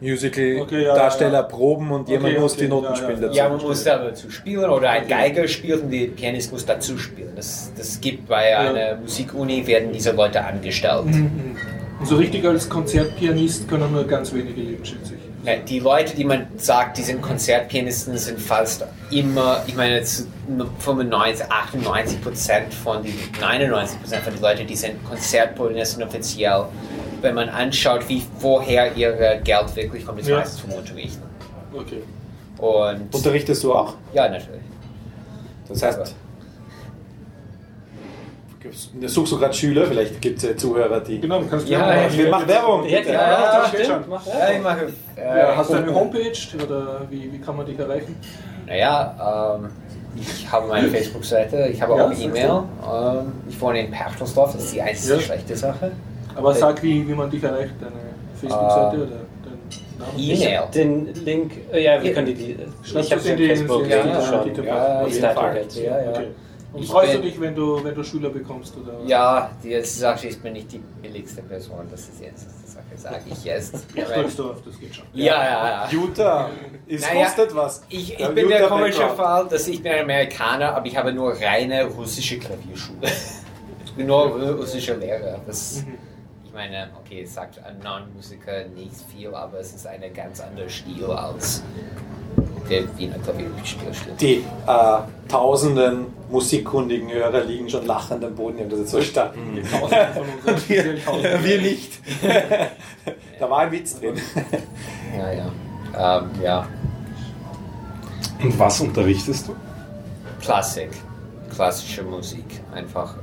Musical, Okay, ja, Darsteller ja. proben und jemand Okay, muss okay, die Noten ja, spielen dazu. Ja, man muss dazu spielen oder ein Geiger spielt und der Pianist muss dazu spielen. Das, das gibt bei einer Musikuni, werden diese Leute angestellt. Mhm. Und so richtig als Konzertpianist können nur ganz wenige leben, schätze Ja, Die Leute, die man sagt, die sind Konzertpianisten, sind fast immer, ich meine, zu 95, 98 Prozent von den 99 Prozent von den Leuten, die sind Konzertpianisten offiziell. Wenn man anschaut, wie woher ihr Geld wirklich kommt, ist Ja. meistens vom Unterrichten. Okay. Und Unterrichtest du auch? ja, natürlich. Das heißt, suchst du gerade Schüler? Vielleicht gibt es ja Zuhörer, die. Genau, du kannst Ja, Werbung ja, machen. Wir machen Werbung, Ja, Ja, das stimmt. Mach Ja, ich mache. Äh, Ja, hast du eine Homepage oder wie, wie kann man dich erreichen? Naja, ähm, ich habe meine Facebook-Seite, ich habe Ja, auch E-Mail. Ähm, ich wohne in Perchtelsdorf, das ist die einzige Ja. schlechte Sache. Aber Äh, sag, wie, wie man dich erreicht, deine Facebook-Seite Ähm, oder dein Name? Ich E-Mail. den Link, äh, ja, wir Ja. können die, die ich habe du's in den die- Facebook in die- ja, ja, schon. die- ja, auf auf jeden Starter Fall. jetzt. Ja, ja. Okay. Und Ich freust du dich, wenn du, wenn du Schüler bekommst? Oder? Ja, die jetzt sage ich, ich bin nicht die billigste Person, das ist jetzt die Sache, sage ich jetzt. Berchtesgaden, das geht schon. ja, ja, ja. Jutta, es Naja, kostet was. Ich, ich Ja, bin der komische. Fall, dass ich bin ein Amerikaner, aber ich habe nur reine russische Klavierschule. ich bin nur russischer Lehrer. Das, ich meine, okay, es sagt ein Non-Musiker nicht viel, aber es ist ein ganz anderer Stil als der Wiener Klavierspielstil. Die äh, tausenden musikkundigen Hörer liegen schon lachend am Boden, ich habe das jetzt verstanden. Tausende. Wir nicht. da war ein Witz drin. Ja, ja. Ähm, ja, Und was unterrichtest du? Klassik, klassische Musik, einfach.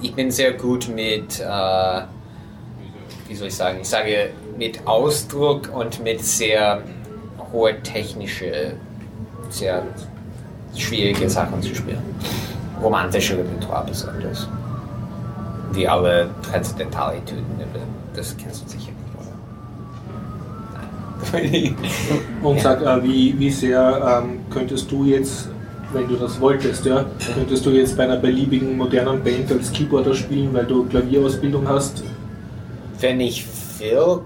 Ich bin sehr gut mit, äh, wie soll ich sagen, ich sage mit Ausdruck und mit sehr hohe technische, sehr schwierige Sachen zu spielen. Romantische Repertoire besonders. Wie alle Transzendentalitüden, das kennst du sicher nicht, oder? Und sag, äh, wie, wie sehr ähm, könntest du jetzt, wenn du das wolltest, ja, könntest du jetzt bei einer beliebigen modernen Band als Keyboarder spielen, weil du Klavierausbildung hast? Wenn ich will,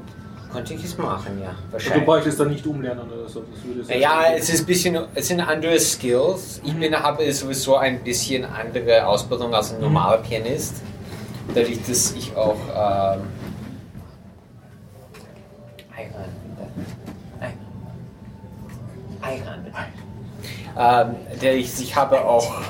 könnte ich es machen, ja. Du Wahrscheinlich. bräuchtest da nicht umlernen oder so. Ja, es ist ein bisschen, es sind andere Skills. Ich bin, habe sowieso ein bisschen andere Ausbildung als ein normaler Pianist. Dadurch, dass ich auch ähm, bitte. Ähm, dadurch, ich habe auch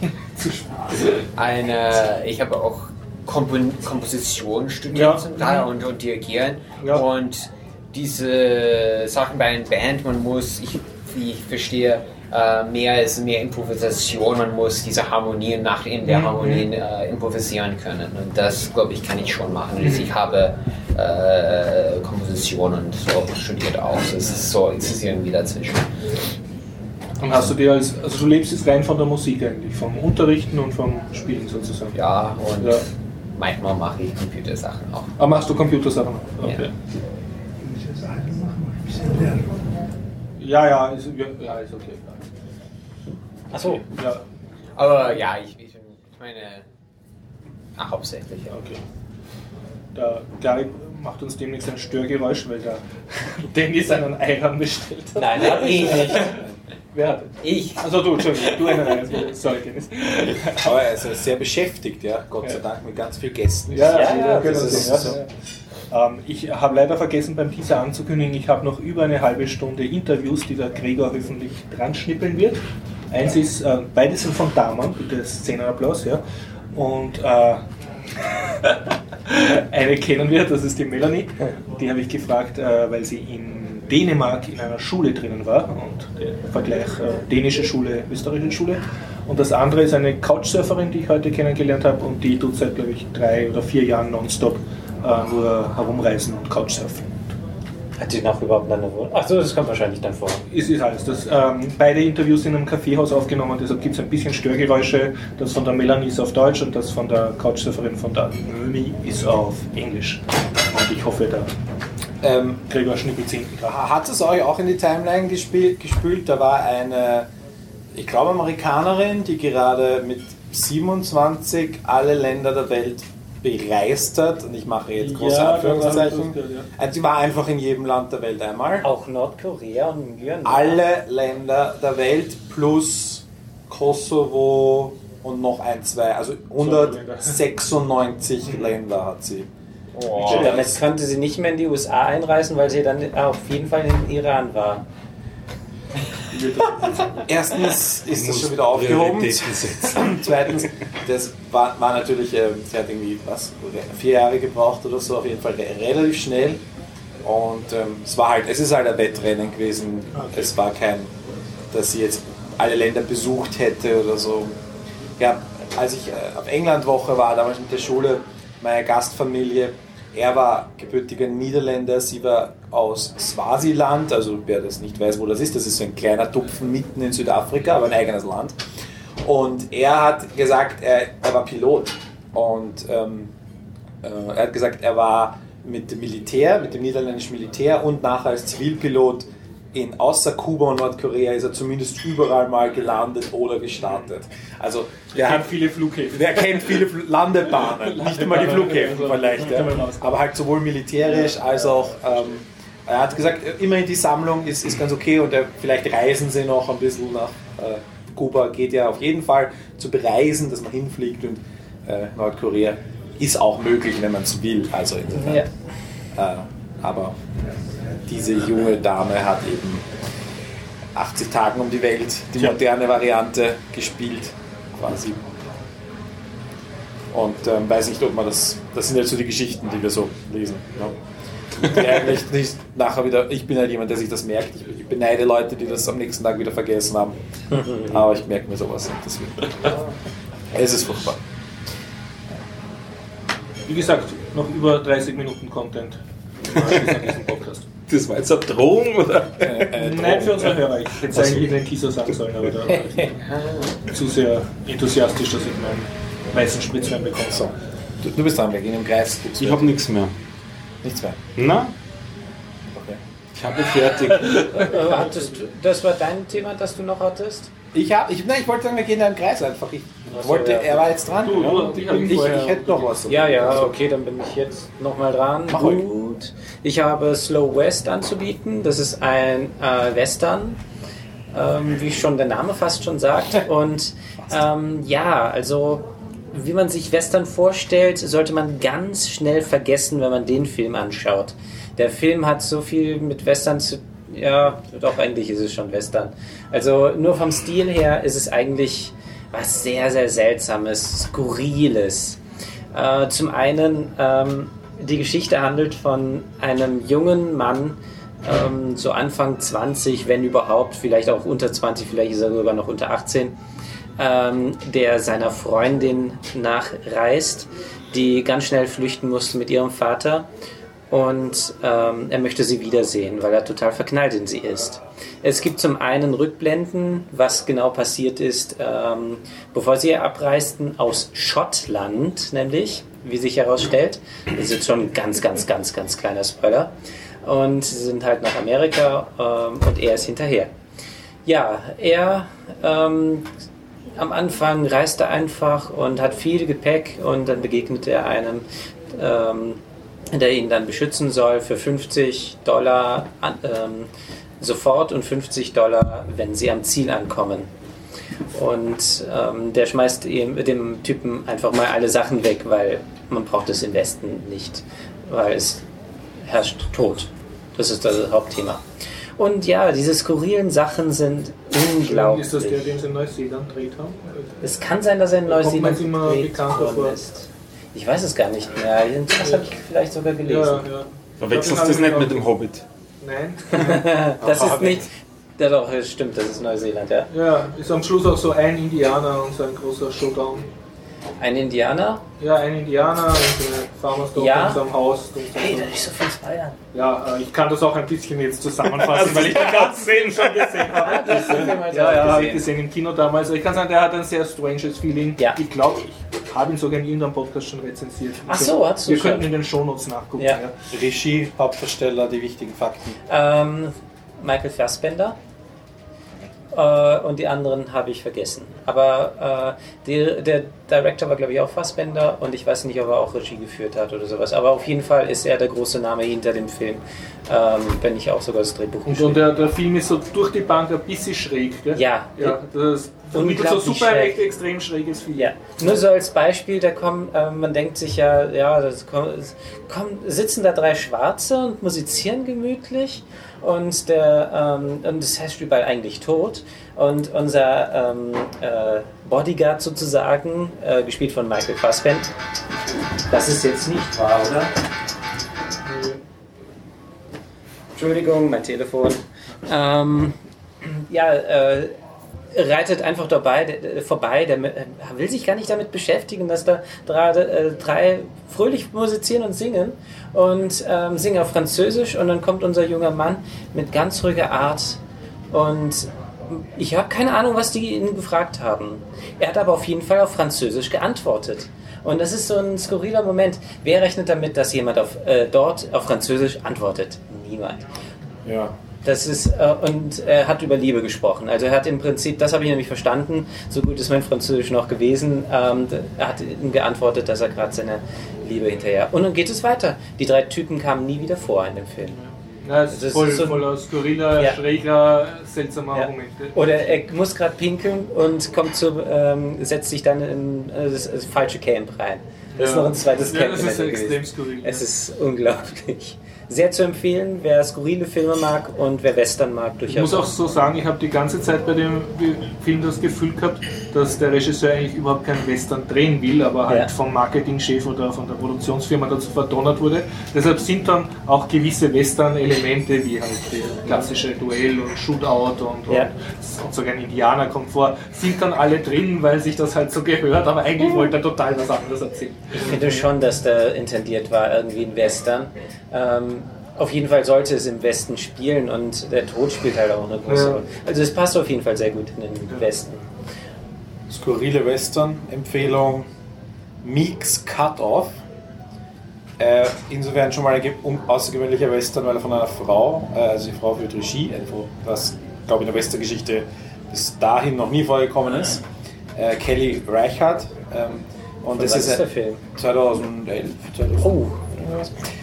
eine, ich habe auch Kompon Komposition studiert Ja. zum Teil und, und dirigieren. Ja. Und diese Sachen bei einer Band, man muss, ich, wie ich verstehe, äh, mehr ist mehr Improvisation, man muss diese Harmonien nach in der Mhm. Harmonien äh, improvisieren können. Und das, glaube ich, kann ich schon machen. Also ich habe äh, Komposition und so studiert auch. Es ist so, es ist irgendwie dazwischen. Und hast du dir als, also du lebst jetzt rein von der Musik eigentlich, vom Unterrichten und vom Spielen sozusagen. Ja, und Ja. Manchmal mache ich Computersachen auch. Aber machst du Computersachen? auch? Okay. Ja, ja, ist, ja, ja, ist okay. Achso, Ja, Aber ja, ich, ich, meine, ach, hauptsächlich, ja. okay. Der Gary macht uns demnächst ein Störgeräusch, weil der Dennis einen Eiran bestellt hat. nein, hab ich nicht. Wer hat den? Ich, Also du, Entschuldigung, du einen Eiran. Sorry, Dennis. Aber er ist sehr beschäftigt, ja, Gott sei. Dank, mit ganz vielen Gästen. Ja, Ja, ja, ja, genau das ist ja, so. ja. Ähm, ich habe leider vergessen beim Teaser anzukündigen, ich habe noch über eine halbe Stunde Interviews, die der Gregor hoffentlich dran schnippeln wird. Eins ist, äh, beide sind von Damen, bitte Szenenapplaus, ja. Und äh, eine kennen wir, das ist die Melanie. Die habe ich gefragt, äh, weil sie in Dänemark in einer Schule drinnen war und der Vergleich äh, dänische Schule, österreichische Schule. Und das andere ist eine Couchsurferin, die ich heute kennengelernt habe und die tut seit, glaube ich, drei oder vier Jahren nonstop äh, nur herumreisen und Couchsurfen. Hat die noch überhaupt eine Wohnung? Achso, das kommt wahrscheinlich dann vor. Es ist alles. Das, ähm, beide Interviews sind im Kaffeehaus aufgenommen, deshalb gibt es ein bisschen Störgeräusche. Das von der Melanie ist auf Deutsch und das von der Couchsurferin von der Noemi ist auf Englisch. Und ich hoffe, da Ähm, Gregor hinten dran. hat es euch auch in die Timeline gespielt, gespült? Da war eine, ich glaube, Amerikanerin, die gerade mit 27 alle Länder der Welt bereist hat. Und ich mache jetzt große Ja, Anführungszeichen. da war das, ja. Also sie war einfach in jedem Land der Welt einmal. Auch Nordkorea und Myanmar. Alle Länder der Welt plus Kosovo und noch ein, zwei. Also 196 Länder hat sie. Oh, damit konnte sie nicht mehr in die USA einreisen, weil sie dann auf jeden Fall in Iran war. Erstens ist das schon wieder aufgehoben. Zweitens, das war, war natürlich, äh, sie hat irgendwie was, vier Jahre gebraucht oder so, auf jeden Fall re- relativ schnell. Und ähm, es war halt, es ist halt ein Wettrennen gewesen. Es war kein, dass sie jetzt alle Länder besucht hätte oder so. Ja, als ich äh, auf Englandwoche war, damals mit der Schule, meine Gastfamilie, er war gebürtiger Niederländer, sie war aus Swasiland, also wer das nicht weiß, wo das ist, das ist so ein kleiner Tupfen mitten in Südafrika, aber ein eigenes Land. Und er hat gesagt, er, er war Pilot und ähm, äh, er hat gesagt, er war mit dem Militär, mit dem niederländischen Militär und nachher als Zivilpilot in außer Kuba und Nordkorea ist er zumindest überall mal gelandet oder gestartet. Also der hat viele Flughäfen. Wer kennt viele Fl- Landebahnen, nicht immer die Flughäfen vielleicht, ja. aber halt sowohl militärisch als auch. Ähm, er hat gesagt, immerhin die Sammlung ist, ist ganz okay und er, vielleicht reisen sie noch ein bisschen nach äh, Kuba, geht ja auf jeden Fall zu bereisen, dass man hinfliegt und äh, Nordkorea ist auch möglich, wenn man es will. Also insofern. Ja. Äh, aber diese junge Dame hat eben 80 Tagen um die Welt, die Tja. moderne Variante gespielt, quasi. Und ähm, weiß nicht, ob man das. Das sind jetzt so die Geschichten, die wir so lesen. Ja. Die nicht nachher wieder. Ich bin halt jemand, der sich das merkt. Ich, ich beneide Leute, die das am nächsten Tag wieder vergessen haben. Aber ich merke mir sowas nicht. Deswegen. Es ist furchtbar. Wie gesagt, noch über 30 Minuten Content. Das war jetzt eine Drohung, oder? Äh, äh, Nein, für unsere Hörer. Ich hätte es eigentlich in den Teaser sagen sollen, aber da war ich zu sehr enthusiastisch, dass ich meinen weißen Spritzwein bekomme. So. Du, du bist dran, wir gehen im Kreis. Gibt's Ich habe nichts mehr. nichts mehr. Na, Okay. ich habe fertig. Hattest du, das war dein Thema, das du noch hattest? Ich, hab, ich, nein, ich wollte sagen, wir gehen da im Kreis einfach. Ich wollte, ja. er war jetzt dran. Du, du, ich, ich ich, hätte noch was. Ja, ja, okay, dann bin ich jetzt nochmal dran. Mach ruhig. Ich habe Slow West anzubieten. Das ist ein äh, Western, ähm, wie schon der Name fast schon sagt. Und ähm, ja, also wie man sich Western vorstellt, sollte man ganz schnell vergessen, wenn man den Film anschaut. Der Film hat so viel mit Western zu ja, doch eigentlich ist es schon Western. Also nur vom Stil her ist es eigentlich was sehr, sehr Seltsames, Skurriles. Äh, zum einen, ähm, die Geschichte handelt von einem jungen Mann, ähm, so Anfang 20, wenn überhaupt, vielleicht auch unter 20, vielleicht ist er sogar noch unter 18, ähm, der seiner Freundin nachreist, die ganz schnell flüchten musste mit ihrem Vater. Und ähm, er möchte sie wiedersehen, weil er total verknallt in sie ist. Es gibt zum einen Rückblenden, was genau passiert ist, ähm, bevor sie abreisten, aus Schottland, nämlich, wie sich herausstellt. Das ist jetzt schon ein ganz, ganz, ganz, ganz kleiner Spoiler. Und sie sind halt nach Amerika ähm, und er ist hinterher. Ja, er ähm, am Anfang reist er einfach und hat viel Gepäck und dann begegnet er einem, ähm, der ihn dann beschützen soll für 50 Dollar ähm, sofort und 50 Dollar, wenn sie am Ziel ankommen. Und ähm, der schmeißt ihm, dem Typen einfach mal alle Sachen weg, weil man braucht es im Westen nicht, weil es herrscht Tod. Das ist das Hauptthema. Und ja, diese skurrilen Sachen sind unglaublich. Ist das der, den sie in Neuseeland dreht haben? Es kann sein, dass er in Neuseeland gedreht worden vor? ist. Ich weiß es gar nicht mehr. Das habe ich vielleicht sogar gelesen. ja. Verwechselst du das nicht mit dem Hobbit? Nein. das ist nicht. Ja, doch, das stimmt, das ist Neuseeland, ja. Ja, ist am Schluss auch so ein Indianer und so ein großer Showdown. Ein Indianer? Ja, ein Indianer und eine Farmersdorf Ja. in seinem Haus. So. Hey, da ist so viel Bayern. Ja, äh, ich kann das auch ein bisschen jetzt zusammenfassen, weil ich den ganzen Film schon gesehen habe. Ja, ja, habe ich gesehen im Kino damals. Ich kann sagen, der hat ein sehr stranges Feeling. Ja. Ich glaube, ich habe ihn sogar in irgendeinem Podcast schon rezensiert. Ach so, hast du Wir könnten in den Shownotes nachgucken. Ja. Regie, Hauptdarsteller, die wichtigen Fakten. Ähm, Michael Fassbender. Äh, und die anderen habe ich vergessen. Aber äh, die, der Director war, glaube ich, auch Fassbender und ich weiß nicht, ob er auch Regie geführt hat oder sowas. Aber auf jeden Fall ist er der große Name hinter dem Film, ähm, wenn nicht auch sogar das Drehbuch Und, und der, der Film ist so durch die Bank ein bisschen schräg. Gell? Ja. ja das vermittelt so super schräg. extrem schräges Film. Ja, nur so als Beispiel, da kommen, äh, man denkt sich ja, ja, das kommen, sitzen da drei Schwarze und musizieren gemütlich und der ähm, und es herrscht überall eigentlich tot und unser ähm, äh, Bodyguard sozusagen, äh, gespielt von Michael Fassbender, das ist jetzt nicht wahr, oder? Entschuldigung, mein Telefon. Ähm, ja, äh, reitet einfach dabei, vorbei, der äh, will sich gar nicht damit beschäftigen, dass da gerade äh, drei fröhlich musizieren und singen und ähm, singen auf Französisch und dann kommt unser junger Mann mit ganz ruhiger Art und ich habe keine Ahnung, was die ihn gefragt haben. Er hat aber auf jeden Fall auf Französisch geantwortet. Und das ist so ein skurriler Moment. Wer rechnet damit, dass jemand auf, äh, dort auf Französisch antwortet? Niemand. Ja. Das ist, äh, und er hat über Liebe gesprochen. Also er hat im Prinzip, das habe ich nämlich verstanden, so gut ist mein Französisch noch gewesen, ähm, er hat ihm geantwortet, dass er gerade seine Liebe hinterher. Und dann geht es weiter. Die drei Typen kamen nie wieder vor in dem Film. Ja, es Das ist ist voll, so voller skurriler, Ja. schräger, seltsamer Ja. Momente. Oder er muss gerade pinkeln und kommt zu, ähm, setzt sich dann in äh, das, das falsche Camp rein. Das ist Ja. noch ein zweites Ja, Camp. das ist extrem gewesen. skurril. Es ist unglaublich. Sehr zu empfehlen, wer skurrile Filme mag und wer Western mag, Ich durchaus. muss auch so sagen, ich habe die ganze Zeit bei dem Film das Gefühl gehabt, dass der Regisseur eigentlich überhaupt keinen Western drehen will, aber halt Ja. vom Marketingchef oder von der Produktionsfirma dazu verdonnert wurde. Deshalb sind dann auch gewisse Western-Elemente wie halt klassische Duell und Shootout und, Ja. und sogar ein Indianer kommt vor, sind dann alle drin, weil sich das halt so gehört, aber eigentlich wollte er total was anderes erzählen. Ich finde schon, dass da intendiert war, irgendwie ein Western. Ähm, auf jeden Fall sollte es im Westen spielen und der Tod spielt halt auch eine große Ja. Rolle. Also es passt auf jeden Fall sehr gut in den Westen. Skurrile Western-Empfehlung. Meeks Cut Off. Äh, insofern schon mal ein ge- um, außergewöhnlicher Western, weil er von einer Frau, äh, also die Frau führt Regie, was glaube ich in der Western-Geschichte bis dahin noch nie vorgekommen ist. Äh, Kelly Reichardt. Ähm, und das ist ein- Film? 2011, 2011. Oh,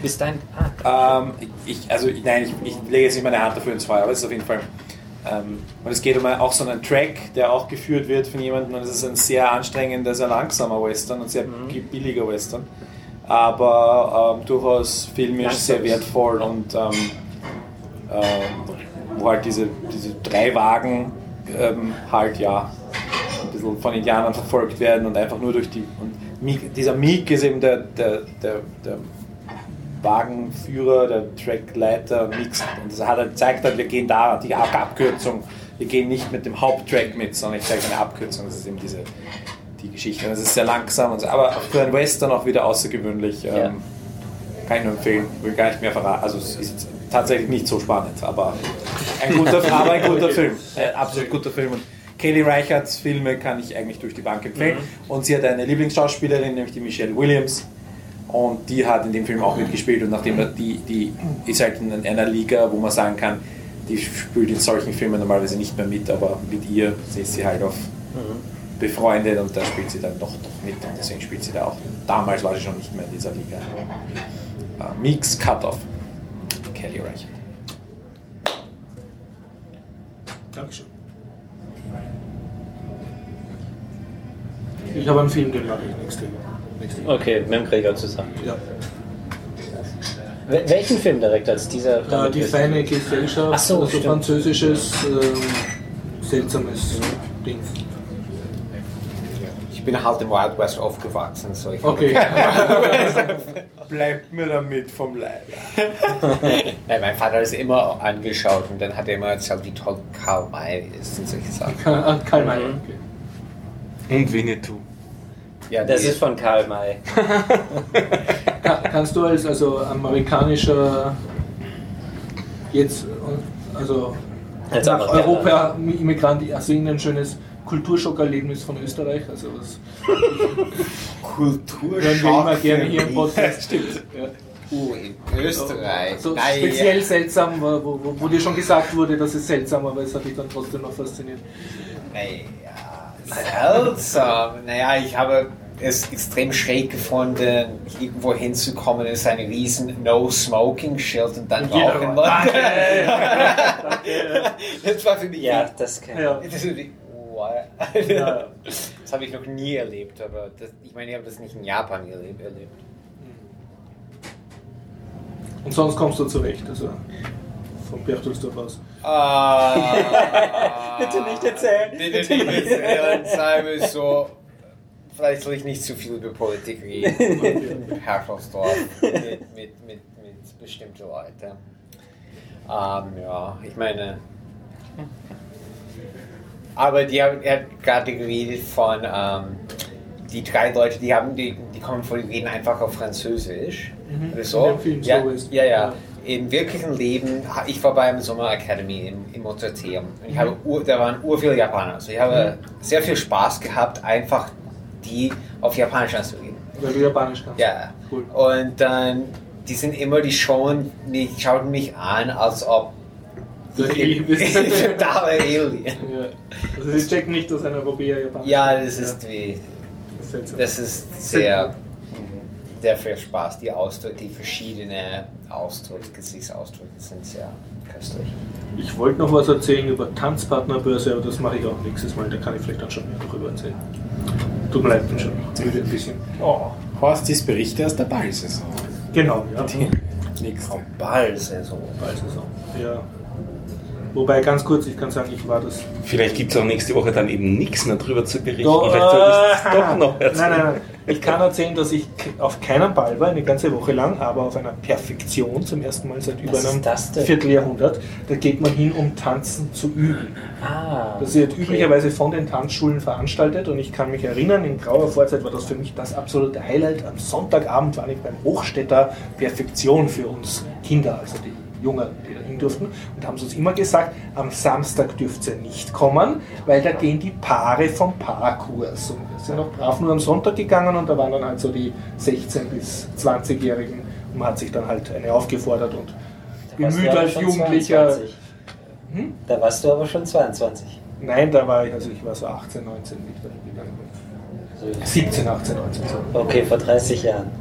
bis dahin. Ah, Ähm, ich, also nein, ich, ich lege jetzt nicht meine Hand dafür ins Feuer, aber es ist auf jeden Fall. Ähm, und es geht um auch so einen Track, der auch geführt wird von jemandem und es ist ein sehr anstrengender, sehr langsamer Western und sehr billiger Western. Aber ähm, durchaus filmisch Langsam. sehr wertvoll und ähm, ähm, wo halt diese, diese drei Wagen ähm, halt ja ein bisschen von Indianern verfolgt werden und einfach nur durch die. Und Meek, dieser Meek ist eben der, der, der, der Wagenführer, der Trackleiter und Meek. Und das hat er zeigt halt, wir gehen da, die Ab- Abkürzung. Wir gehen nicht mit dem Haupttrack mit, sondern ich zeige eine Abkürzung. Das ist eben diese die Geschichte. Das ist sehr langsam, und so, aber für einen Western auch wieder außergewöhnlich. Ähm, Ja. Kann ich nur empfehlen. Will gar nicht mehr verraten. Also es ist tatsächlich nicht so spannend, aber ein guter, aber ein guter Film. Ein absolut guter Film. Und Kelly Reicherts Filme kann ich eigentlich durch die Bank empfehlen. Und sie hat eine Lieblingsschauspielerin, nämlich die Michelle Williams. Und die hat in dem Film auch mitgespielt. Und nachdem die, die ist halt in einer Liga, wo man sagen kann, die spielt in solchen Filmen normalerweise nicht mehr mit, aber mit ihr ist sie halt auf befreundet und da spielt sie dann doch, doch mit und deswegen spielt sie da auch. Damals war sie schon nicht mehr in dieser Liga. Uh, Meeks Cutoff. Kelly Reichert. Dankeschön. Ich habe einen Film, den mag ich extrem. Extrem. okay, mit dem Krieger zusammen. Ja. Wel- Welchen Film direkt als dieser? Äh, damit die feine Gesellschaft, Ach so, also stimmt. französisches, ähm, seltsames Ding. Ich bin halt im Wild West aufgewachsen, so ich Okay. Bleibt mir damit vom Leib. Nein, mein Vater hat es immer angeschaut und dann hat er immer erzählt, wie toll Karl May ist und solche Sachen. Karl Karl May. Mhm. Okay. Und Winnetou. Ja, Das ist von Karl May. Ka- Kannst du als also amerikanischer jetzt also Als nach Amerikaner. Europa Immigrant, hast du irgendein schönes Kulturschockerlebnis von Österreich? Also was Kulturschock. hören wir immer gerne hier im Podcast. Stimmt. Ja. Uh, in Österreich. So Naja. speziell seltsam, wo, wo, wo dir schon gesagt wurde, das ist seltsam, aber es hat dich dann trotzdem noch fasziniert. Seltsam. Naja, ich habe es extrem schräg gefunden, irgendwo hinzukommen, ist ein riesen No-Smoking-Schild und dann Jeder rauchen war- Leute. Das war für mich Ja, das kann Ja. Das? Ja. das habe ich noch nie erlebt, aber das, ich meine, ich habe das nicht in Japan erlebt. erlebt. Und sonst kommst du zurecht, also von Berchtesdorf aus. Ah, Bitte nicht erzählen. Bitte nicht erzählen, wir es so. Vielleicht soll ich nicht zu viel über Politik reden. in Herrschaftdorf mit, mit, mit, mit bestimmten Leuten. Ähm, ja, ich meine. Aber die haben, er hat gerade geredet von ähm, die drei Leute, die haben, die, die kommen vor, die reden einfach auf Französisch. Mhm. So. Ja, so ist. ja, ja. Ja. Im wirklichen Leben, ich war bei einem Sommer Academy im, im Mozarteum und ich Mhm. habe, ur, da waren ur viele Japaner. Also ich habe sehr viel Spaß gehabt, einfach die auf Japanisch anzureden. Weil du Japanisch kannst. Ja. Cool. Und dann, die sind immer, die schauen mich, schauen mich an, als ob Alien bist. totaler Alien. Ja. Also sie checken nicht, dass ein Europäer Ja, das ist wie, Das ist seltsam. das ist sehr, sehr viel Spaß. Die Ausdrücke, die verschiedenen Ausdrücke, Gesichtsausdrücke sind sehr köstlich. Ich wollte noch was erzählen über Tanzpartnerbörse, aber das mache ich auch nächstes Mal. Da kann ich vielleicht dann schon mehr darüber erzählen. Tut mir leid, bin schon müde ein bisschen. Oh, Horstis Berichte aus der Ballsaison. Genau, ja. Nächste. Ballsaison. Ballsaison. Ja. Wobei, ganz kurz, ich kann sagen, ich war das. Vielleicht gibt es auch nächste Woche dann eben nichts mehr drüber zu berichten. Doch, Vielleicht solltest du es doch noch erzählen. Nein, nein, nein. Ich kann erzählen, dass ich auf keinem Ball war, eine ganze Woche lang, aber auf einer Perfektion zum ersten Mal seit über einem? Vierteljahrhundert. Da geht man hin, um Tanzen zu üben. Ah. Das wird okay. üblicherweise von den Tanzschulen veranstaltet und ich kann mich erinnern, in grauer Vorzeit war das für mich das absolute Highlight. Am Sonntagabend war ich beim Hochstädter Perfektion für uns Kinder, also die Jungen, die da hin durften und haben uns immer gesagt, am Samstag dürft ihr nicht kommen, weil da gehen die Paare vom Paarkurs. Und wir sind auch brav nur am Sonntag gegangen und da waren dann halt so die 16- bis 20-Jährigen und man hat sich dann halt eine aufgefordert und bemüht als Jugendlicher. 22. Hm? Da warst du aber schon 22. Nein, da war ich, also ich war so 18, 19 mit gegangen. So. 17, 18, 19 so. Okay, vor 30 Jahren.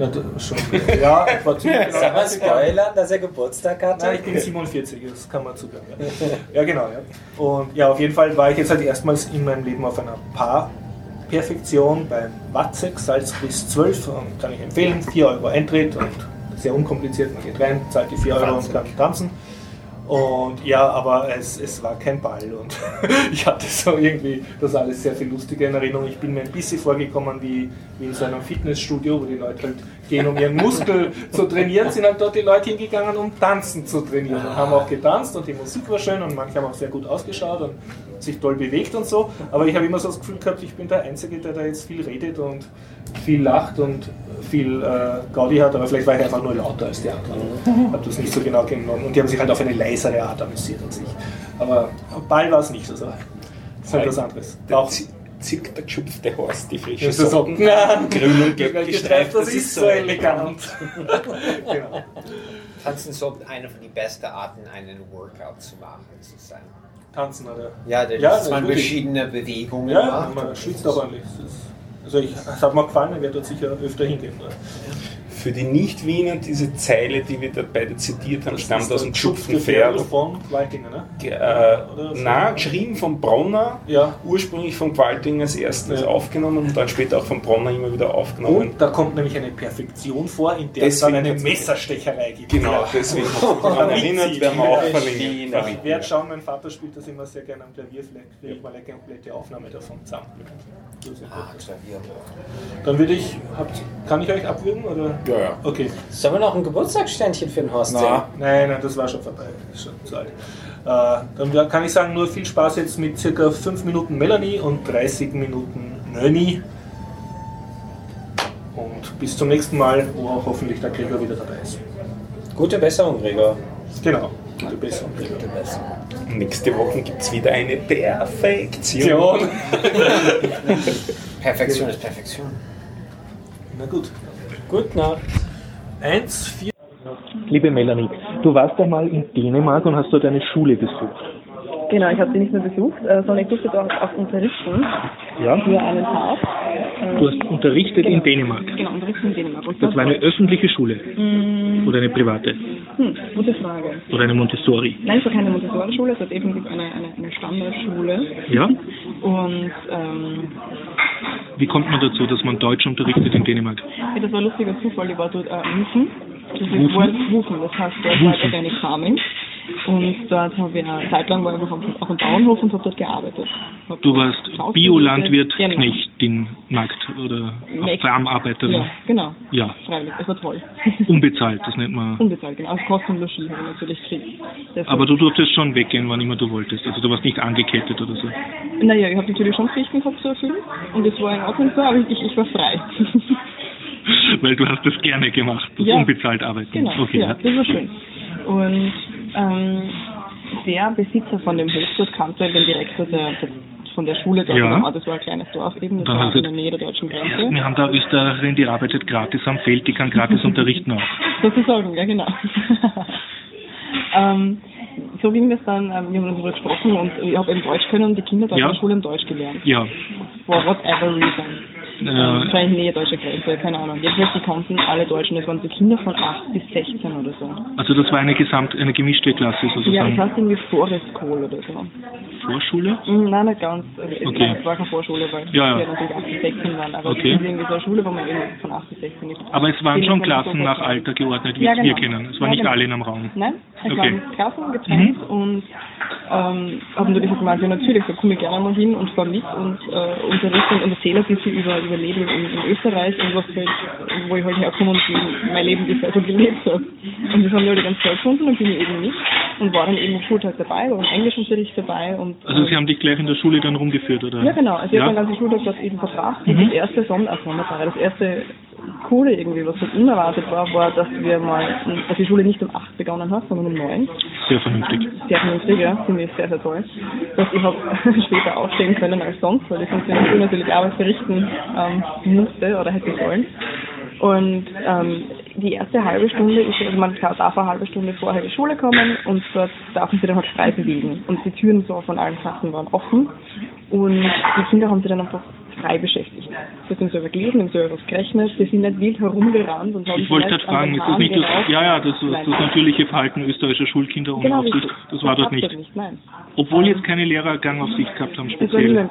Na, schon. Ja, ich war ziemlich genau Sag mal 30 Jahre. spoilern, dass er Geburtstag hatte? Nein, ich bin 47, das kann man zugeben. Ja. ja, genau. Ja. Und ja, auf jeden Fall war ich jetzt halt erstmals in meinem Leben auf einer Paar-Perfektion beim Watzek, Salz bis 12. Und kann ich empfehlen, 4 Euro Eintritt und sehr unkompliziert. Man geht rein, zahlt die 4 Euro und kann tanzen. Und ja, aber es, es war kein Ball und ich hatte so irgendwie das alles sehr viel lustige in Erinnerung. Ich bin mir ein bisschen vorgekommen wie, wie in so einem Fitnessstudio, wo die Leute halt gehen, um ihren Muskel zu trainieren, sind halt dort die Leute hingegangen, um tanzen zu trainieren und haben auch getanzt und die Musik war schön und manche haben auch sehr gut ausgeschaut und sich toll bewegt und so. Aber ich habe immer so das Gefühl gehabt, ich bin der Einzige, der da jetzt viel redet und viel lacht und viel äh, Gaudi hat, aber vielleicht war ich einfach nur lauter als die anderen. Habe das nicht so genau genommen. Und die haben sich halt auf eine leisere Art amüsiert als ich. Aber Ball war es nicht, also das ist halt was anderes. Der Auch zi- zirkt der geschupfte Horst, die frische das ist so, Socken, na, grün und gelb gestreift, gestreift. das ist so elegant. genau. Tanzen so eine von den besten Arten, einen Workout zu machen, zu sein. Tanzen, oder? Ja, da Ja, dass man verschiedene Bewegungen Ja, macht. man schwitzt auch ordentlich. Also ich, es hat mir gefallen, ich werde dort sicher öfter hingehen. Ne? Für die Nicht-Wiener, diese Zeile, die wir da beide zitiert haben, stammt aus dem Schupfenpferd. von Waltinger, ne? Ge- Äh, Oder na, geschrieben von Bronner, Ja. ursprünglich von Gwaltinger als erstes Ja. aufgenommen und dann später auch von Bronner immer wieder aufgenommen. Und da kommt nämlich eine Perfektion vor, in der es Deswegen dann eine Messerstecherei gibt. Genau, deswegen daran erinnert, werden wir auch verlinken. Ich werde schauen, mein Vater spielt das immer sehr gerne am Klavier, vielleicht kriege ich mal eine komplette Aufnahme davon zusammen. Das Ah. Klavier. Dann würde ich, habt, kann ich euch abwürgen? Oder? Ja, ja. Okay. Sollen wir noch ein Geburtstagsständchen für den Horst Na. singen? Nein, nein, das war schon vorbei. Ist schon zu alt. Äh, dann kann ich sagen, nur viel Spaß jetzt mit circa 5 Minuten Melanie und 30 Minuten Nöni. Und bis zum nächsten Mal, wo auch hoffentlich der Gregor wieder dabei ist. Gute Besserung, Gregor. Genau, gute Besserung. Nächste Woche gibt es wieder eine Perfektion. Perfektion ist Perfektion. Na gut. Gut Nacht. 1, 4. Liebe Melanie, du warst einmal in Dänemark und hast dort eine Schule besucht. Genau, ich habe sie nicht nur besucht, äh, sondern ich durfte dort auch unterrichten Ja? für einen Tag. Äh, Du hast unterrichtet in Genau. Dänemark. Genau, unterrichten in Dänemark. Und Das war eine öffentliche Schule Mm, oder eine private hm, gute Frage. oder eine Montessori. Nein, es war keine Montessori-Schule, es war definitiv eine, eine, eine Standardschule. Ja? Und ähm, Wie kommt man dazu, dass man Deutsch unterrichtet in Dänemark? ja, das war ein lustiger Zufall, ich war dort äh, Wufen. Das ist Wufen? Wort Wufen, das heißt Wufen. war Organic Farming. Und dort habe ich eine Zeit lang war ich auf auf dem Bauernhof und habe dort gearbeitet. Hab Du warst Biolandwirt, genau. Knechtin, Markt oder Farmarbeiterin. Ja, genau. Ja, Freiwillig, es war toll. unbezahlt, das nennt man. Unbezahlt, genau. Also Kosten und Logis habe ich natürlich gekriegt. Das Aber du durftest schon weggehen, wann immer du wolltest. Also du warst nicht angekettet oder so. Naja, ich habe natürlich schon Pflichten gehabt zu erfüllen und das war in Ordnung so, aber ich, ich war frei. Weil du hast das gerne gemacht, das Ja. unbezahlt arbeiten. genau, okay, ja, das war schön. Und ähm, der Besitzer von dem Hof dort kannte den Direktor der, der, von der Schule dort. Ja. Genau, das war ein kleines Dorf eben, das war in der Nähe der deutschen Grenze. Wir haben da eine Österreicherin, die arbeitet gratis am Feld, die kann gratis unterrichten auch. Sozusagen, ja genau. ähm, so ging das dann, ähm, wir haben darüber gesprochen und ich habe eben Deutsch können und die Kinder dort Ja. in der Schule haben Deutsch gelernt. Ja. For whatever reason. Äh, Wahrscheinlich Nähe deutscher Grenze, keine Ahnung. Jedenfalls, die konnten alle Deutschen, das waren so Kinder von 8 bis 16 oder so. also das war eine gesamt, eine gemischte Klasse Ja, ich sozusagen. weiß irgendwie Forest School oder so. Vorschule? Hm, Nein, nicht ganz. Also, es Okay. war- es war keine Vorschule, weil Ja, ja. wir natürlich 8 bis 16 waren. Aber Okay. es ist irgendwie so eine Schule, wo man eben von 8 bis 16 ist. Aber es waren schon man so Klassen nach. Alter geordnet, wie Ja, es wir genau. kennen. Es waren Ja, nicht genau. alle in einem Raum. Nein, es Okay. waren Klassen getrennt und ähm, haben natürlich gemeint, ja natürlich, da komme ich gerne mal hin und fahre mit und äh, unterrichte und erzähle ein bisschen über, über Leben in, in Österreich und was halt, wo ich halt herkomme und wie mein Leben bisher so gelebt habe. Und das haben die alle ganz toll gefunden und bin ich eben nicht und war dann eben am Schultag dabei, war im Englischunterricht dabei und Also ähm, sie haben dich gleich in der Schule dann rumgeführt, oder? ja, genau. Also ich ja? habe den ganzen Schultag dort eben verbracht. Und Mhm. das erste Sommertag, das erste Coole irgendwie, was so unerwartet war, war, dass wir mal, dass die Schule nicht um 8 begonnen hat, sondern um 9. Sehr vernünftig. Sehr vernünftig, ja, finde ich sehr, sehr toll. Dass ich habe später aufstehen können als sonst, weil ich sonst in der Schule natürlich Arbeit verrichten ähm, musste oder hätte sollen. Und ähm, die erste halbe Stunde ist, also man darf eine halbe Stunde vorher in die Schule kommen und dort darf man sich dann halt frei bewegen. Und die Türen so von allen Klassen waren offen und die Kinder haben sich dann einfach frei beschäftigt. Sie haben selber gelesen, haben selber was gerechnet, sie sind nicht wild herumgerannt und haben Ich wollte gerade fragen, ist das nicht das, ja, ja, das, das, das natürliche Verhalten österreichischer Schulkinder ohne Genau, Aufsicht? Das war dort nicht. nicht. Obwohl jetzt keine Lehrer Gangaufsicht gehabt haben, Das speziell.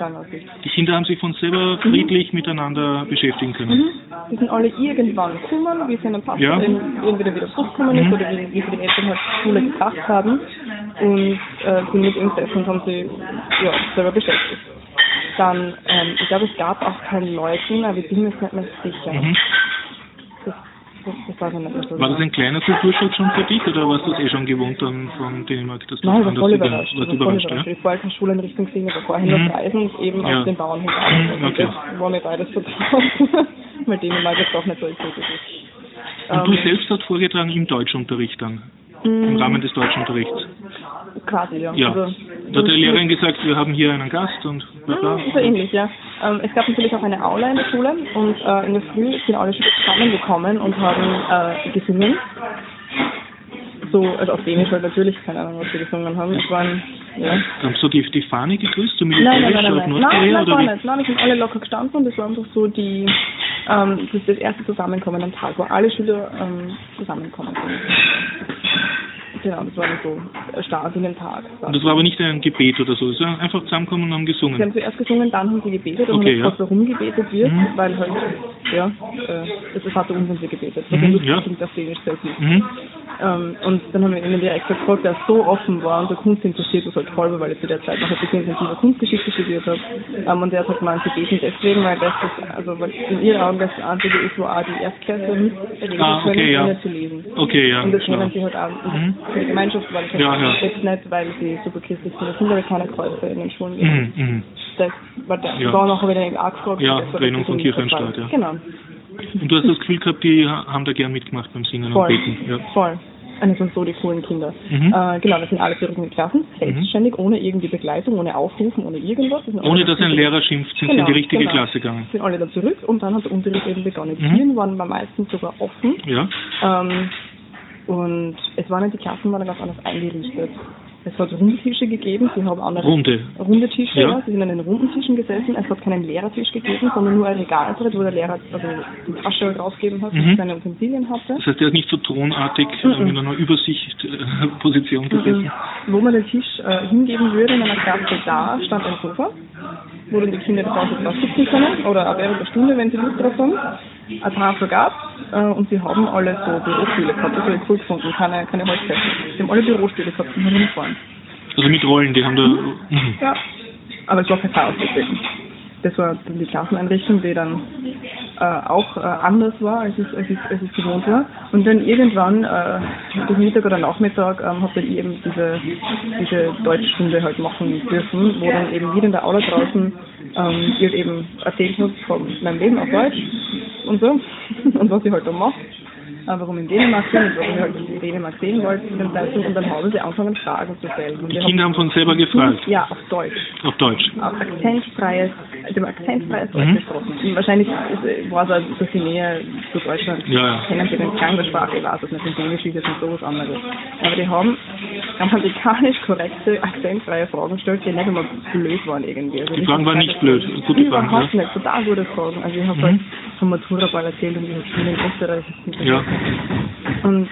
Die Kinder haben sich von selber friedlich miteinander beschäftigen können. Mhm. Die sind alle irgendwann gekommen, wie es ihnen passt, Ja. entweder wieder zurückgekommen ist Mhm. oder wie, wie sie die Eltern halt Schule gebracht haben und äh, sind mit und haben sie ja, selber beschäftigt. Dann, ähm, ich glaube, es gab auch keinen Leuten, aber ich bin mir nicht mehr sicher. Mhm. Das, das, das ich nicht mehr so War das genau. ein kleiner Kulturschock schon für dich oder warst du das eh schon gewohnt dann von Dänemark, dass du Nein, war anders voll über- überrascht. Ich warst war überrascht, ja? Ich war keine Schuleinrichtung ich war vorher Mhm. nur Reisen und eben Ja. auf den Bauernhof. Mhm, okay. Und Das war mir beides vertraut, weil Dänemark jetzt doch nicht so exotisch ist. Und du Ähm, selbst hast vorgetragen im Deutschunterricht dann, im mh, Rahmen des Deutschunterrichts. Quasi, ja. Ja. Also, Da hat die Lehrerin gesagt, wir haben hier einen Gast und bla bla. So ähnlich, ja. Ähm, es gab natürlich auch eine Aula in der Schule und äh, in der Früh sind alle Schüler zusammengekommen und haben äh, gesungen. So, also auf Dänisch halt natürlich, keine Ahnung, was wir gesungen haben. Es waren, ja. Haben so die, die Fahne gegrüßt, so Nein, nein, nein, nein, nein. Nein, nein, wie? nicht. Nein, wir sind alle locker gestanden und das war einfach so die, ähm, das, das erste Zusammenkommen am Tag, wo alle Schüler ähm, zusammenkommen sind. Genau, das war dann so Start in den Tag. Und das war aber nicht ein Gebet oder so, es war einfach zusammenkommen und haben Sie haben gesungen. zuerst gesungen, dann haben sie gebetet und Okay, haben ja. gefragt, warum gebetet wird, Mhm. weil halt, ja, äh, das ist Vater unser gebetet. Das Mhm, ja. klingt auf Dänisch sehr süß. Mhm. Ähm, und dann haben wir ihnen direkt gefragt, der so offen war und so Kunst interessiert, was halt toll war, weil ich zu der Zeit noch ein bisschen intensiver Kunstgeschichte studiert habe. Ähm, und der hat halt gemeint, sie beten deswegen, weil das ist, also weil in ihren Augen das einzige ist, wo auch die Erstklässler mitreden Ah, okay, können, ja. zu lesen. Okay, ja, Und das nehmen sie halt auch Mhm. Die Gemeinschaft, weil ich Ja, ja. jetzt nicht, weil sie super christlich sind, das sind aber keine Kreuze in den Schulen. Mhm. Mhm. Das war der, Ja. war noch wieder auch gefragt. Ja, Trennung von Kirche und Staat, ja. Genau, Und du hast das Gefühl gehabt, die ha- haben da gern mitgemacht beim Singen voll, und Beten. Ja. voll. Und das sind so die coolen Kinder. Mhm. Äh, genau, das sind alle vierten Klassen, selbstständig, ohne irgendwie Begleitung, ohne Aufrufen, ohne irgendwas. Das Ohne dass ein Lehrer schimpft, sind sie in Genau, die richtige genau. Klasse gegangen. sind alle dann zurück und dann hat der Unterricht eben begonnen. Die Mhm. Waren bei meistens sogar offen. Ja. Ähm, und es waren die Klassen waren ganz anders eingerichtet. Es hat Rundetische gegeben, sie haben andere Runde. runde Tische, Ja. sie sind an den runden Tischen gesessen. Es hat keinen Lehrertisch gegeben, sondern nur ein Regalbrett, wo der Lehrer also die Tasche halt rausgegeben hat Mhm. und seine Utensilien hatte. Das heißt, der ist nicht so thronartig äh, in einer Übersichtposition gesessen. Mhm. Wo man den Tisch äh, hingeben würde in einer Klasse da, stand ein Sofa, wo dann die Kinder zu Hause drauf sitzen können oder auch während der Stunde, wenn sie Lust drauf haben. Eine Tafel gab äh, und sie haben alle so Bürostühle gehabt, ich cool gefunden, keine, keine Holzfächer. Sie haben alle Bürostühle gehabt und herumgefahren. Also mit Rollen, die haben da. Ja, aber es war kein Chaos deswegen. Das war dann die Klasseneinrichtung, die dann äh, auch äh, anders war, als es, als, es, als es gewohnt war. Und dann irgendwann, äh, durch Mittag oder Nachmittag, ähm, habe ich eben diese, diese Deutschstunde halt machen dürfen, wo dann eben wieder in der Aula draußen ähm, ich eben erzählt habe von meinem Leben auf Deutsch und so und was ich halt da mache. äh, warum ich in Dänemark bin und warum ich halt in Dänemark sehen wollte zu dem Zeitpunkt und dann haben sie angefangen Fragen zu stellen. Und Die Kinder haben von selber gefragt. Ja, auf Deutsch Auf Deutsch. auf akzentfreies, dem akzentfreies Deutsch Mhm. gesprochen. Wahrscheinlich ist, war es also durch die Nähe zu Deutschland, Ja, ja. kennen sie den Klang der Sprache, ich weiß es nicht, in Dänisch ist es nicht so was anderes. Aber die haben grammatikalisch korrekte, akzentfreie Fragen gestellt, die nicht immer blöd waren irgendwie. Also Die Fragen waren nicht blöd, gute Fragen, Überhaupt ja. nicht, total gute Fragen. Also ich habe Mhm. halt vom Maturaball erzählt und ich habe Schule in Österreich. Ja. Und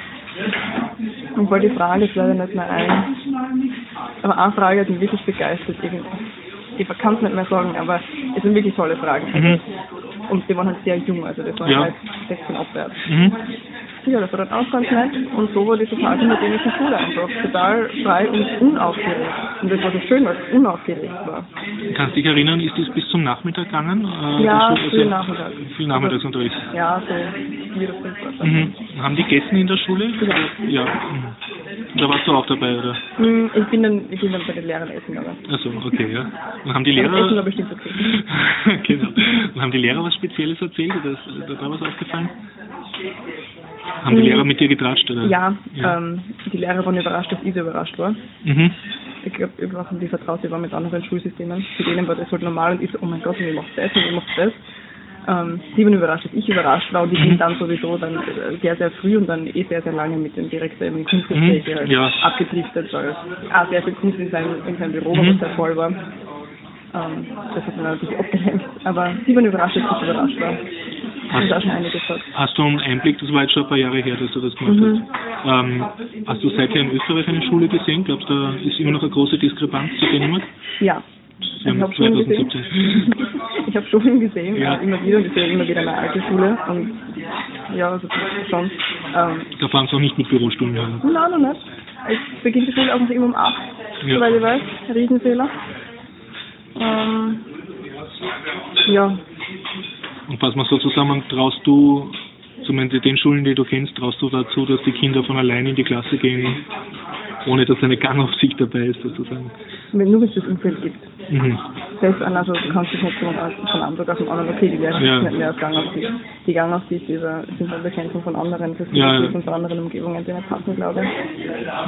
ich wollte die Frage, das leider nicht mehr ein. Aber eine Frage hat mich wirklich begeistert. irgendwie. Ich kann es nicht mehr sagen, aber es sind wirklich tolle Fragen. Mhm. Und die waren halt sehr jung, also das waren Ja. halt 16 aufwärts. Mhm. Ja, das war dann auch ganz nett. Und so war die totale dänische Schule einfach. Total frei und unaufgeregt. Und das war so schön, weil es unaufgeregt war. Kannst du dich erinnern, ist das bis zum Nachmittag gegangen? Äh, Ja, das so- früh Nachmittag. Viel Nachmittagsunterricht. Ja, so oder fünf Uhr. Mhm. Haben die gegessen in der Schule? Ja. Ja. Mhm. Da warst du auch dabei, oder? Hm, Ich bin dann, ich bin dann bei den Lehrern essen, aber. Achso, okay, ja. Und haben die Das Essen war Lehrer. bestimmt okay. genau. Und haben die Lehrer was Spezielles erzählt? Oder ist da was aufgefallen? Haben die. Lehrer mit dir getratscht, oder? Ja, Ja. Ähm, die Lehrer waren überrascht, dass ich so überrascht war. Mhm. Ich glaube, überhaupt die vertraut sie war mit anderen Schulsystemen. Für denen war das halt normal und ich so, oh mein Gott, wie macht das und wie macht das? Ähm, die waren überrascht, dass ich überrascht war und die Mhm. sind dann sowieso dann äh, sehr, sehr früh und dann eh sehr, sehr lange mit dem Direktor im Kunstgespräch Mhm, halt ja. abgedriftet, weil auch sehr viel Kunst in seinem, in seinem Büro Mhm. was sehr voll war. Ähm, das hat mir natürlich abgelenkt. Aber die waren überrascht, dass ich überrascht war. Ist auch schon einiges gesagt. Hast du einen Einblick, das war jetzt schon ein paar Jahre her, dass du das gemacht Mhm. hast. Ähm, hast du seither in Österreich eine Schule gesehen? Glaubst du, da ist immer noch eine große Diskrepanz zu Dänemark? Ja. Sie Ich habe Schulen gesehen. 2017. Ich habe Schulen gesehen, Ja. äh, immer wieder, und ich sehe immer wieder eine alte Schule. Und ja, also ist schon. Ähm, Da fahren sie auch nicht mit Bürostunden an. nein, noch nicht. Es beginnt die Schule auch noch immer um 8, Ja. soweit ich weiß. Riesenfehler. Ähm, ja, Und fassen wir so zusammen, traust du, zumindest den Schulen, die du kennst, traust du dazu, dass die Kinder von allein in die Klasse gehen, ohne dass eine Gangaufsicht dabei ist, sozusagen? wenn nur wenn es das Umfeld gibt. Mhm. selbst an, also du kannst dich nicht von, von einem Tag auf den anderen, okay, die werden Ja. nicht mehr auf Gang auf sich. Die Gang auf sich, diese sind halt Bekämpfung von anderen, das Ja, ja. von anderen Umgebungen, die nicht passen, glaube ich.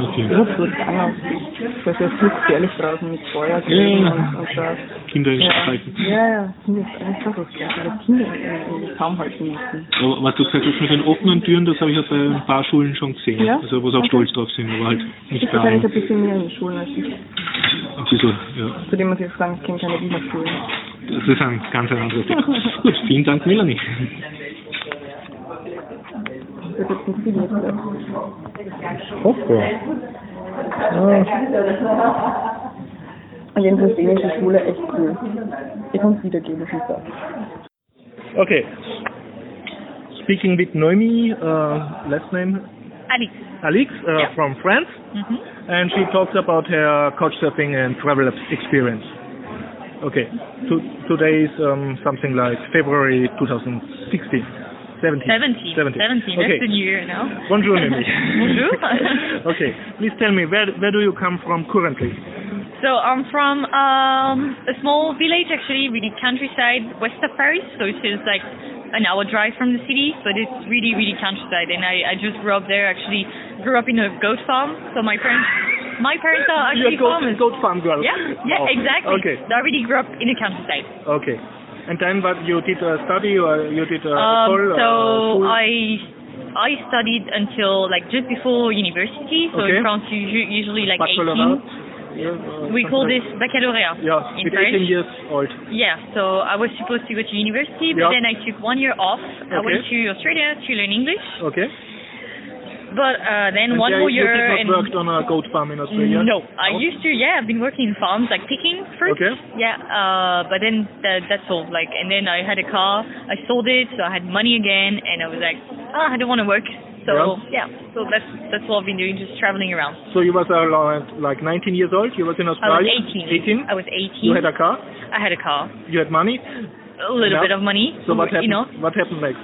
Okay. Ich hab so Gang auf sich. Das ist ja gefährlich draußen mit Feuer Ja, ja. und, und da. Kinder in Ja, halten. ja, ja, Kinder ist gefährlich, dass Kinder in, in Zaum halten müssen. Aber was du gesagt hast mit den offenen Türen, das habe ich ja bei ein paar Schulen schon gesehen. Ja? Also wo sie auch Okay. stolz drauf sind, aber halt nicht Ich bei wahrscheinlich ein bisschen mehr in den Schulen als ich. Ein bisschen, ja. Zudem muss ich auch sagen, ich kenne keine Wiener Schulen. Das ist ein ganz anderes Thema. Gut, vielen Dank, Melanie. Das ist viel jetzt. Hoffe. Und jedenfalls finde ich die Schule echt cool. Ich kann es wiedergeben, ich sage. Okay. Speaking with Noemi, uh, last name Alex. Alix uh, Yeah. from France, Mhm. and she talks about her couchsurfing and travel experience. Okay. To, today is um, something like February 2016. 17. 17. 17. 17. Okay. That's the new year now. Bonjour, Noemi. Bonjour. okay. Please tell me, where, where do you come from currently? So I'm from um, a small village, actually, really countryside, west of Paris. So it's just like an hour drive from the city, but it's really, really countryside. And I, I just grew up there. Actually, grew up in a goat farm. So my parents, my parents are You're actually a goat, farmers. goat farm girl. Yeah, yeah, Oh, exactly. Okay. So I really grew up in the countryside. Okay. And then what you did a study or you did a Um, school, so uh. I I studied until like just before university. So Okay. in France, you usually like 18. Yeah, We call this baccalaureate Yeah, in with French. 18 years old. Yeah, so I was supposed to go to university, but Yeah. then I took one year off. I went to Australia to learn English, Okay. but uh, then And one there more you year did not and worked on a goat farm in Australia? no, I used to. Yeah, I've been working in farms like picking fruit. Okay. Yeah, uh, but then that, that's all. Like, and then I had a car. I sold it, so I had money again, and I was like, ah, I don't want to work. So yeah. so that's that's what I've been doing, just traveling around. So you was around like 19 years old? You was in Australia. I was Australia? 18. I was 18. You had a car? I had a car, You had money? a little Enough? bit of money. So what happened? You know, What happened next?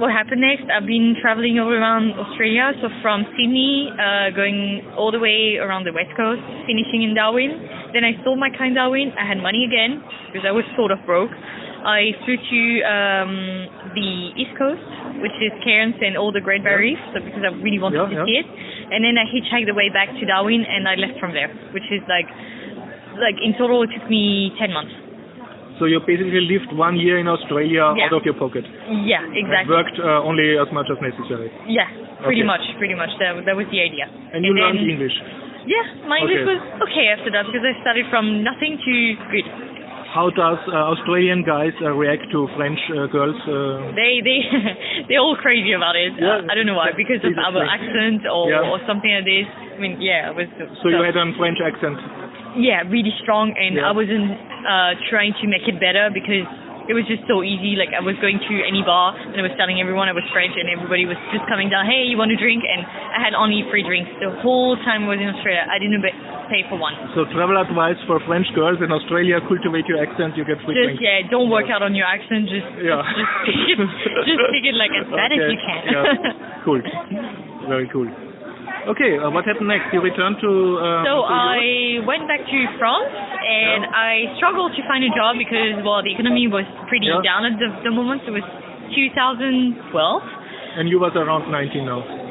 what happened next? I've been traveling all around Australia, so from Sydney, uh, going all the way around the west coast, finishing in Darwin. Then I sold my car in Darwin. I had money again because I was sort of broke. I flew to um, the east coast, which is Cairns and all the Great Barrier Reef, so because I really wanted Yeah, to yeah. see it. And then I hitchhiked the way back to Darwin, and I left from there, which is like, like in total it took me 10 months. So you basically lived one year in Australia Yeah. out of your pocket. Yeah, And exactly. worked uh, only as much as necessary. Yeah, pretty Okay. much, pretty much. That, that was the idea. And you learned then- English. Yeah, my English Okay. was okay after that because I started from nothing to good. How does uh, Australian guys uh, react to French uh, girls? Uh, They they they're all crazy about it. Yeah. Uh, I don't know why because of our accent or, Yeah. or something like this. I mean, yeah, I was so you had a French accent. yeah really strong and Yeah. I wasn't uh, trying to make it better because it was just so easy. Like I was going to any bar and I was telling everyone I was French and everybody was just coming down. Hey, you want a drink? And I had only free drinks the whole time I was in Australia. I didn't pay for one. So travel advice for French girls in Australia: cultivate your accent, you get free Just drinks. yeah, don't work out on your accent. Just Yeah. just take it, just it like as bad as you can. yeah. Cool. Very cool. Okay, uh, what happened next? You returned to. Uh, so to I went back to France and I struggled to find a job because well the economy was pretty Yeah. down at the, the moment. It was 2012. And you was around 19 now.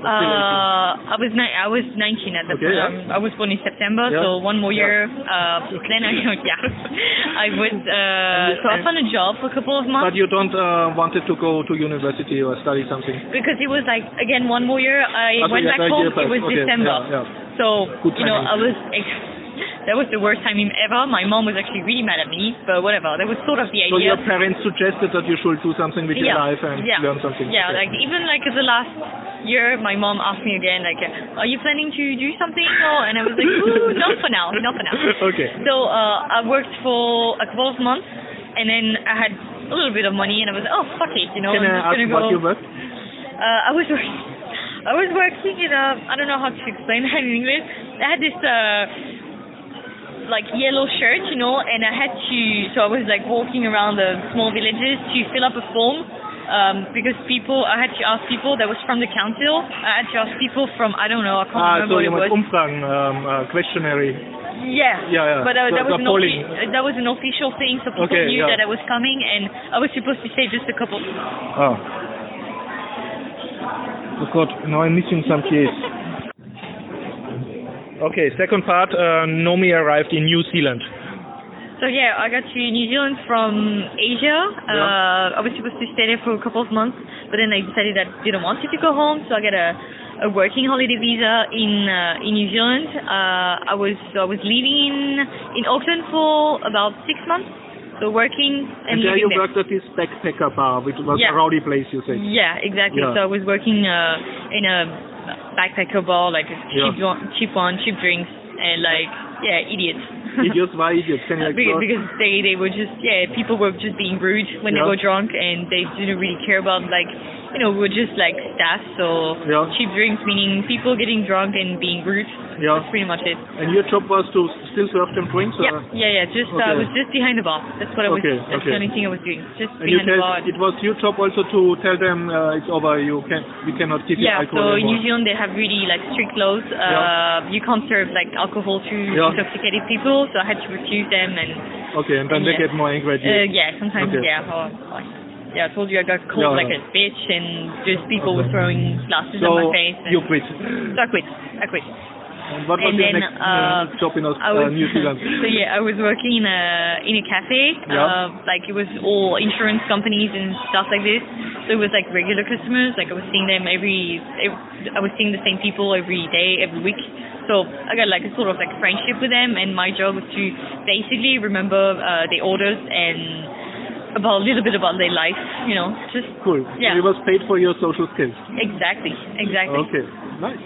Uh, I was ni- I was 19 at the Okay, yeah. time. I was born in September, Yeah. so one more year. Uh, then I yeah, I was uh, so I found a job for a couple of months. But you don't uh, wanted to go to university or study something. because it was like again one more year. I Okay, went yeah, back home. It was Okay, December, yeah, yeah. so Good you know timing. I was. That was the worst time ever. My mom was actually really mad at me, but whatever. That was sort of the idea. So your parents suggested that you should do something with your yeah. life and yeah. learn something. Yeah, like even like the last year, my mom asked me again, like, "Are you planning to do something?" Or, and I was like, Ooh, "Not for now, not for now." Okay. So uh, I worked for a couple of months, and then I had a little bit of money, and I was like, "Oh, fuck it," you know. Can I'm I ask what go. you worked? Uh, I was working. I was working in a. I don't know how to explain that in English. I had this uh, like yellow shirt, you know, and I had to. So I was like walking around the small villages to fill up a form Um, because people, I had to ask people that was from the council. I had to ask people from I don't know, I can't Ah, remember so what you it was. umfragen, um, uh, questionnaire. Yeah, Yeah, yeah. But uh, So that was an polling. that was an official thing, so people Okay, knew yeah. that I was coming, and I was supposed to stay just a couple. Oh. Oh God, now I'm missing some keys. Okay, second part, uh, Nomi arrived in New Zealand. So yeah, I got to New Zealand from Asia. Uh, I was supposed to stay there for a couple of months, but then I decided that I didn't want to go home, so I got a, a working holiday visa in uh, in New Zealand. Uh, I was I was living in in Auckland for about six months, so working and, And there you there. worked at this backpacker bar, which was Yeah. a rowdy place, you say. Yeah, exactly. Yeah. So I was working uh, in a like cheap Yeah. one, cheap one, cheap drinks, and like yeah, idiots. Idiots, why idiots? Can you because, because they they were just yeah people were just being rude when they were drunk and they didn't really care about like you know we're just like staff so Yeah. cheap drinks meaning people getting drunk and being rude Yeah. that's pretty much it And your job was to still serve them drinks? yeah Or? yeah yeah just uh, I was just behind the bar that's what I was Okay, that's okay. the only thing I was doing just And you behind the bar it was your job also to tell them uh, it's over, you can't. we cannot give you yeah, alcohol so in. New Zealand they have really like strict laws. Uh, You can't serve like alcohol to Yeah. intoxicated people, so I had to refuse them and Okay, and then they Yeah. get more angry at you. Uh, yeah, sometimes Okay. yeah. Or, like, yeah, I told you I got called Yeah. like a bitch, and just people were throwing glasses so at my face. And you quit. So I quit. I quit. And what was and your then next uh, uh, job in Aus- I uh, was, New Zealand? so yeah, I was working in a in a cafe. Yeah. Uh, like it was all insurance companies and stuff like this. So it was like regular customers. Like I was seeing them every, every I was seeing the same people every day, every week. So I got like a sort of like friendship with them, and my job was to basically remember uh, the orders and about a little bit about their life. You know, just Cool. Yeah. So you was paid for your social skills. exactly, exactly. Okay, nice.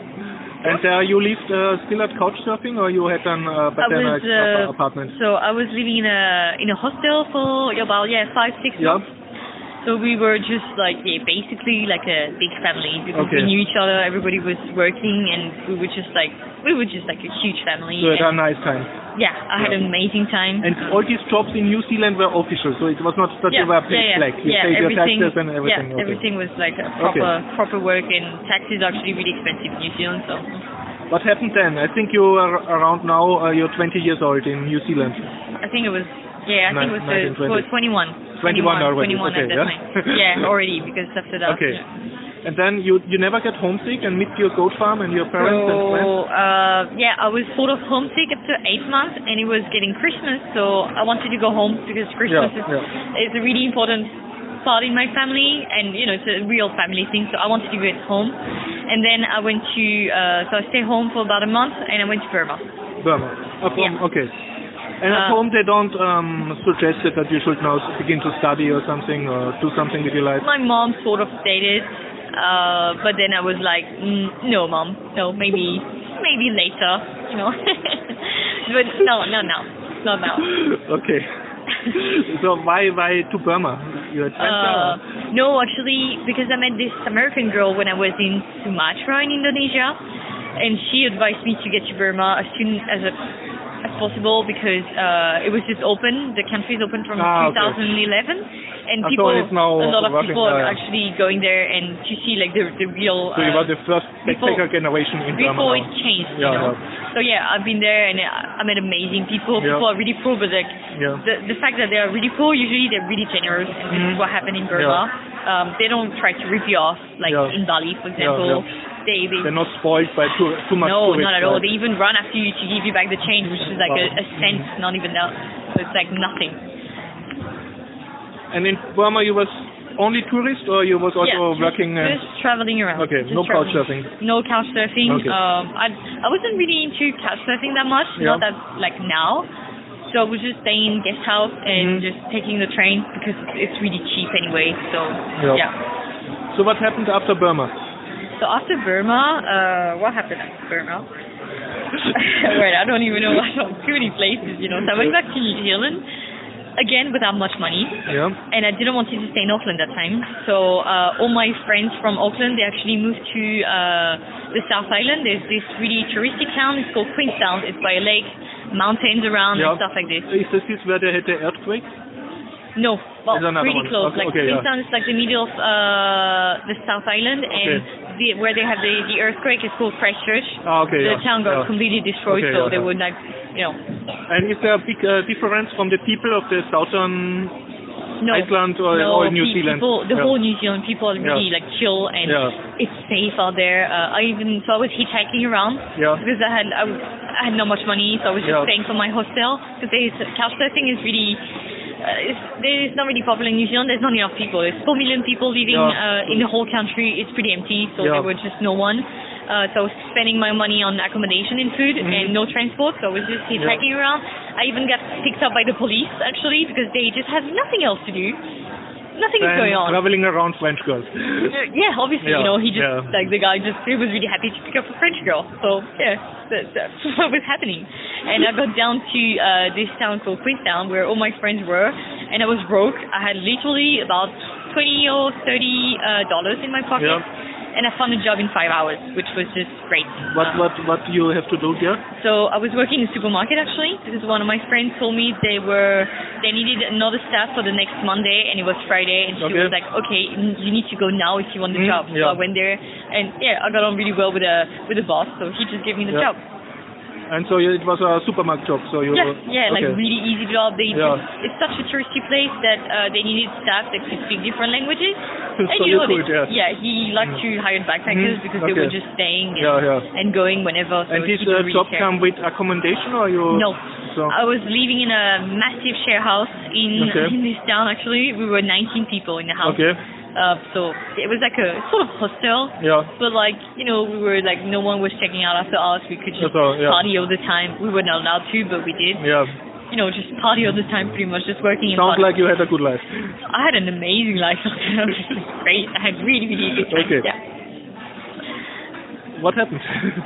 And uh, you lived uh, still at couchsurfing, or you had an uh, was uh, apartment? so I was living in a in a hostel for about yeah five six Yeah. months. So we were just like yeah basically like a big family because Okay. we knew each other. Everybody was working and we were just like we were just like a huge family. So you had a nice time. yeah, I had an amazing time. And all these jobs in New Zealand were official, so it was not such yeah, were paid yeah, yeah, slack. You yeah, paid your everything, taxes and everything. Yeah, okay. everything was like a proper proper work and taxes are actually really expensive in New Zealand. So What happened then? I think you are around now, uh, you're 20 years old in New Zealand. I think it was yeah I think it was uh, 1920. 21. 21 already, 21 okay, yeah. time. yeah, already because after that. Okay. yeah. And then you you never get homesick and meet your goat farm and your parents and friends? So uh, yeah, I was sort of homesick after eight months, and it was getting Christmas, so I wanted to go home because Christmas Yeah, is, yeah. is a really important part in my family, and you know it's a real family thing. So I wanted to go at home, and then I went to uh, so I stayed home for about a month, and I went to Burma. Burma. From, Yeah. Okay. And at Uh, home they don't um, suggest that you should now begin to study or something or do something with your life? My mom sort of stated, uh, but then I was like, mm, no, mom, no, maybe maybe later, you know. but no, no, no, not now. okay. so why why to Burma? You had. Uh, no, actually, because I met this American girl when I was in Sumatra in Indonesia, and she advised me to get to Burma as soon as a, as possible because uh, it was just open. The country is open from Ah, okay. 2011, and Ah, so people, now a lot of people are actually going there and to see like the the real. So you uh, were the first before- generation in before it changed, Yeah, you know. yeah. So yeah, I've been there and I I met amazing people. Yeah. People are really poor, but like Yeah. the the fact that they are really poor, usually they're really generous, and this is Mhm. what happened in Burma. Um, they don't try to rip you off like Yeah. in Bali, for Yeah, example. Yeah. They they They're not spoiled by too, too much no, not at all. They even run after you to give you back the change, which is like a, Wow. a cent, not even that. So it's like nothing. And in Burma you was only tourist or you was also yeah, just, working? uh, just traveling around. Okay, just no couch surfing. No couch surfing. Okay. Um, I I wasn't really into couch surfing that much. Yeah. Not that like now. So I was just staying in guest house and Mhm. just taking the train because it's really cheap anyway. So Yeah. yeah. So what happened after Burma? So after Burma, uh, what happened after Burma? Wait, I don't even know. I don't too many places, you know. So I went back to New Zealand again without much money. Yeah. and I didn't want to stay in Auckland that time. So uh, all my friends from Auckland, they actually moved to uh, the South Island. There's this really touristic town. It's called Queenstown. It's by a lake, mountains around Yeah. and stuff like this. Is this where they had the earthquake? No, well, pretty one. close. Okay, like okay, yeah. Is like the middle of uh, the South Island, and the, where they have the, the earthquake is called Christchurch. Ah, okay, the yeah, town got yeah. completely destroyed, so they would like, you know, And is there a big uh, difference from the people of the southern no, Iceland or, no, or New Zealand? People, the whole New Zealand people are really like chill and it's safe out there. Uh, I even so I was hitchhiking around Yeah. because I had I, I, had not much money, so I was just staying from my hostel because couch surfing is really. Uh, it's, it's not really popular in New Zealand. There's not enough people. There's 4 million people living Yeah. uh, in the whole country. It's pretty empty, so Yeah. there was just no one. Uh, so I was spending my money on accommodation and food Mm-hmm. and no transport, so I was just hitchhiking around. I even got picked up by the police actually because they just have nothing else to do. Nothing is going on. traveling around French girls. Yeah, obviously, Yeah, you know, he just yeah. like the guy just he was really happy to pick up a French girl. So yeah, that, that's what was happening. And I got down to uh, this town called Queenstown where all my friends were, and I was broke. I had literally about twenty or thirty uh, dollars in my pocket, Yeah. And I found a job in five hours, which was just great. What what what do you have to do there? so I was working in a supermarket actually because one of my friends told me they were they needed another staff for the next Monday and it was Friday and she Okay. was like, okay, you need to go now if you want the Mm, job. So yeah. I went there and yeah, I got on really well with the with the boss, so he just gave me the Yeah. job. And so it was a supermarket job. So you Yeah, yeah, like okay. really easy job. They Yeah. just, it's such a touristy place that uh, they needed staff that could speak different languages. So and you could, yeah. yeah, he liked to hire backpackers Mhm, because they were just staying and, Yeah, yeah. and going whenever. So And he didn't uh, really job care. come with accommodation or you? No. So I was living in a massive share house in Okay. in this town. Actually, we were 19 people in the house. okay. Uh, so it was like a sort of hostel, Yeah. but like you know, we were like no one was checking out after us. We could just all, yeah. party all the time. We were not allowed to, but we did. Yeah. You know, just party all the time, pretty much just working. Sounds like you had a good life. I had an amazing life. it was just great. I had really, really good time. Okay. Yeah. What happened?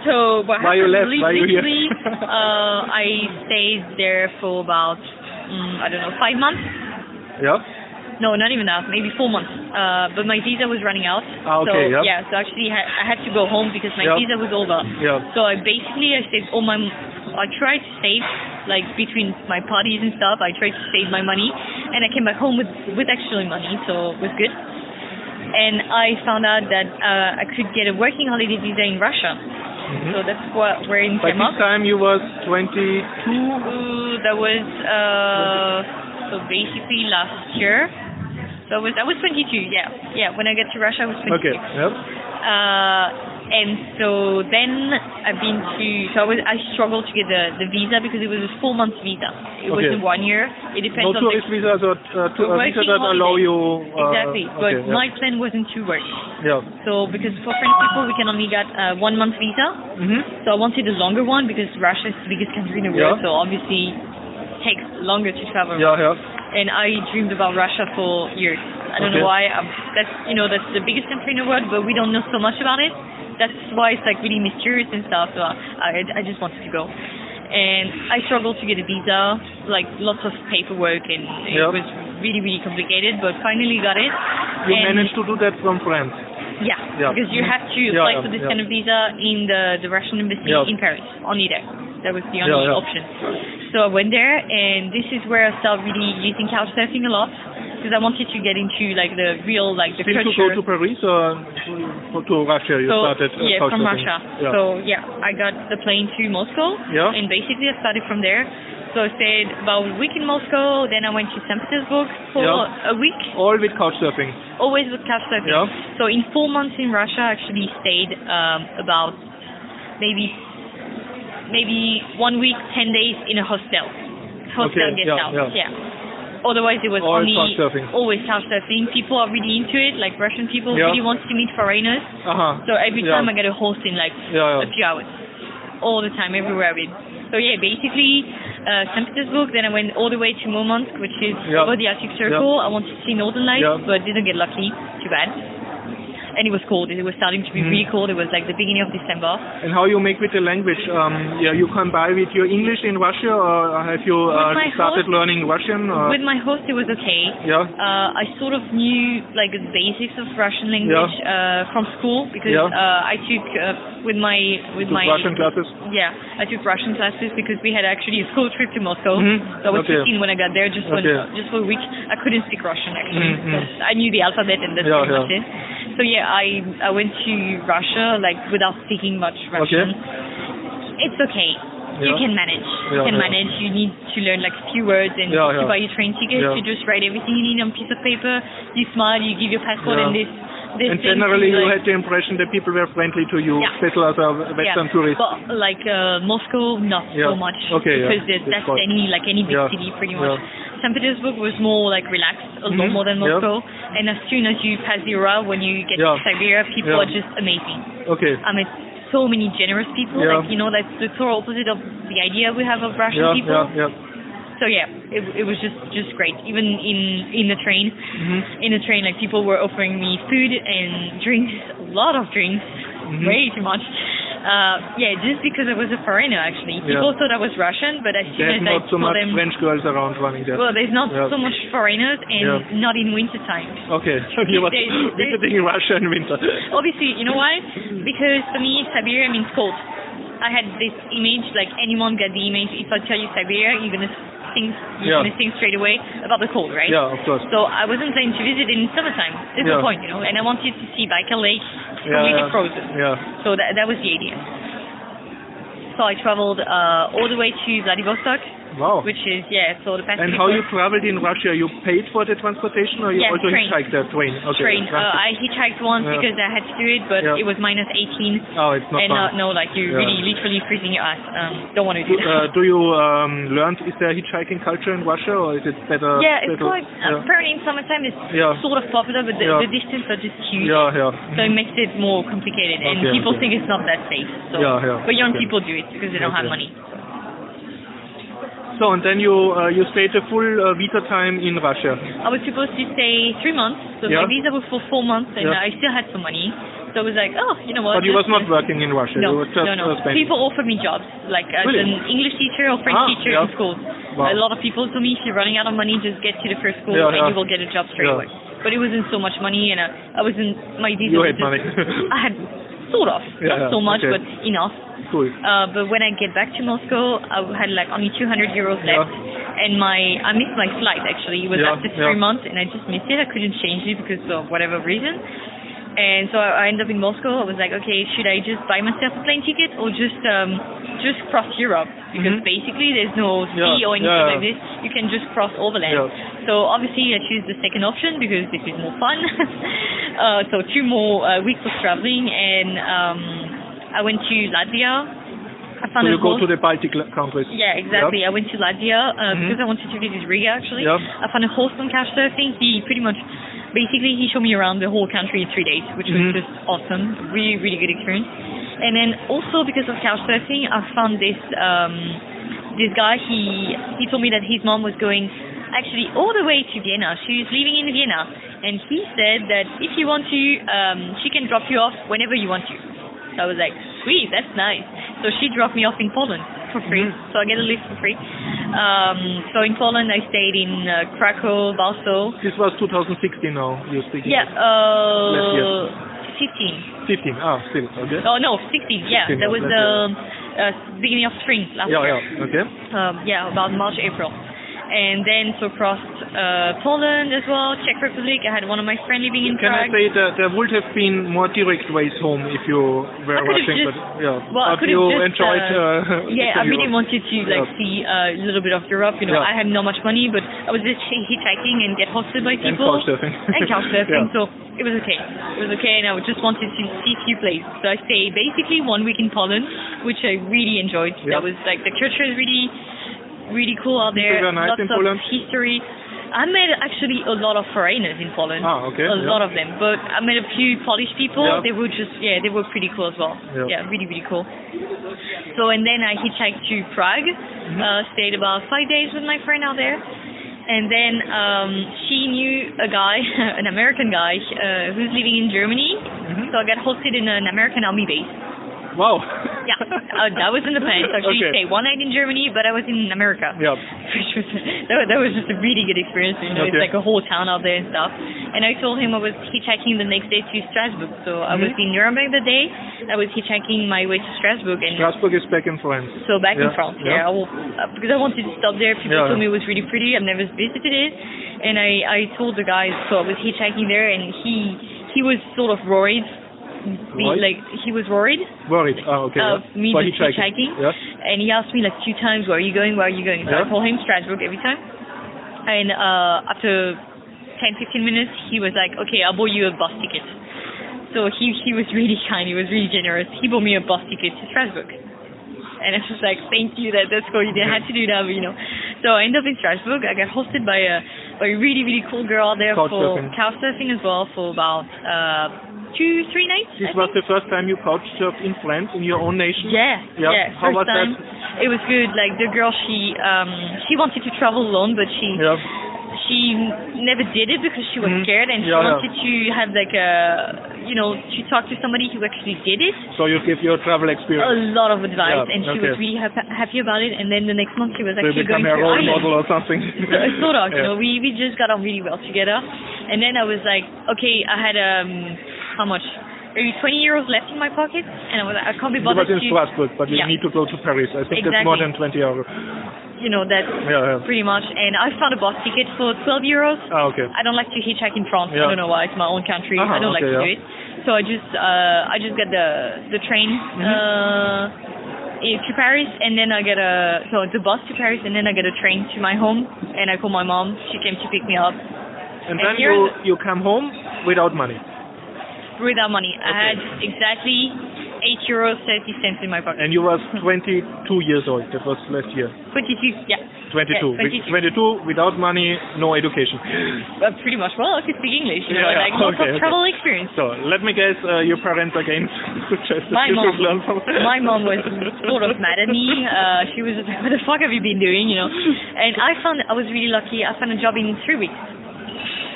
So what Why you left? Why you here? uh, I stayed there for about mm, I don't know five months. yeah. No, not even that. Maybe four months. Uh, but my visa was running out. Ah, okay, so, yeah. Yeah. So actually, ha- I had to go home because my Yeah. visa was over. Yeah. So I basically I saved all my. I tried to save like between my parties and stuff. I tried to save my money, and I came back home with with actually money, so it was good. And I found out that uh, I could get a working holiday visa in Russia. So that's what where in By this time you was 22. Ooh, that was uh, so basically last year. So I was I was 22. Yeah, yeah. When I got to Russia, I was 22. Okay. Yeah. Uh, and so then I've been to. So I was I struggled to get the the visa because it was a four month visa. It Okay. wasn't one year. It depends No on the tourist visas or uh, to, uh, visa that allow you. Uh, exactly. But okay, yeah. my plan wasn't to work. Yeah. So because for French people we can only get uh, one month visa. Mm-hmm. So I wanted a longer one because Russia is the biggest country in the world, Yeah. so obviously it takes longer to travel. Yeah, yeah. And I dreamed about Russia for years. I don't Okay. know why. Um, that's you know that's the biggest country in the world, but we don't know so much about it. That's why it's like really mysterious and stuff. So I I just wanted to go. And I struggled to get a visa, like lots of paperwork, and it Yeah. was really really complicated. But finally got it. You and managed to do that from France. yeah, Yeah. because you have to apply yeah, for this yeah. kind of visa in the, the Russian embassy in Paris, only there. That was the only option. So I went there, and this is where I started really using couchsurfing a lot, because I wanted to get into like the real, like the to culture. go to Paris or to, to Russia you so started? uh, yeah, from? Russia. Yeah. So yeah, I got the plane to Moscow, Yeah. and basically I started from there. So I stayed about a week in Moscow, then I went to St. Petersburg for Yeah. a week, All with couchsurfing. always with couchsurfing. Yeah. So in four months in Russia, I actually stayed um, about maybe maybe one week, ten days in a hostel, hostel Okay, guest yeah, house. yeah. Otherwise, it was All only couchsurfing. always couchsurfing. People are really into it. Like Russian people Yeah. really want to meet foreigners. Uh-huh. So every Yeah. time I get a host in like Yeah, a few hours, all the time, everywhere. With so yeah, basically uh, St. Petersburg. Then I went all the way to Murmansk, which is Yeah. over the Arctic Circle. I wanted to see Northern Lights, Yeah. but didn't get lucky. Too bad. And it was cold. It was starting to be Mhm. really cold. It was like the beginning of December. And how you make with the language? Um, yeah, you come by with your English in Russia, or have you uh, started host- learning Russian? Or? With my host, it was okay. yeah. Uh, I sort of knew like the basics of Russian language uh, from school because Yeah. uh, I took uh, with my with my Russian classes? Yeah, I took Russian classes because we had actually a school trip to Moscow. Mhm. So I was Okay. 15 when I got there, just for Okay. just for a week. I couldn't speak Russian actually. Mhm. because I knew the alphabet and that's Yeah, pretty much it. So yeah, I I went to Russia like without speaking much Russian. It's okay. You can manage. You Yeah, can yeah. manage. You need to learn like a few words and Yeah, to buy your train ticket. Yeah. You just write everything you need on a piece of paper. You smile. You give your passport Yeah. and this. And generally, you like, had the impression that people were friendly to you, Yeah. especially as a Western yeah, tourist. But like uh, Moscow, not Yeah. so much. Okay. Because it- That's fine. any like any big Yeah. city pretty Yeah. much. St. Petersburg was more like relaxed, a lot Mhm. more than Yeah. Moscow. And as soon as you pass the Ural, when you get Yeah. to Siberia, people Yeah. are just amazing. Okay. I mean, so many generous people. Yeah. Like you know, that's the total opposite of the idea we have of Russian Yeah, people. yeah, yeah. So yeah, it, it was just just great. Even in in the train, Mhm. in the train, like people were offering me food and drinks, a lot of drinks, Mhm. way too much. Uh, yeah, just because I was a foreigner actually. Yeah. People thought I was Russian, but as soon There's as I not so saw much them, French girls around running there. well, there's not Yeah. so much foreigners and Yeah. not in winter time. Okay, so you were visiting in Russia in winter. Obviously, you know why? Because for me, Siberia means cold. I had this image, like anyone get the image. If I tell you Siberia, you're gonna think Yeah. gonna straight away about the cold, right? Yeah, of course. So I wasn't planning to visit in summertime. That's Yeah. the point, you know. And I wanted to see Baikal Lake Yeah, completely yeah. frozen. Yeah. So that that was the idea. So I traveled uh, all the way to Vladivostok, Wow. which is yeah. So the best. And how you traveled in Russia? You paid for the transportation, or you Yeah, also train. hitchhiked the train? Okay. train. Uh, I hitchhiked once Yeah. because I had to do it, but Yeah. it was minus 18. oh, it's not and fun. uh, no, like you're Yeah. really literally freezing your ass. Um, don't want to do Do, that. uh, do you um, learn? Is there hitchhiking culture in Russia, or is it better? yeah, it's better- quite. yeah. apparently in summertime it's Yeah. sort of popular, but the, the distance are just huge. Yeah, yeah. So it makes it more complicated, and people okay. think it's not that safe. So, Yeah, yeah, but young okay. people do it because they don't have money. So and then you uh, you stayed the full uh, visa time in Russia. I was supposed to stay three months, so Yeah. my visa was for four months, and Yeah. I still had some money. So I was like, oh, you know what? But you was not working in Russia. No, no, no. People offer me jobs, like as Really? an English teacher or French Ah, teacher yeah. in schools. Wow. A lot of people told me if you're running out of money, just get to the first school and you will get a job straight away. But it wasn't so much money, and uh, I wasn't my visa. You was had money. I had sort of, not so much, okay. but enough. Uh, but when I get back to Moscow, I had like only 200 euros left, and my I missed my flight actually. It was Yeah, after yeah. three months, and I just missed it. I couldn't change it because of whatever reason. And so I ended up in Moscow. I was like, okay, should I just buy myself a plane ticket or just um, just cross Europe? Because Mhm. basically there's no sea Yeah, or anything yeah. like this. You can just cross overland. Yeah. So obviously I choose the second option because this is more fun. uh, so two more uh, weeks of traveling, and um, I went to Latvia. I found a you go to the Baltic countries. yeah, exactly. I went to Latvia uh, Mhm. because I wanted to visit Riga actually. Yeah. I found a host on Couchsurfing. He pretty much, basically, he showed me around the whole country in three days, which Mhm. was just awesome. Really, really good experience. And then also because of Couchsurfing, I found this um, this guy. He he told me that his mom was going actually all the way to Vienna. She was living in Vienna, and he said that if you want to, um, she can drop you off whenever you want to. So I was like, sweet, that's nice. So she dropped me off in Poland for free. Mhm. So I get a lift for free. Um, so in Poland, I stayed in uh, Krakow, Warsaw. This was 2016 now. You're speaking. Yeah, uh, 15. 15. Ah, still okay. Oh no, 16. Yeah, 16, that was the year. uh, beginning of spring last Yeah, year. yeah. Okay. Um, yeah, about March, April. And then so crossed uh, Poland as well, Czech Republic. I had one of my friends living in Can I say that there would have been more direct ways home if you were just- but yeah. Well, I but you just, enjoyed. uh, Uh, yeah, I really Europe. wanted to like Yeah. see uh, a little bit of Europe. You know, Yeah. I had not much money, but I was just hitchhiking and get hosted by And people couchsurfing. and couchsurfing. Yeah. So it was okay. It was okay, and I just wanted to see a few places. So I stayed basically one week in Poland, which I really enjoyed. That was like the culture is really, really cool out there. Nice Lots of Poland? history. I met actually a lot of foreigners in Poland. Ah, okay, A yeah. lot of them, but I met a few Polish people. Yeah. They were just yeah, they were pretty cool as well. Yeah. yeah really really cool. So and then I hitchhiked to Prague, Mm-hmm. uh, stayed about five days with my friend out there, And then um, she knew a guy, an American guy, uh, who's living in Germany. Mhm. So I got hosted in an American army base. Wow. Yeah, uh, that was in the plan. So actually Okay. stayed one night in Germany, but I was in America. Yeah. Which was that, was- that was just a really good experience. You know, Okay. it's like a whole town out there and stuff. And I told him I was hitchhiking the next day to Strasbourg. So I was Mhm. in Nuremberg the day. I was hitchhiking my way to Strasbourg and. Strasbourg is back in France. So back in France, yeah. yeah, I will, uh, because I wanted to stop there. People Yeah, told me it was really pretty. I've never visited it, and I I told the guys so I was hitchhiking there, and he he was sort of worried, Be- Worried? like he was worried Worried. Oh, okay. of yeah. me For just hitchhiking, Yeah. and he asked me like two times, "Where are you going? Where are you going?" So I Yeah. told him Strasbourg every time, and uh, after 10, 15 minutes, he was like, "Okay, I'll buy you a bus ticket." So he he was really kind. He was really generous. He bought me a bus ticket to Strasbourg. And I was like, thank you, that that's cool. You didn't have to do that, but, you know. So I ended up in Strasbourg. I got hosted by a, by a really, really cool girl there Couchsurfing. for couchsurfing as well for about uh, two, three nights. This was the first time you couch surfed in France, in your own nation? Yeah, Yeah. yeah. How first was time. that? It was good. Like the girl, she um she wanted to travel alone, but she Yeah. she never did it because she was Mhm. scared and she Yeah, yeah. wanted to have like a you know to talk to somebody who actually did it. So you give your travel experience A lot of advice, and she okay. was really hap- happy about it. And then the next month, she was actually going to role Ireland. model or something. So, sort of, you know, we we just got on really well together. And then I was like, okay, I had um how much? Maybe 20 euros left in my pocket, and I was like, I can't be bothered was in to, Strasbourg, but you Yeah. need to go to Paris. I think that's more than 20 euros. you know, that Yeah, yeah. pretty much. And I found a bus ticket for 12 euros. Ah, okay. I don't like to hitchhike in France. I don't know why. It's my own country. Uh-huh, I don't like to do it. So I just uh, I just get the the train Mm-hmm. uh, eh, to Paris, and then I get a so the bus to Paris, and then I get a train to my home, and I call my mom. She came to pick me up And And then you, you come home without money. Without money. I had exactly eight euros thirty cents in my pocket. And you were 22 years old. That was last year. Twenty-two. Yeah. 22. Yeah, 22. 22 without money, no education. Uh, pretty much. Well, I could speak English. You know, Yeah, yeah. like lots Okay, of okay. travel experience. So let me guess, uh, your parents again suggested My you mom, should learn from my mom was sort of mad at me. Uh, she was like, "What the fuck have you been doing?" You know. And I found I was really lucky. I found a job in three weeks.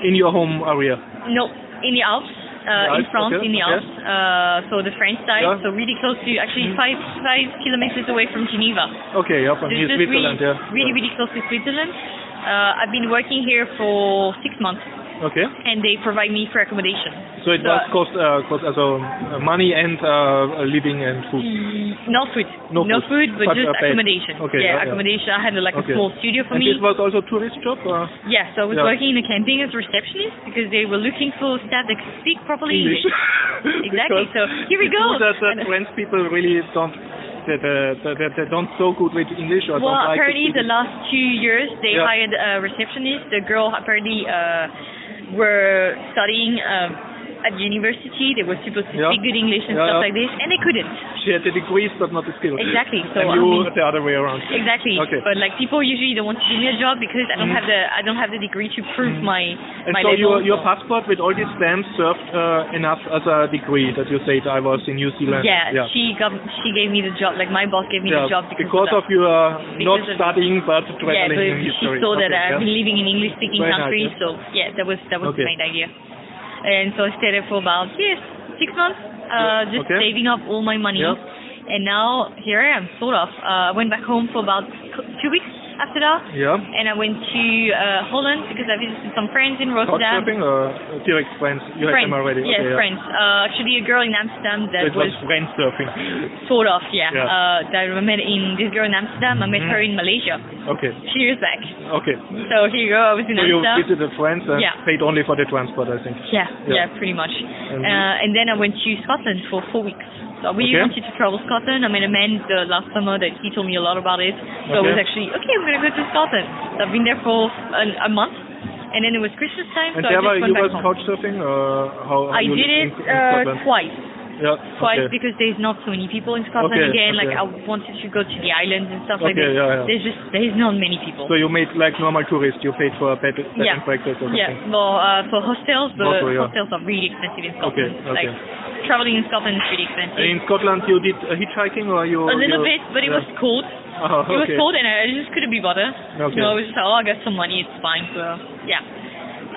in your home area. No, in the Alps, uh, in France, okay, in the okay. Alps. Uh, so the French side, Yeah. so really close to actually five five kilometers away from Geneva. Okay, yeah, from This Switzerland, really, yeah. really, really close to Switzerland. Uh, I've been working here for six months, Okay, and they provide me for accommodation. so it So- was cost, uh, cost also uh, money and uh, living and food. Mm, No food. No no food, food, but but, just uh, accommodation. Okay, yeah, yeah, accommodation. I had like Okay. a small studio for And me. this was also tourist job? Or? Yeah, so I was Yeah. working in a camping as a receptionist because they were looking for staff that could speak properly English. Exactly, so here we go. That, that French people really don't, that, uh, that, don't so good with English or Well, don't like apparently the last two years they Yeah. hired a receptionist. The girl apparently uh, were studying um, at university. They were supposed to Yeah. speak good English and Yeah, stuff yeah. like this, and they couldn't. She had the degrees but not the skills. Exactly, so, and I you mean- the other way around. Exactly. Okay. But like people usually don't want to give me a job because I don't Mhm. have the I don't have the degree to prove my And my so level. your, your so- passport with all these stamps served uh, enough as a degree that you said I was in New Zealand. yeah, she got she gave me the job. Like my boss gave me Yeah, the job because, because of of your not of- studying but that. traveling Yeah, but in she history. saw that I've yeah. been living in English speaking Very nice, countries, yeah. so yeah, that was that was Okay. the main idea. And so I stayed there for about yes six months, uh, just Okay. saving up all my money. And now here I am, sort of. Uh, I went back home for about two weeks after that. Yeah. And I went to uh, Holland because I visited some friends in Rotterdam. Couchsurfing or direct friends? You had friends, them already. yes, okay, yeah. friends. Uh, actually, a girl in Amsterdam that it was was friend surfing. sort of, yeah. Yeah. Uh, that I met in this girl in Amsterdam. I met Mhm. her in Malaysia Okay. She years back. Okay. So here you go. I was in So you visited friends and Yeah. paid only for the transport, I think. Yeah, Yeah. yeah, pretty much. And- Uh, and then I went to Scotland for four weeks. I really Okay. wanted to travel Scotland. I mean, a man the last summer that he told me a lot about it. So I Okay. was actually okay. I'm gonna go to Scotland. So I've been there for an, a month, and then it was Christmas time. And so I just went you back was home. couch surfing or how, how I did it uh, twice. Yeah. Twice okay. because there's not so many people in Scotland Okay, again. Like. I wanted to go to the islands and stuff like that. yeah, yeah. There's just there's not many people. So you made like normal tourists. you paid for a bed, bed Yeah. and breakfast or something? Yeah, well, uh, for hostels, the Also, hostels are really expensive in Scotland. okay. Like traveling in Scotland is really expensive. In Scotland, you did uh, hitchhiking, or you? a little bit, but it was cold. Oh, It was cold, and I just couldn't be bothered. Okay. You know, I was just like, oh, I got some money, it's fine. So yeah.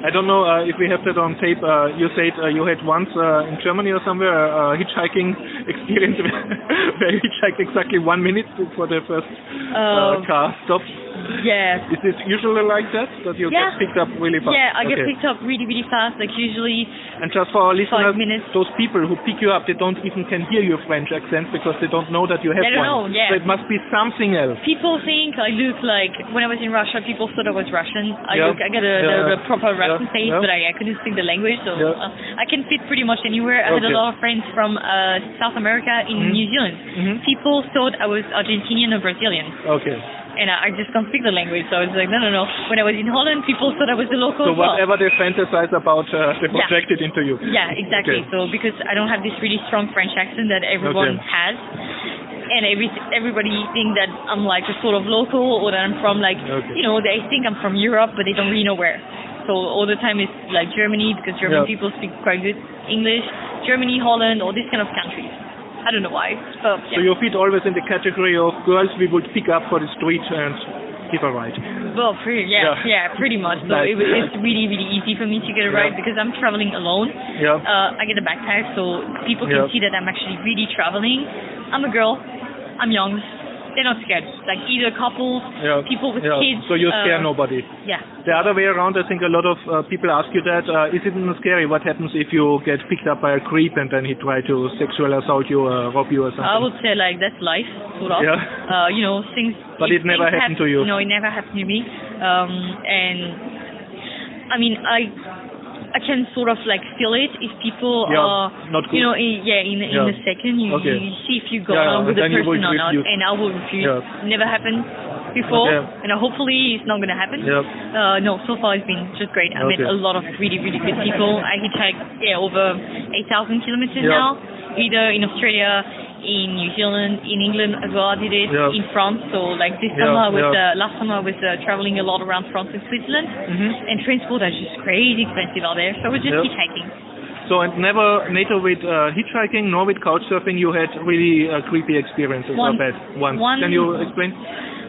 I don't know uh, if we have that on tape. Uh, you said uh, you had once uh, in Germany or somewhere a hitchhiking experience where you hitchhiked exactly one minute for the first uh, Um, car stop. Yeah. Is this usually like that? That you Yeah. get picked up really fast? Yeah, I get Okay. picked up really, really fast. Like usually, And just for our listeners, minutes. those people who pick you up, they don't even can hear your French accent because they don't know that you have They don't one. know, yeah. So it must be something else. people think I look like when I was in Russia. People thought I was Russian. I Yeah. look, I got a, Yeah. the, the proper Russian Yeah. face, Yeah. but I, I couldn't speak the language, so Yeah. uh, I can fit pretty much anywhere. I had a lot of friends from uh, South America in Mhm. New Zealand. Mhm. People thought I was Argentinian or Brazilian. Okay. and I, I just can't speak the language. So I was like, no, no, no. When I was in Holland, people thought I was a local So as well. whatever they fantasize about, uh, they project it into you. Yeah, exactly. Okay. So because I don't have this really strong French accent that everyone Okay. has, and every everybody think that I'm like a sort of local or that I'm from like Okay. you know they think I'm from Europe, but they don't really know where. So all the time it's like Germany because German Yeah. people speak quite good English. Germany, Holland, all these kind of countries. I don't know why, but yeah. So you fit always in the category of girls we would pick up for the street and give a ride. Well, pretty, yeah, Yeah. yeah, pretty much. So Nice. it, it's really, really easy for me to get a ride Yeah. because I'm traveling alone. Yeah. Uh, I get a backpack, so people can see that I'm actually really traveling. I'm a girl. I'm young. They're not scared. Like either couples, Yeah. people with yeah. kids. So you scare uh, nobody. Yeah. The other way around, I think a lot of uh, people ask you that. Uh, is it not scary? What happens if you get picked up by a creep and then he try to sexual assault you or rob you or something? I would say like that's life, sort of. Yeah. Uh, you know, things. But it never happened hap- to you. No, it never happened to me. Um, and I mean, I I can sort of like feel it if people Yeah, are, not good. you know, in, yeah, in in a second you, Okay. you see if you go Yeah, on with the person or not, and I will refuse. Yeah. Never happened before, Okay. and hopefully it's not gonna happen. Yeah. Uh, no, so far it's been just great. I met a lot of really, really good people. I hitchhiked yeah, over 8,000 kilometers Yeah. now, either in Australia, in New Zealand, in England as well. I did it Yeah. in France. So like this Yeah, summer, I was uh, last summer I was uh, traveling a lot around France and Switzerland, Mhm. and transport is just crazy expensive out there. So I was just hitchhiking. So and never, neither with uh, hitchhiking nor with couchsurfing, you had really uh, creepy experiences One. bad ones. One- Can you explain?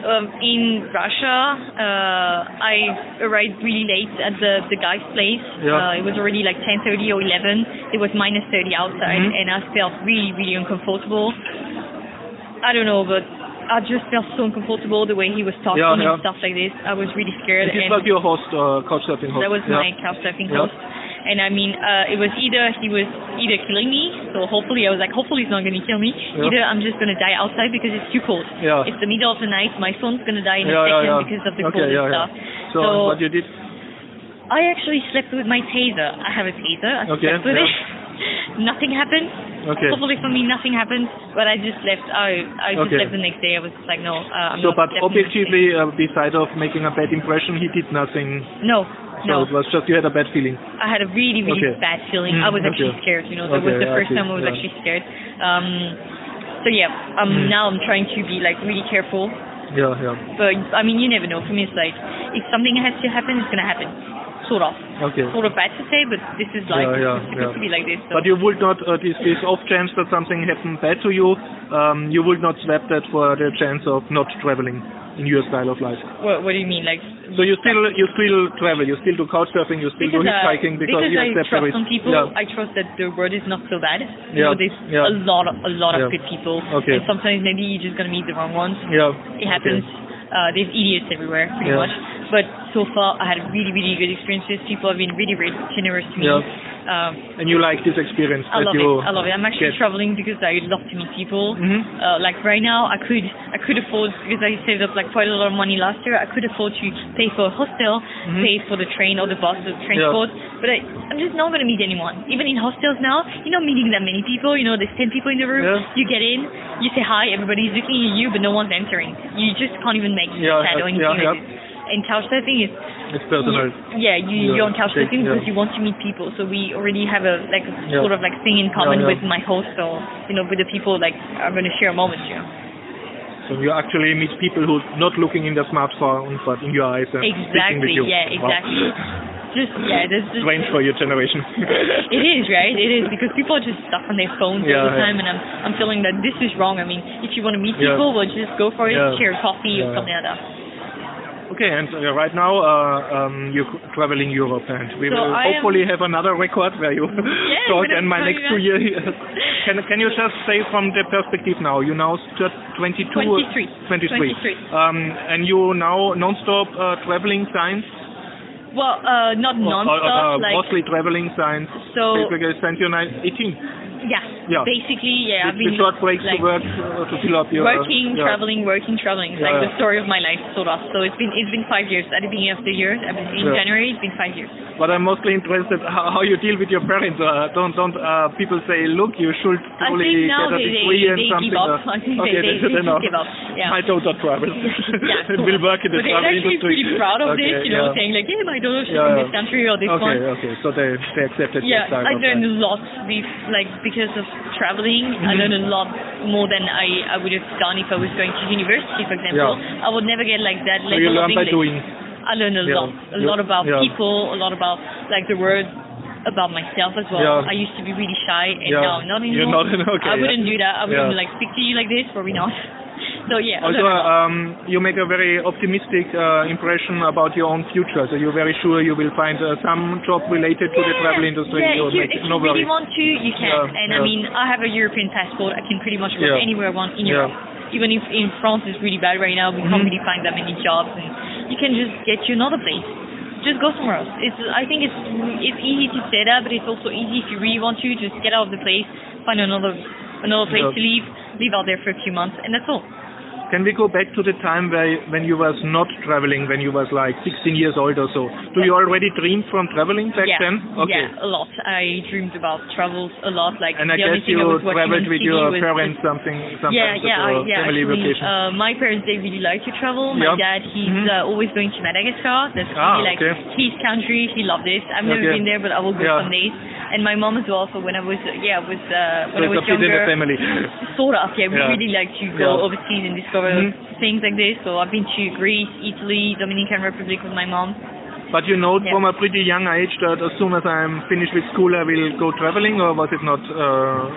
Um, in Russia, uh, I arrived really late at the, the guy's place. Yeah. Uh, it was already like 10.30 or 11. It was minus 30 outside, Mhm. and I felt really, really uncomfortable. I don't know, but I just felt so uncomfortable the way he was talking Yeah, yeah. and stuff like this. I was really scared. And was your host, uh, couchsurfing host. that was yeah. my couchsurfing host. And I mean, uh, it was either he was either killing me, so hopefully I was like, hopefully he's not going to kill me. Yeah. Either I'm just going to die outside because it's too cold. Yeah. It's the middle of the night. My phone's going to die in a Yeah, yeah, second yeah. because of the Okay, cold and stuff. So, So, what you did? I actually slept with my taser. I have a taser. I Okay, slept with it. nothing happened. Okay. Hopefully for me nothing happened, but I just left. I I just Okay. left the next day. I was just like, no, uh, I'm So, not but objectively, uh, beside of making a bad impression, he did nothing. No, So no. it was just you had a bad feeling. I had a really, really Okay. bad feeling. Mm, I was actually okay. scared. You know, that was the I first time I was yeah. actually scared. Um, so yeah, um, Mm. now I'm trying to be like really careful. Yeah, yeah. But I mean, you never know. For me, it's like if something has to happen, it's gonna happen. Sort of. Okay. Sort of bad to say, but this is like Yeah, yeah, yeah. to be like this. So. But you would not, uh, this, this off chance that something happened bad to you, um, you would not swap that for the chance of not traveling in your style of life. what, what do you mean, like? So you still you still travel, you still do couchsurfing, you still do uh, hitchhiking because, because you I accept trust every- some people, Yeah. I trust that the world is not so bad. Yeah, You know, there's yeah. a lot, of, a lot of good people, Okay. and sometimes maybe you're just gonna meet the wrong ones. yeah. It happens. Uh, there's idiots everywhere, pretty Yeah. much. But so far, I had really, really good experiences. People have been really, really generous to me. Yeah. Um, And you like this experience I that love it. I love it. I'm actually get. traveling because I love to meet people. Mhm. Uh, like right now, I could I could afford because I saved up like quite a lot of money last year. I could afford to pay for a hostel, Mhm. pay for the train or the bus, the transport. Yeah. But I, I'm just not gonna meet anyone. Even in hostels now, you're not meeting that many people. You know, there's ten people in the room. Yeah. You get in, you say hi, everybody's looking at you, but no one's answering. You just can't even make Yeah, chat or anything like this. And couchsurfing is It's personal. yeah, you, Yeah, you're on couchsurfing yeah. because you want to meet people. So we already have a like Yeah. sort of like thing in common Yeah, yeah. with my host. So you know, with the people like are going to share moments. You know. So you actually meet people who not looking in their smartphone but in your eyes and speaking with Exactly. you. Yeah. Wow. Exactly. just yeah, there's just Strange for your generation. it is right. It is because people are just stuck on their phones Yeah, all the yeah. time, and I'm I'm feeling that this is wrong. I mean, if you want to meet Yeah. people, well, just go for it, Yeah. share coffee Yeah, or something like that. Okay, and uh, right now uh, um, you're traveling Europe, and we So will I am- hopefully have another record where you talk. in my next two years, can can you just say from the perspective now? You now st- 22, 23. 23. 23. Um, and you now non-stop uh, traveling science, Well, uh, not Or- or, non-stop, uh, like mostly traveling science. so. Basically, since you're 18. Yeah. Yeah. Basically, yeah. I've With been short breaks like, to work uh, to fill up your working, yeah. traveling, working, traveling. It's Yeah, like yeah. the story of my life, sort of. So it's been it's been five years. At the beginning of the year, in Yeah. January, it's been five years. But I'm mostly interested how, how you deal with your parents. Uh, don't don't uh, people say, look, you should I slowly think now get a they, degree and they something. give up. uh, I think okay, they, they, they, they give up. Yeah. My daughter travels. yeah, will work in the but they're travel actually industry. pretty proud of okay, this, you know, saying like, hey, my daughter Yeah, yeah. this country or this Okay, one. okay, so they they accepted Yeah, I learned a lot, be, like because of traveling. I Mhm. learned a lot more than I, I would have done if I was going to university, for example. Yeah. I would never get like that So level you of learn by English. doing. I learned a Yeah. lot, a lot about people, a lot about like the world, about myself as well. Yeah. I used to be really shy, and Yeah. now not anymore. You're not- okay, I wouldn't yeah. do that. I wouldn't like speak to you like this, probably not. So yeah. Also, learned a lot. um, you make a very optimistic uh, impression about your own future. So you're very sure you will find uh, some job related to the travel industry. Yeah, if you, if no really worries. want to, you can. Yeah, and I mean, I have a European passport. I can pretty much work Yeah. anywhere I want in Yeah. Europe. Even if in France is really bad right now, we can't Mhm. really find that many jobs, and you can just get you another place. Just go somewhere else. It's. I think it's it's easy to say that, but it's also easy if you really want to. Just get out of the place, find another another place Yeah. to live, live out there for a few months, and that's all. Can we go back to the time where when you was not traveling, when you was like 16 years old or so? Do you already dream from traveling back yeah, then? Okay. yeah, a lot. I dreamed about travels a lot. Like And I guess thing you I traveled with your parents something sometimes yeah, yeah, I- yeah. family Actually, vacation. uh, my parents they really like to travel. My dad he's Mhm. uh, always going to Madagascar. That's Ah, really like okay. his country. He loved it. I've never Okay. been there, but I will go Yeah. some days. And my mom as well. So when I was uh, yeah, was uh, so when I was a in the younger, family. sort of. Yeah, we Yeah. really like to go overseas and discover Mhm. things like this. So I've been to Greece, Italy, Dominican Republic with my mom. But you know Yeah. from a pretty young age that as soon as I'm finished with school, I will go traveling, or was it not? Uh,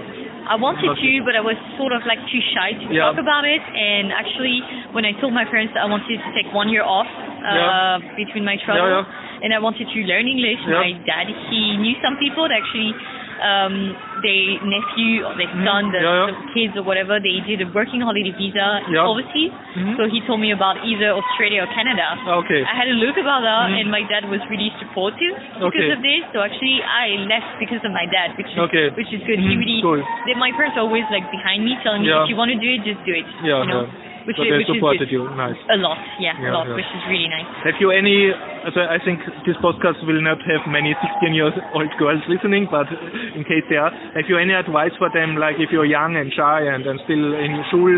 I wanted to, but I was sort of like too shy to Yeah. talk about it. And actually, when I told my parents that I wanted to take one year off uh, Yeah. between my travels, and I wanted to learn English, my dad he knew some people that actually. Um, their nephew or their son, the, Mm-hmm. Yeah, yeah. the kids or whatever, they did a working holiday visa Yeah. overseas. Mhm. So he told me about either Australia or Canada. okay. I had a look about that, Mhm. and my dad was really supportive because Okay. of this. So actually, I left because of my dad, which is Okay. which is good. He Mhm, really, cool. they, my parents are always like behind me, telling me if you want to do it, just do it. Yeah, you know, yeah. Which So is they supported you. Nice. A lot, yeah, Yeah, a lot, yeah. which is really nice. Have you any? So I think this podcast will not have many 16 years old girls listening, but in case they are, have you any advice for them? Like if you're young and shy and, and still in school,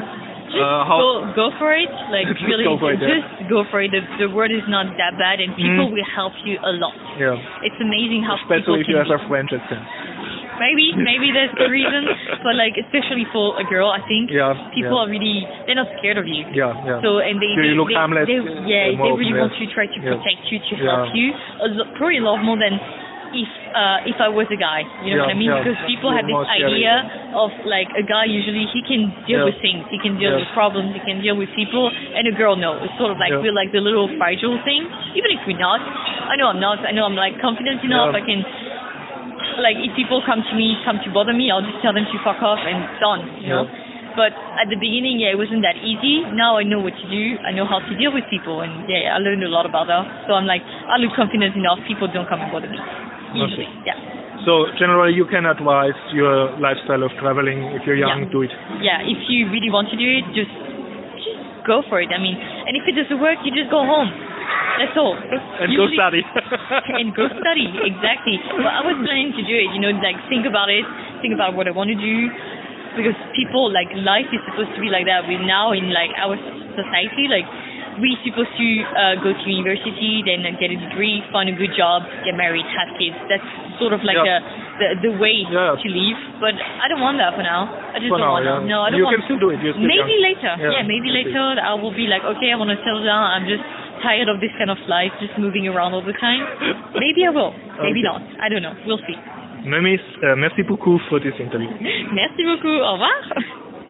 Just uh, how? go go for it, like Just really, go for it, yeah. just go for it. The, the word is not that bad, and people Mhm. will help you a lot. yeah. It's amazing how people Especially if you can have a French accent. Maybe maybe that's the reason, but like especially for a girl, I think Yeah. people yeah. are really they're not scared of you. Yeah, yeah. So and they, they, they, harmless, they- yeah, they really want to try to protect you, to help you. A probably a lot more than if uh, if I was a guy. You know Yeah, what I mean? yeah. Because people have this more scary. idea of like a guy usually he can deal Yeah. with things, he can deal with problems, he can deal with people, and a girl no. It's sort of like we're like the little fragile thing. Even if we're not, I know I'm not. I know I'm like confident enough. I can like if people come to me, come to bother me, I'll just tell them to fuck off and done. You know. But at the beginning, yeah, it wasn't that easy. Now I know what to do. I know how to deal with people, and yeah, I learned a lot about that. So I'm like, I look confident enough. People don't come and bother me. Usually, yeah, So generally, you can advise your lifestyle of traveling. If you're young, Yeah. do it. yeah. If you really want to do it, just just go for it. I mean, and if it doesn't work, you just go home. That's all. And go study. and go study exactly. But I was planning to do it. You know, like think about it, think about what I want to do, because people like life is supposed to be like that. We now in like our society, like we're supposed to uh, go to university, then get a degree, find a good job, get married, have kids. That's sort of like Yeah. the, the the way Yeah. to live. But I don't want that for now. I just For don't now, want yeah. that. No, I don't You want. can still do it. Maybe young. later. Yeah, maybe later I will be like, okay, I want to settle down. I'm just tired of this kind of life, just moving around all the time. Maybe I will. Maybe Okay. not. I don't know. We'll see. Memis, euh, merci beaucoup pour this interview. Merci beaucoup. Au revoir.